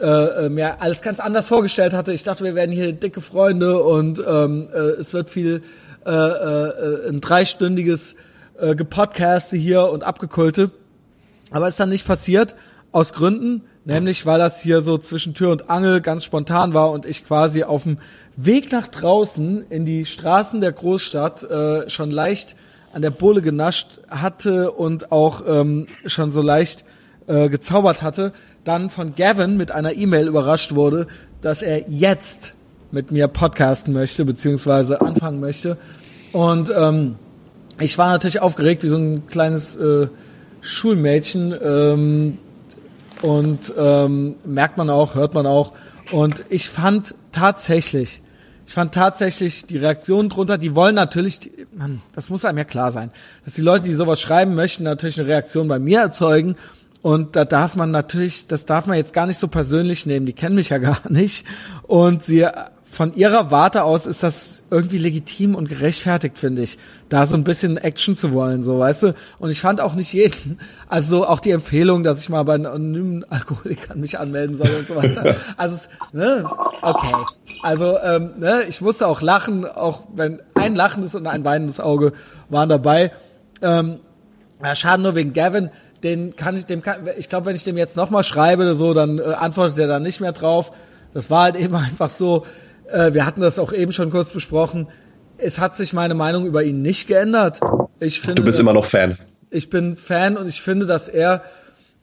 äh, äh, mir alles ganz anders vorgestellt hatte. Ich dachte, wir werden hier dicke Freunde und ähm, äh, es wird viel äh, äh, ein dreistündiges äh, Gepodcaste hier und abgekulte. Aber ist dann nicht passiert, aus Gründen, nämlich weil das hier so zwischen Tür und Angel ganz spontan war und ich quasi auf dem Weg nach draußen in die Straßen der Großstadt äh, schon leicht an der Bohle genascht hatte und auch ähm, schon so leicht äh, gezaubert hatte, dann von Gavin mit einer E-Mail überrascht wurde, dass er jetzt mit mir podcasten möchte, beziehungsweise anfangen möchte. Und ähm, ich war natürlich aufgeregt wie so ein kleines äh, Schulmädchen. Ähm, und ähm, merkt man auch, hört man auch. Und ich fand tatsächlich, ich fand tatsächlich die Reaktionen drunter, die wollen natürlich, man, das muss einem ja klar sein, dass die Leute, die sowas schreiben möchten, natürlich eine Reaktion bei mir erzeugen und da darf man natürlich, das darf man jetzt gar nicht so persönlich nehmen. Die kennen mich ja gar nicht. Und sie, von ihrer Warte aus ist das irgendwie legitim und gerechtfertigt, finde ich, da so ein bisschen Action zu wollen, so, weißt du? Und ich fand auch nicht jeden, also auch die Empfehlung, dass ich mal bei anonymen Alkoholikern mich anmelden soll und so weiter. Also, ne, okay. Also, ähm, ne, ich musste auch lachen, auch wenn ein lachendes und ein weinendes Auge waren dabei. Ähm, ja, schade nur wegen Gavin, den kann ich, dem kann, ich glaube, wenn ich dem jetzt nochmal schreibe, so, dann äh, antwortet er dann nicht mehr drauf. Das war halt eben einfach so, äh, wir hatten das auch eben schon kurz besprochen. Es hat sich meine Meinung über ihn nicht geändert. Ich finde, du bist immer noch Fan. Ich bin Fan und ich finde, dass er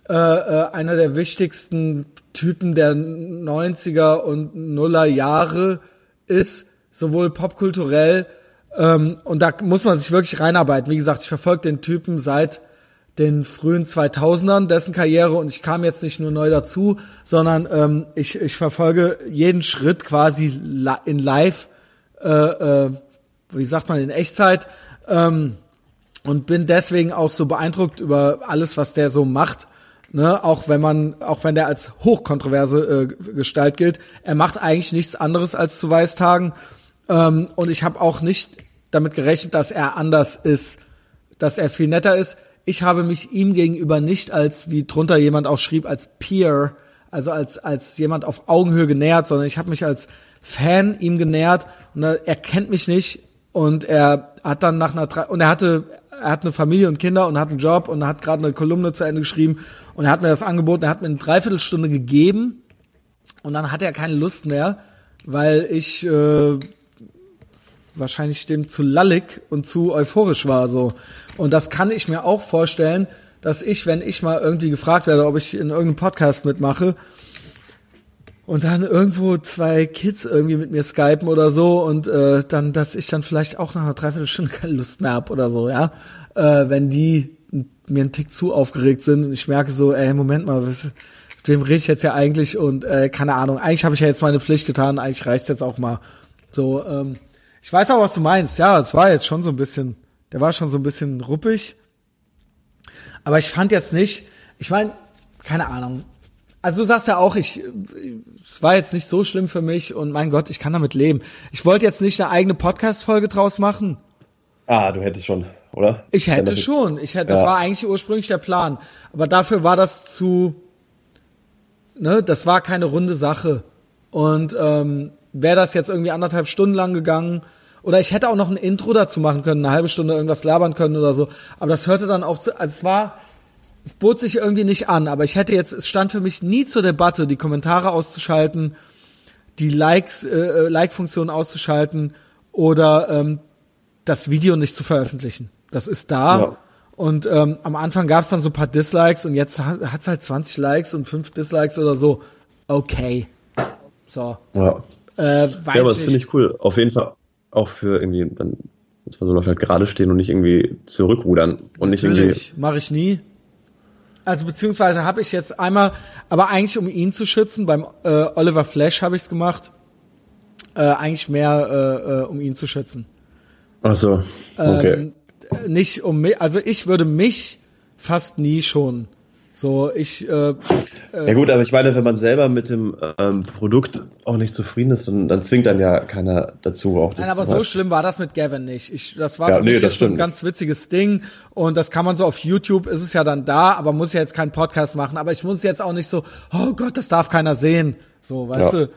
äh, äh, einer der wichtigsten Typen der 90er und Nuller Jahre ist, sowohl popkulturell ähm, und da muss man sich wirklich reinarbeiten. Wie gesagt, ich verfolge den Typen seit den frühen 2000ern, dessen Karriere und ich kam jetzt nicht nur neu dazu, sondern ähm, ich, ich verfolge jeden Schritt quasi in live, äh, äh, wie sagt man, in Echtzeit ähm, und bin deswegen auch so beeindruckt über alles, was der so macht. Ne, auch wenn man, auch wenn der als hochkontroverse äh, Gestalt gilt, er macht eigentlich nichts anderes als zu Weißtagen. Ähm, und ich habe auch nicht damit gerechnet, dass er anders ist, dass er viel netter ist ich habe mich ihm gegenüber nicht als, wie drunter jemand auch schrieb, als Peer, also als, als jemand auf Augenhöhe genähert, sondern ich habe mich als Fan ihm genähert. Und er kennt mich nicht. Und er hat dann nach einer und er hatte er hat eine Familie und Kinder und hat einen Job und hat gerade eine Kolumne zu Ende geschrieben. Und er hat mir das angeboten, er hat mir eine Dreiviertelstunde gegeben. Und dann hat er keine Lust mehr, weil ich äh, wahrscheinlich dem zu lallig und zu euphorisch war so. Und das kann ich mir auch vorstellen, dass ich, wenn ich mal irgendwie gefragt werde, ob ich in irgendeinem Podcast mitmache, und dann irgendwo zwei Kids irgendwie mit mir skypen oder so und äh, dann, dass ich dann vielleicht auch nach einer Dreiviertelstunde keine Lust mehr hab oder so, ja. Äh, wenn die mir einen Tick zu aufgeregt sind und ich merke so, ey, Moment mal, was, mit wem rede ich jetzt ja eigentlich und äh, keine Ahnung, eigentlich habe ich ja jetzt meine Pflicht getan, eigentlich reicht's jetzt auch mal. So, ähm, ich weiß auch, was du meinst, ja, es war jetzt schon so ein bisschen, der war schon so ein bisschen ruppig. Aber ich fand jetzt nicht, ich meine, keine Ahnung, also du sagst ja auch, ich, es war jetzt nicht so schlimm für mich und mein Gott, ich kann damit leben. Ich wollte jetzt nicht eine eigene Podcast-Folge draus machen. Ah, du hättest schon, oder? Ich hätte schon. Ich hätte, ja. das war eigentlich ursprünglich der Plan. Aber dafür war das zu, ne, das war keine runde Sache. Und ähm, wäre das jetzt irgendwie anderthalb Stunden lang gegangen, oder ich hätte auch noch ein Intro dazu machen können, eine halbe Stunde irgendwas labern können oder so. Aber das hörte dann auch zu, also es war, es bot sich irgendwie nicht an, aber ich hätte jetzt, es stand für mich nie zur Debatte, die Kommentare auszuschalten, die Likes, äh, äh, Like-Funktion auszuschalten oder ähm, das Video nicht zu veröffentlichen. Das ist da. Ja. Und ähm, am Anfang gab es dann so ein paar Dislikes und jetzt hat es halt 20 Likes und 5 Dislikes oder so. Okay. So. Ja. Äh, weiß ja, aber das finde ich cool. Auf jeden Fall auch für irgendwie, dann, jetzt so noch halt gerade stehen und nicht irgendwie zurückrudern und Natürlich. nicht irgendwie. Mache ich nie. Also beziehungsweise habe ich jetzt einmal, aber eigentlich um ihn zu schützen, beim äh, Oliver Flash habe ich es gemacht, äh, eigentlich mehr äh, äh, um ihn zu schützen. Ach so, okay. Ähm, nicht um mich, also ich würde mich fast nie schon so, ich. Äh, ja gut, aber ich meine, wenn man selber mit dem ähm, Produkt auch nicht zufrieden ist, dann, dann zwingt dann ja keiner dazu auch das Nein, aber so schlimm war das mit Gavin nicht. Ich, das war ja, für nee, mich jetzt ein ganz witziges Ding und das kann man so auf YouTube, ist es ja dann da, aber muss ja jetzt keinen Podcast machen. Aber ich muss jetzt auch nicht so, oh Gott, das darf keiner sehen. So, weißt ja. du,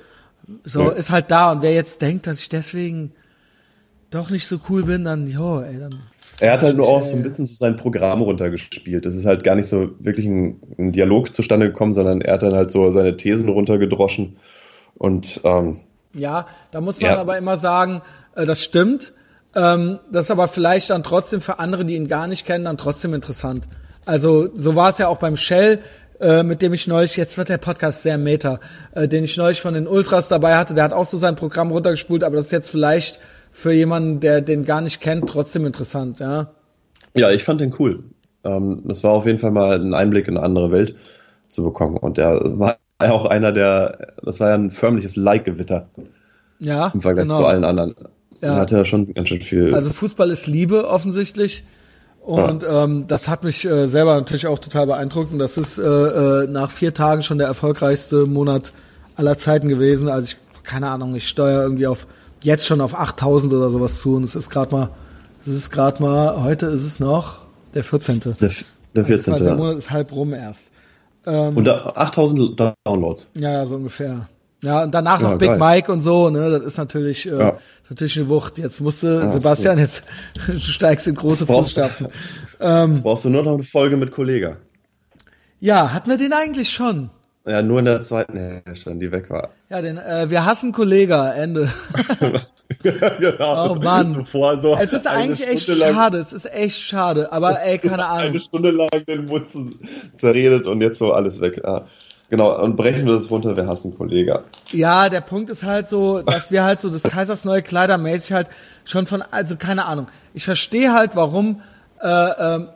so ja. ist halt da und wer jetzt denkt, dass ich deswegen doch nicht so cool bin, dann, jo, ey, dann er hat halt nur auch so ein bisschen so sein Programm runtergespielt. Das ist halt gar nicht so wirklich ein, ein, Dialog zustande gekommen, sondern er hat dann halt so seine Thesen runtergedroschen. Und ähm, ja, da muss man ja, aber immer sagen, äh, das stimmt. Ähm, das ist aber vielleicht dann trotzdem für andere, die ihn gar nicht kennen, dann trotzdem interessant. Also so war es ja auch beim Shell, äh, mit dem ich neulich, jetzt wird der Podcast sehr meta, äh, den ich neulich von den Ultras dabei hatte, der hat auch so sein Programm runtergespult, aber das ist jetzt vielleicht für jemanden, der den gar nicht kennt, trotzdem interessant, ja. Ja, ich fand den cool. Ähm, das war auf jeden Fall mal ein Einblick in eine andere Welt zu bekommen. Und der war ja auch einer der, das war ja ein förmliches Like-Gewitter. Ja. Im Vergleich genau. zu allen anderen. Ja. Da hat er schon ganz schön viel. Also Fußball ist Liebe offensichtlich. Und ja. ähm, das hat mich äh, selber natürlich auch total beeindruckt. Und das ist äh, äh, nach vier Tagen schon der erfolgreichste Monat aller Zeiten gewesen. Also ich, keine Ahnung, ich steuere irgendwie auf jetzt schon auf 8000 oder sowas zu und es ist gerade mal, es ist gerade mal, heute ist es noch der 14. Der, der 14. Also der Monat ist halb rum erst. Ähm, und 8000 Downloads. Ja, so ungefähr. Ja, und danach ja, noch Big geil. Mike und so, ne, das ist natürlich, äh, ja. ist natürlich eine Wucht. Jetzt musst du, ja, Sebastian, jetzt, du steigst in große Fußstapfen. Ähm, brauchst du nur noch eine Folge mit Kollega. Ja, hatten wir den eigentlich schon? Ja, nur in der zweiten Hälfte, die weg war. Ja, denn äh, wir hassen Kollega, Ende. genau. Oh Mann. Zuvor so es ist eigentlich echt lang, schade, es ist echt schade, aber ey, keine Ahnung. Eine Stunde lang den Mund zerredet und jetzt so alles weg. Ja. Genau, und brechen wir das runter, wir hassen Kollega. Ja, der Punkt ist halt so, dass wir halt so das Kaisers neue Kleider mäßig halt schon von, also keine Ahnung. Ich verstehe halt, warum äh, ähm,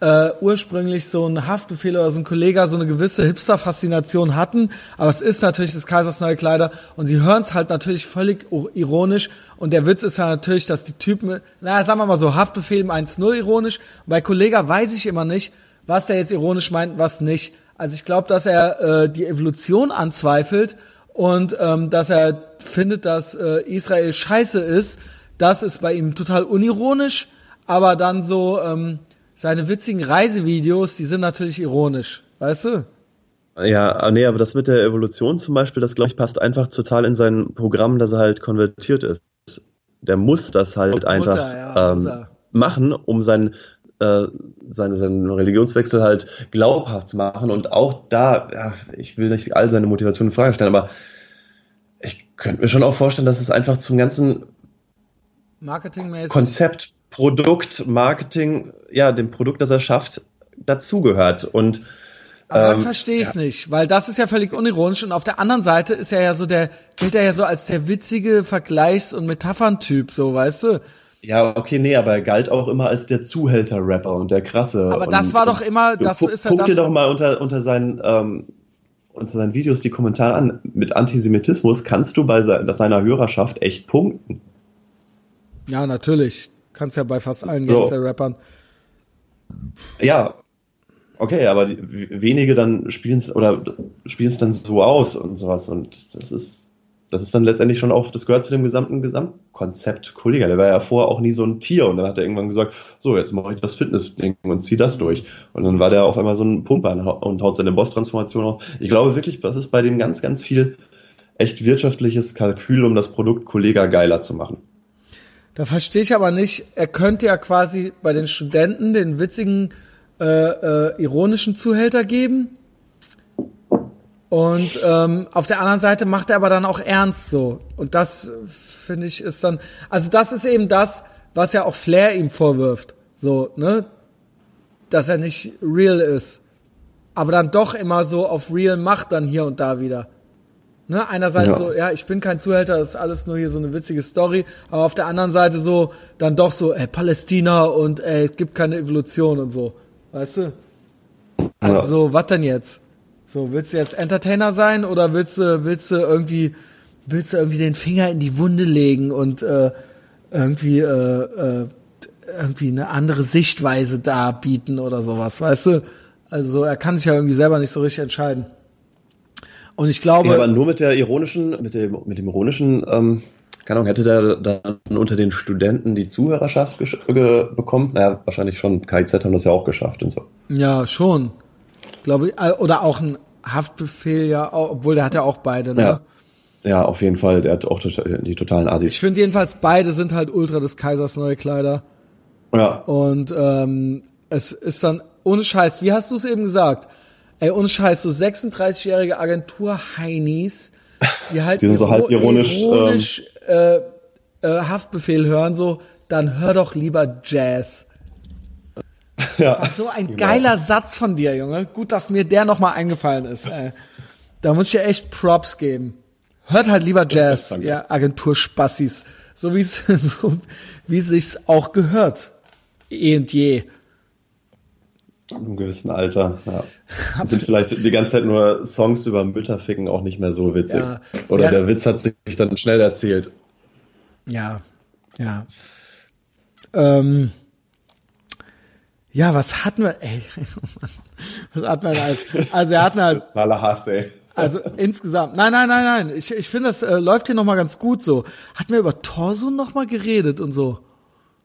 äh, ursprünglich so ein Haftbefehl oder so ein Kollege so eine gewisse Hipster-Faszination hatten, aber es ist natürlich des Kaisers neue Kleider und sie hören es halt natürlich völlig ironisch und der Witz ist ja natürlich, dass die Typen, naja, sagen wir mal so, Haftbefehl im 1-0 ironisch bei Kollega weiß ich immer nicht, was der jetzt ironisch meint, was nicht. Also ich glaube, dass er äh, die Evolution anzweifelt und ähm, dass er findet, dass äh, Israel scheiße ist. Das ist bei ihm total unironisch, aber dann so... Ähm, seine witzigen Reisevideos, die sind natürlich ironisch, weißt du? Ja, ah, nee, aber das mit der Evolution zum Beispiel, das glaube ich passt einfach total in sein Programm, dass er halt konvertiert ist. Der muss das halt muss einfach. Er, ja, ähm, machen, um seinen äh, seine, seinen Religionswechsel halt glaubhaft zu machen. Und auch da, ja, ich will nicht all seine Motivation in Frage stellen, aber ich könnte mir schon auch vorstellen, dass es einfach zum ganzen Marketingmäßig. Konzept, Produkt, Marketing, ja, dem Produkt, das er schafft, dazugehört. Und aber dann ähm, verstehe ich es ja. nicht, weil das ist ja völlig unironisch und auf der anderen Seite ist er ja so der, gilt er ja so als der witzige Vergleichs- und Metaphern-Typ, so, weißt du? Ja, okay, nee, aber er galt auch immer als der Zuhälter-Rapper und der krasse. Aber das war doch immer, das guck, ist ja Guck dir doch mal unter, unter seinen, ähm, unter seinen Videos die Kommentare an. Mit Antisemitismus kannst du bei seiner Hörerschaft echt punkten. Ja, natürlich. Kannst ja bei fast allen so. Gangster-Rappern. Ja, okay, aber die, wenige dann spielen es oder spielen es dann so aus und sowas und das ist das ist dann letztendlich schon auch, das gehört zu dem gesamten Gesamtkonzept Kollege. Der war ja vorher auch nie so ein Tier und dann hat er irgendwann gesagt, so, jetzt mache ich das Fitness-Ding und zieh das durch. Und dann war der auf einmal so ein Pumper und haut seine Boss-Transformation auf. Ich glaube wirklich, das ist bei dem ganz, ganz viel echt wirtschaftliches Kalkül, um das Produkt Kollega geiler zu machen. Da verstehe ich aber nicht, er könnte ja quasi bei den Studenten den witzigen, äh, äh, ironischen Zuhälter geben und ähm, auf der anderen Seite macht er aber dann auch ernst so. Und das finde ich ist dann, also das ist eben das, was ja auch Flair ihm vorwirft. So, ne? Dass er nicht real ist. Aber dann doch immer so auf real macht dann hier und da wieder. Ne? Einerseits ja. so, ja, ich bin kein Zuhälter, das ist alles nur hier so eine witzige Story. Aber auf der anderen Seite so, dann doch so, ey, Palästina und ey, es gibt keine Evolution und so. Weißt du? Also, ja. so, was denn jetzt? So, willst du jetzt Entertainer sein oder willst du, willst du irgendwie, willst du irgendwie den Finger in die Wunde legen und äh, irgendwie, äh, äh, irgendwie eine andere Sichtweise darbieten oder sowas, weißt du? Also er kann sich ja irgendwie selber nicht so richtig entscheiden. Und ich glaube. Ja, aber nur mit der ironischen, mit dem, mit dem ironischen, ähm, keine Ahnung, hätte der dann unter den Studenten die Zuhörerschaft bekommen? Naja, wahrscheinlich schon. KIZ haben das ja auch geschafft und so. Ja, schon glaube ich, äh, oder auch ein Haftbefehl, ja, obwohl der hat ja auch beide, ne? Ja. Ja, auf jeden Fall, der hat auch die totalen Asis. Ich finde jedenfalls, beide sind halt Ultra des Kaisers neue Kleider. Ja. Und ähm, es ist dann, ohne Scheiß, wie hast du es eben gesagt? Ey, ohne Scheiß, so 36-jährige Agentur-Heinis, die halt die sind so halb ironisch, ironisch ähm, äh, äh, Haftbefehl hören, so, dann hör doch lieber Jazz. Ja, so ein genau. geiler Satz von dir, Junge. Gut, dass mir der nochmal eingefallen ist. Ey. Da muss ich dir echt Props geben. Hört halt lieber Jazz, ja, Agentur Spassis. So wie es, so wie sich's auch gehört. Eh und je. In einem gewissen Alter, ja. Sind vielleicht die ganze Zeit nur Songs über Mütterficken auch nicht mehr so witzig. Ja, Oder ja. der Witz hat sich dann schnell erzählt. Ja, ja. Ähm, ja, was hatten wir, ey, was hatten wir als, also er hatten halt, Hass, ey. also insgesamt, nein, nein, nein, nein, ich, ich finde, das äh, läuft hier nochmal ganz gut so. Hatten wir über Torso nochmal geredet und so?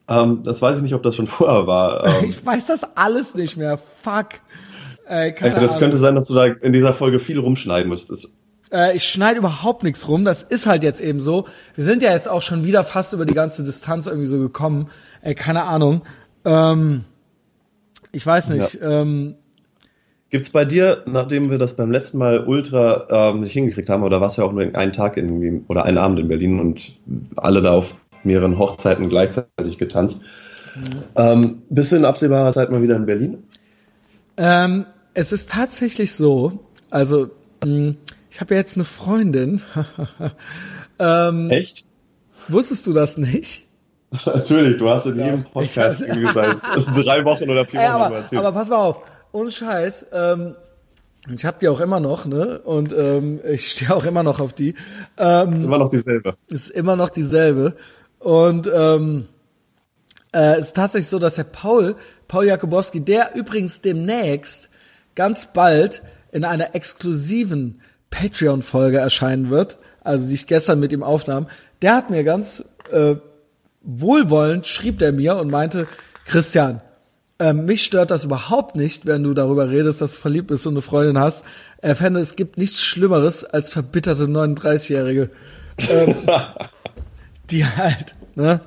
Ähm, das weiß ich nicht, ob das schon vorher war. Ähm, ich weiß das alles nicht mehr, fuck. Äh, keine das Ahnung. könnte sein, dass du da in dieser Folge viel rumschneiden müsstest. Äh, ich schneide überhaupt nichts rum, das ist halt jetzt eben so. Wir sind ja jetzt auch schon wieder fast über die ganze Distanz irgendwie so gekommen. Ey, keine Ahnung. Ähm, ich weiß nicht. Ja. Ähm, Gibt's bei dir, nachdem wir das beim letzten Mal ultra ähm, nicht hingekriegt haben, oder warst ja auch nur einen Tag in, oder einen Abend in Berlin und alle da auf mehreren Hochzeiten gleichzeitig getanzt, mhm. ähm, bist du in absehbarer Zeit mal wieder in Berlin? Ähm, es ist tatsächlich so, also mh, hm, ich habe jetzt eine Freundin. ähm, Echt? Wusstest du das nicht? Natürlich, du hast in jedem Podcast irgendwie seit drei Wochen oder vier Wochen aber, erzählt. Aber pass mal auf, ohne Scheiß, ähm, ich hab die auch immer noch, ne? Und ähm, ich stehe auch immer noch auf die. Ähm, ist immer noch dieselbe. Ist immer noch dieselbe. Und ähm, äh, ist tatsächlich so, dass der Paul, Paul Jakubowski, der übrigens demnächst ganz bald in einer exklusiven Patreon-Folge erscheinen wird, also die ich gestern mit ihm aufnahm, der hat mir ganz äh, wohlwollend schrieb der mir und meinte, Christian, äh, mich stört das überhaupt nicht, wenn du darüber redest, dass du verliebt bist und eine Freundin hast. Er fände, es gibt nichts Schlimmeres als verbitterte 39-Jährige, ähm, die halt, ne,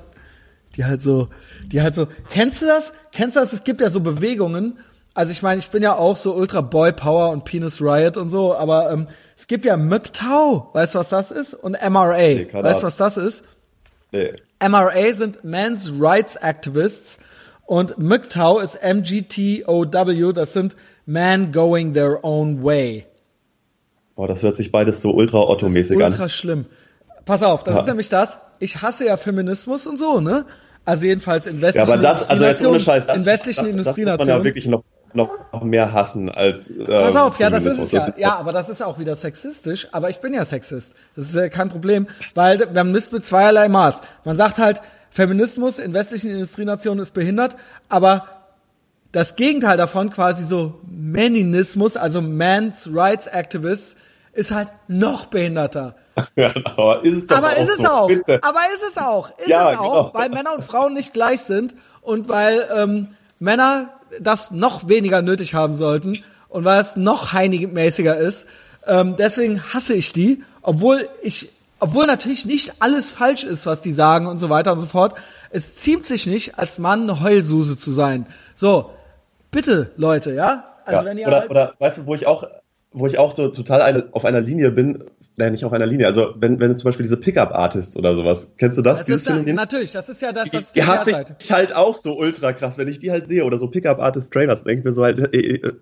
Die halt so, die halt so, kennst du das? Kennst du das? Es gibt ja so Bewegungen. Also ich meine, ich bin ja auch so Ultra Boy Power und Penis Riot und so, aber ähm, es gibt ja MGTOW, weißt du, was das ist? Und MRA, Nee, weißt du, was das ist? Nee. MRA sind Men's Rights Activists und MGTOW ist MGTOW, das sind Men Going Their Own Way. Boah, das hört sich beides so ultra Das ist Otto-mäßig an. ultra schlimm. Pass auf, das Ja. ist nämlich das. Ich hasse ja Feminismus und so, ne? Also jedenfalls in Ja, westlichen aber das, also jetzt ohne Scheiß, das, in westlichen das, das muss man ja wirklich noch, noch mehr hassen als. Äh, Pass auf, ja, das ist es ja. Ja, aber das ist auch wieder sexistisch. Aber ich bin ja Sexist. Das ist ja kein Problem, weil man misst mit zweierlei Maß. Man sagt halt, Feminismus in westlichen Industrienationen ist behindert, aber das Gegenteil davon, quasi so Meninismus, also Man's Rights Activists, ist halt noch behinderter. Ja, aber ist es doch Aber auch ist es so, auch. Bitte. Aber ist es auch. Ist Ja, es auch, genau. weil Männer und Frauen nicht gleich sind und weil ähm, Männer das noch weniger nötig haben sollten und weil es noch heinigemäßiger ist. Ähm, deswegen hasse ich die, obwohl ich, obwohl natürlich nicht alles falsch ist, was die sagen und so weiter und so fort. Es ziemt sich nicht, als Mann eine Heulsuse zu sein. So, bitte, Leute, ja? Also ja, wenn ihr oder, halt, oder weißt du, wo ich auch, wo ich auch so total eine, auf einer Linie bin, nein, nicht auf einer Linie, also wenn, wenn zum Beispiel diese Pickup-Artists oder sowas, kennst du das? das ist, Phänomen? natürlich, das ist ja das, die, das ist die die hasse ich halt auch so ultra krass, wenn ich die halt sehe oder so Pickup-Artist-Trainers, denke ich mir so halt, äh, äh,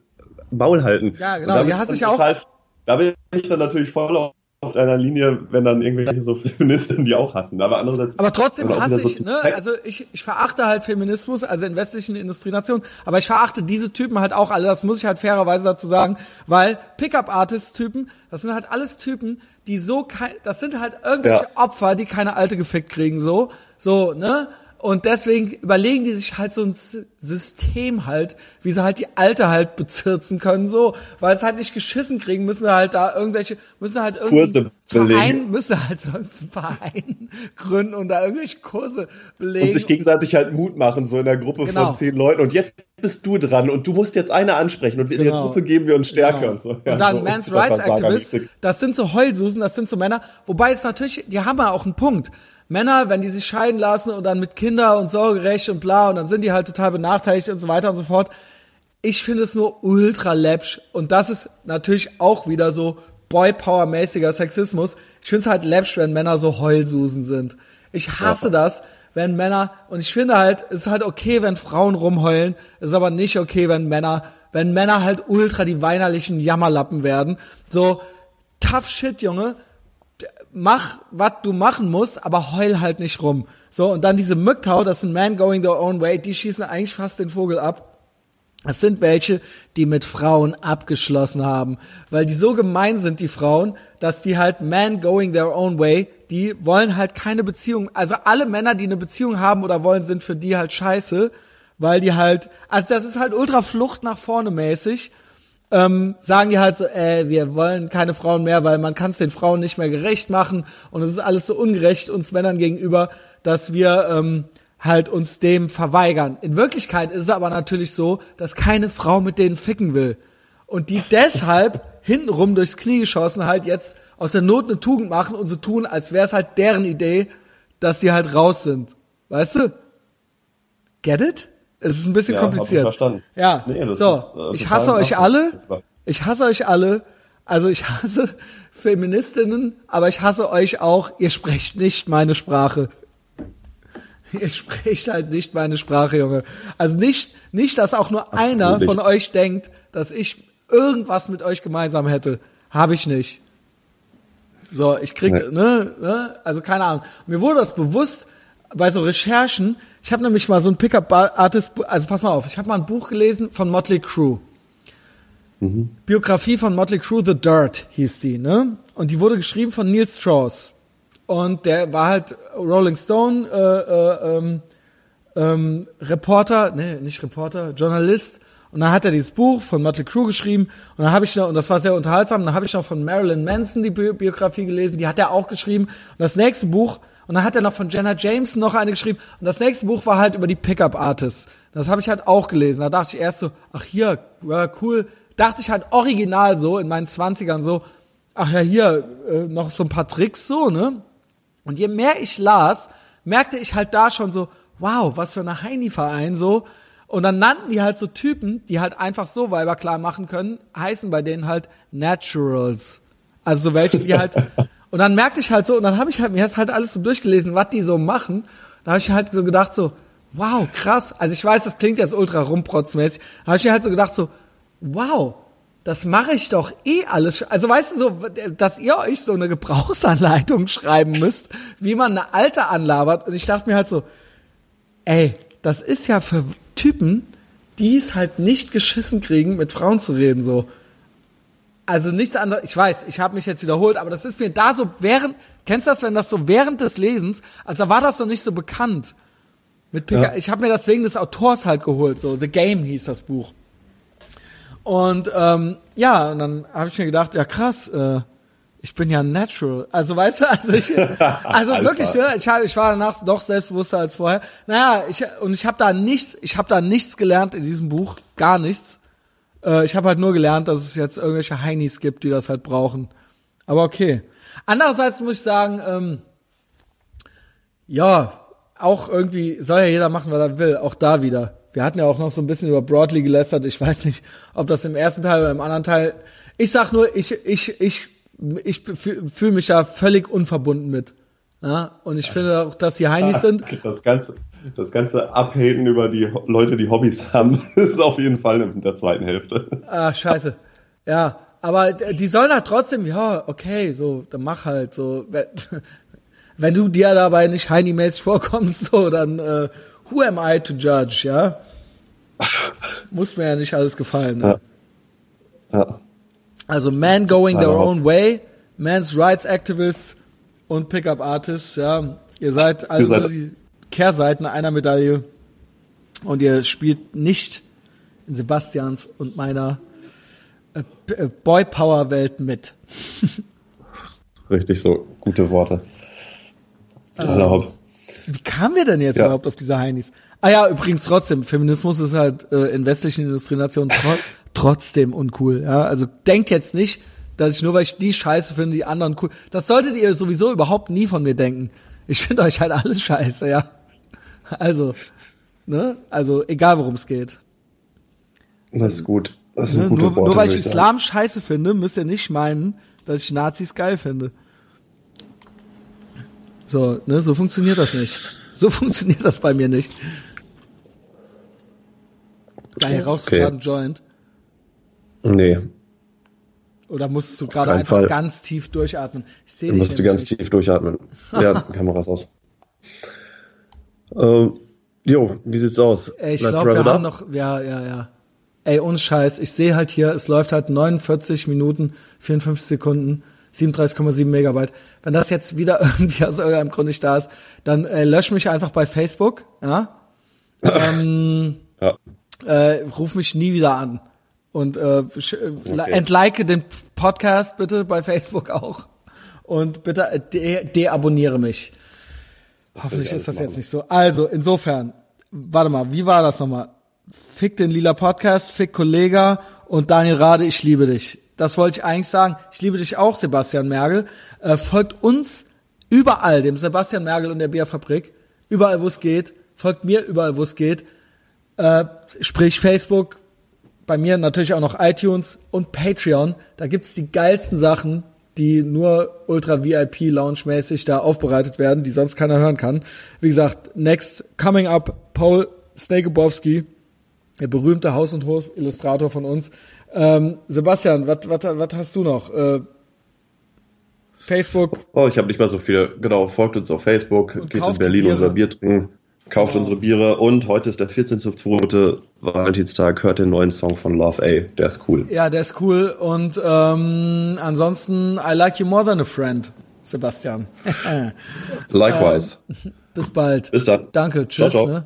Maul halten. Ja, genau, die hasse ich auch. total- Da bin ich dann natürlich voll auf auf einer Linie, wenn dann irgendwelche so Feministinnen die auch hassen. Aber andererseits. Aber trotzdem hasse so ich, ne, also ich, ich verachte halt Feminismus, also in westlichen Industrienationen, aber ich verachte diese Typen halt auch alle, das muss ich halt fairerweise dazu sagen, weil Pickup-Artist-Typen, das sind halt alles Typen, die so kein, das sind halt irgendwelche Ja. Opfer, die keine Alte gefickt kriegen, so, so, ne? Und deswegen überlegen die sich halt so ein System halt, wie sie halt die Alte halt bezirzen können, so, weil es halt nicht geschissen kriegen, müssen sie halt da irgendwelche, müssen halt Kurse irgendeinen Verein, müssen halt so einen Verein gründen und da irgendwelche Kurse belegen. und sich gegenseitig halt Mut machen, so in der Gruppe Genau. von zehn Leuten. Und jetzt bist du dran und du musst jetzt eine ansprechen und in der Genau. Gruppe geben wir uns Stärke Genau. und so. und dann Men's Rights Activists, das sind so Heulsusen, das sind so Männer, wobei es natürlich, die haben ja auch einen Punkt. Männer, wenn die sich scheiden lassen und dann mit Kinder und Sorgerecht und bla und dann sind die halt total benachteiligt und so weiter und so fort. Ich finde es nur ultra läppsch und das ist natürlich auch wieder so Boy-Power-mäßiger Sexismus. Ich finde es halt läppsch, wenn Männer so Heulsusen sind. Ich hasse das, wenn Männer, und ich finde halt, es ist halt okay, wenn Frauen rumheulen, es ist aber nicht okay, wenn Männer, wenn Männer halt ultra die weinerlichen Jammerlappen werden. So, tough shit, Junge, mach, was du machen musst, aber heul halt nicht rum. So, und dann diese Mücktau, das sind Man Going Their Own Way, die schießen eigentlich fast den Vogel ab. Das sind welche, die mit Frauen abgeschlossen haben, weil die so gemein sind, die Frauen, dass die halt man going their own way, die wollen halt keine Beziehung. Also alle Männer, die eine Beziehung haben oder wollen, sind für die halt scheiße, weil die halt, also das ist halt ultra Flucht nach vorne mäßig. Ähm, sagen die halt so, äh, wir wollen keine Frauen mehr, weil man kann es den Frauen nicht mehr gerecht machen und es ist alles so ungerecht uns Männern gegenüber, dass wir ähm, halt uns dem verweigern. In Wirklichkeit ist es aber natürlich so, dass keine Frau mit denen ficken will. Und die deshalb hintenrum durchs Knie geschossen halt jetzt aus der Not eine Tugend machen und so tun, als wäre es halt deren Idee, dass sie halt raus sind. Weißt du? Get it? Es ist ein bisschen Ja, hab ich kompliziert. verstanden. Ja. Nee, so, ist, äh, ich hasse euch alle. Ich hasse euch alle. Also ich hasse Feministinnen, aber ich hasse euch auch. Ihr sprecht nicht meine Sprache. Ihr sprecht halt nicht meine Sprache, Junge. Also nicht, nicht, dass auch nur einer nicht. von euch denkt, dass ich irgendwas mit euch gemeinsam hätte. Habe ich nicht. So, ich krieg, Nee. ne, ne, also keine Ahnung. Mir wurde das bewusst bei so Recherchen. Ich habe nämlich mal so ein Pickup-Artist, also pass mal auf, ich habe mal ein Buch gelesen von Motley Crue. Biografie von Motley Crue, The Dirt hieß die, ne? Und die wurde geschrieben von Neil Strauss. Und der war halt Rolling Stone, äh, äh, ähm, ähm, Reporter, nee, nicht Reporter, Journalist. Und dann hat er dieses Buch von Motley Crue geschrieben. Und dann habe ich noch, und das war sehr unterhaltsam, dann habe ich noch von Marilyn Manson die Bi Biografie gelesen, die hat er auch geschrieben. Und das nächste Buch, und dann hat er noch von Jenna Jameson noch eine geschrieben. Und das nächste Buch war halt über die Pickup Artists. Das habe ich halt auch gelesen. Da dachte ich erst so, ach hier, ja, cool. Dachte ich halt original so in meinen Zwanzigern so, ach ja, hier, äh, noch so ein paar Tricks so, ne? Und je mehr ich las, merkte ich halt da schon so, wow, was für eine Heini-Verein so. Und dann nannten die halt so Typen, die halt einfach so Weiber klar machen können, heißen bei denen halt Naturals. Also so welche, die halt. und dann merkte ich halt so, und dann habe ich halt mir das halt alles so durchgelesen, was die so machen. Da habe ich halt so gedacht so, wow, krass. Also ich weiß, das klingt jetzt ultra rumprotzmäßig. Da habe ich mir halt so gedacht so, wow, das mache ich doch eh alles. Also weißt du so, dass ihr euch so eine Gebrauchsanleitung schreiben müsst, wie man eine alte anlabert. Und ich dachte mir halt so, ey, das ist ja für Typen, die es halt nicht geschissen kriegen, mit Frauen zu reden, so. Also nichts anderes, ich weiß, ich habe mich jetzt wiederholt, aber das ist mir da so während, kennst du das, wenn das so während des Lesens, also da war das noch nicht so bekannt. Mit Pika, ja. ich habe mir das wegen des Autors halt geholt, so The Game hieß das Buch. Und ähm, ja, und dann habe ich mir gedacht, ja krass, äh, ich bin ja natural. Also weißt du, also ich, also wirklich, ne, ich, hab, ich war danach noch selbstbewusster als vorher. Naja, ich, und ich habe da nichts, ich habe da nichts gelernt in diesem Buch, gar nichts. Äh, ich habe halt nur gelernt, dass es jetzt irgendwelche Heinis gibt, die das halt brauchen. Aber okay. Andererseits muss ich sagen, ähm, ja, auch irgendwie soll ja jeder machen, was er will, auch da wieder wir hatten ja auch noch so ein bisschen über Broadly gelästert. Ich weiß nicht, ob das im ersten Teil oder im anderen Teil. Ich sag nur, ich, ich, ich, ich fühle mich da völlig unverbunden mit. Ja? Und ich finde auch, dass die Heinis sind. Das ganze, das ganze Abhaten über die Leute, die Hobbys haben, ist auf jeden Fall in der zweiten Hälfte. Ah, scheiße. Ja, aber die sollen halt trotzdem, ja, okay, so, dann mach halt so. Wenn, wenn du dir dabei nicht Heini-mäßig vorkommst, so, dann äh, who am I to judge, ja? Muss mir ja nicht alles gefallen. Ne? Ja. ja. Also Man Going Their Own Way, Man's Rights Activists und Pickup Artists, ja. Ihr seid also seid die Kehrseiten einer Medaille und ihr spielt nicht in Sebastians und meiner äh, äh Boy Power Welt mit. Richtig so, gute Worte. Ähm, wie kamen wir denn jetzt ja. überhaupt auf diese Heinis? Ah ja, übrigens trotzdem, Feminismus ist halt äh, in westlichen Industrienationen tro trotzdem uncool. Ja, also denkt jetzt nicht, dass ich nur weil ich die Scheiße finde, die anderen cool. Das solltet ihr sowieso überhaupt nie von mir denken. Ich finde euch halt alle scheiße, ja. Also, ne? Also egal worum es geht. Das ist gut. Das sind ne? gute nur, Worte, nur weil ich Islam scheiße finde, müsst ihr nicht meinen, dass ich Nazis geil finde. So, ne, so funktioniert das nicht. So funktioniert das bei mir nicht. Daher rauchst okay. du gerade einen Joint? Nee. Oder musst du gerade einfach Fall. ganz tief durchatmen? Ich sehe dich. Musst du ganz tief durchatmen. Ja, Kameras aus. Ähm, jo, wie sieht's aus? Ey, ich glaube, wir haben noch, ja, ja, ja. Ey, uns Scheiß, ich sehe halt hier, es läuft halt 49 Minuten, 54 Sekunden. 37,7 Megabyte. Wenn das jetzt wieder irgendwie aus irgendeinem Grund nicht da ist, dann äh, lösch mich einfach bei Facebook, ja. ähm, ja. Äh, ruf mich nie wieder an. Und äh, okay. entlike den Podcast bitte bei Facebook auch. Und bitte äh, de deabonniere mich. Hoffentlich ist das machen. jetzt nicht so. Also, insofern, warte mal, wie war das nochmal? Fick den lila Podcast, Fick Kollega und Daniel Rade, ich liebe dich. Das wollte ich eigentlich sagen. Ich liebe dich auch, Sebastian Mergel. Äh, folgt uns überall, dem Sebastian Mergel und der Bierfabrik. Überall, wo es geht. Folgt mir überall, wo es geht. Äh, sprich Facebook. Bei mir natürlich auch noch iTunes und Patreon. Da gibt's die geilsten Sachen, die nur Ultra VIP Lounge mäßig da aufbereitet werden, die sonst keiner hören kann. Wie gesagt, next coming up Paul Snakebowski, der berühmte Haus- und Hof-Illustrator von uns, ähm, Sebastian, was hast du noch? Äh, Facebook. Oh, ich habe nicht mal so viel. Genau, folgt uns auf Facebook, und geht in Berlin unser Bier trinken, kauft unsere Biere und heute ist der 14.2. Valentinstag, hört den neuen Song von Love A. Der ist cool. Ja, der ist cool und ähm, ansonsten I like you more than a friend, Sebastian. Likewise. Ähm, bis bald. Bis dann. Danke, tschüss. Ciao, ciao. Ne?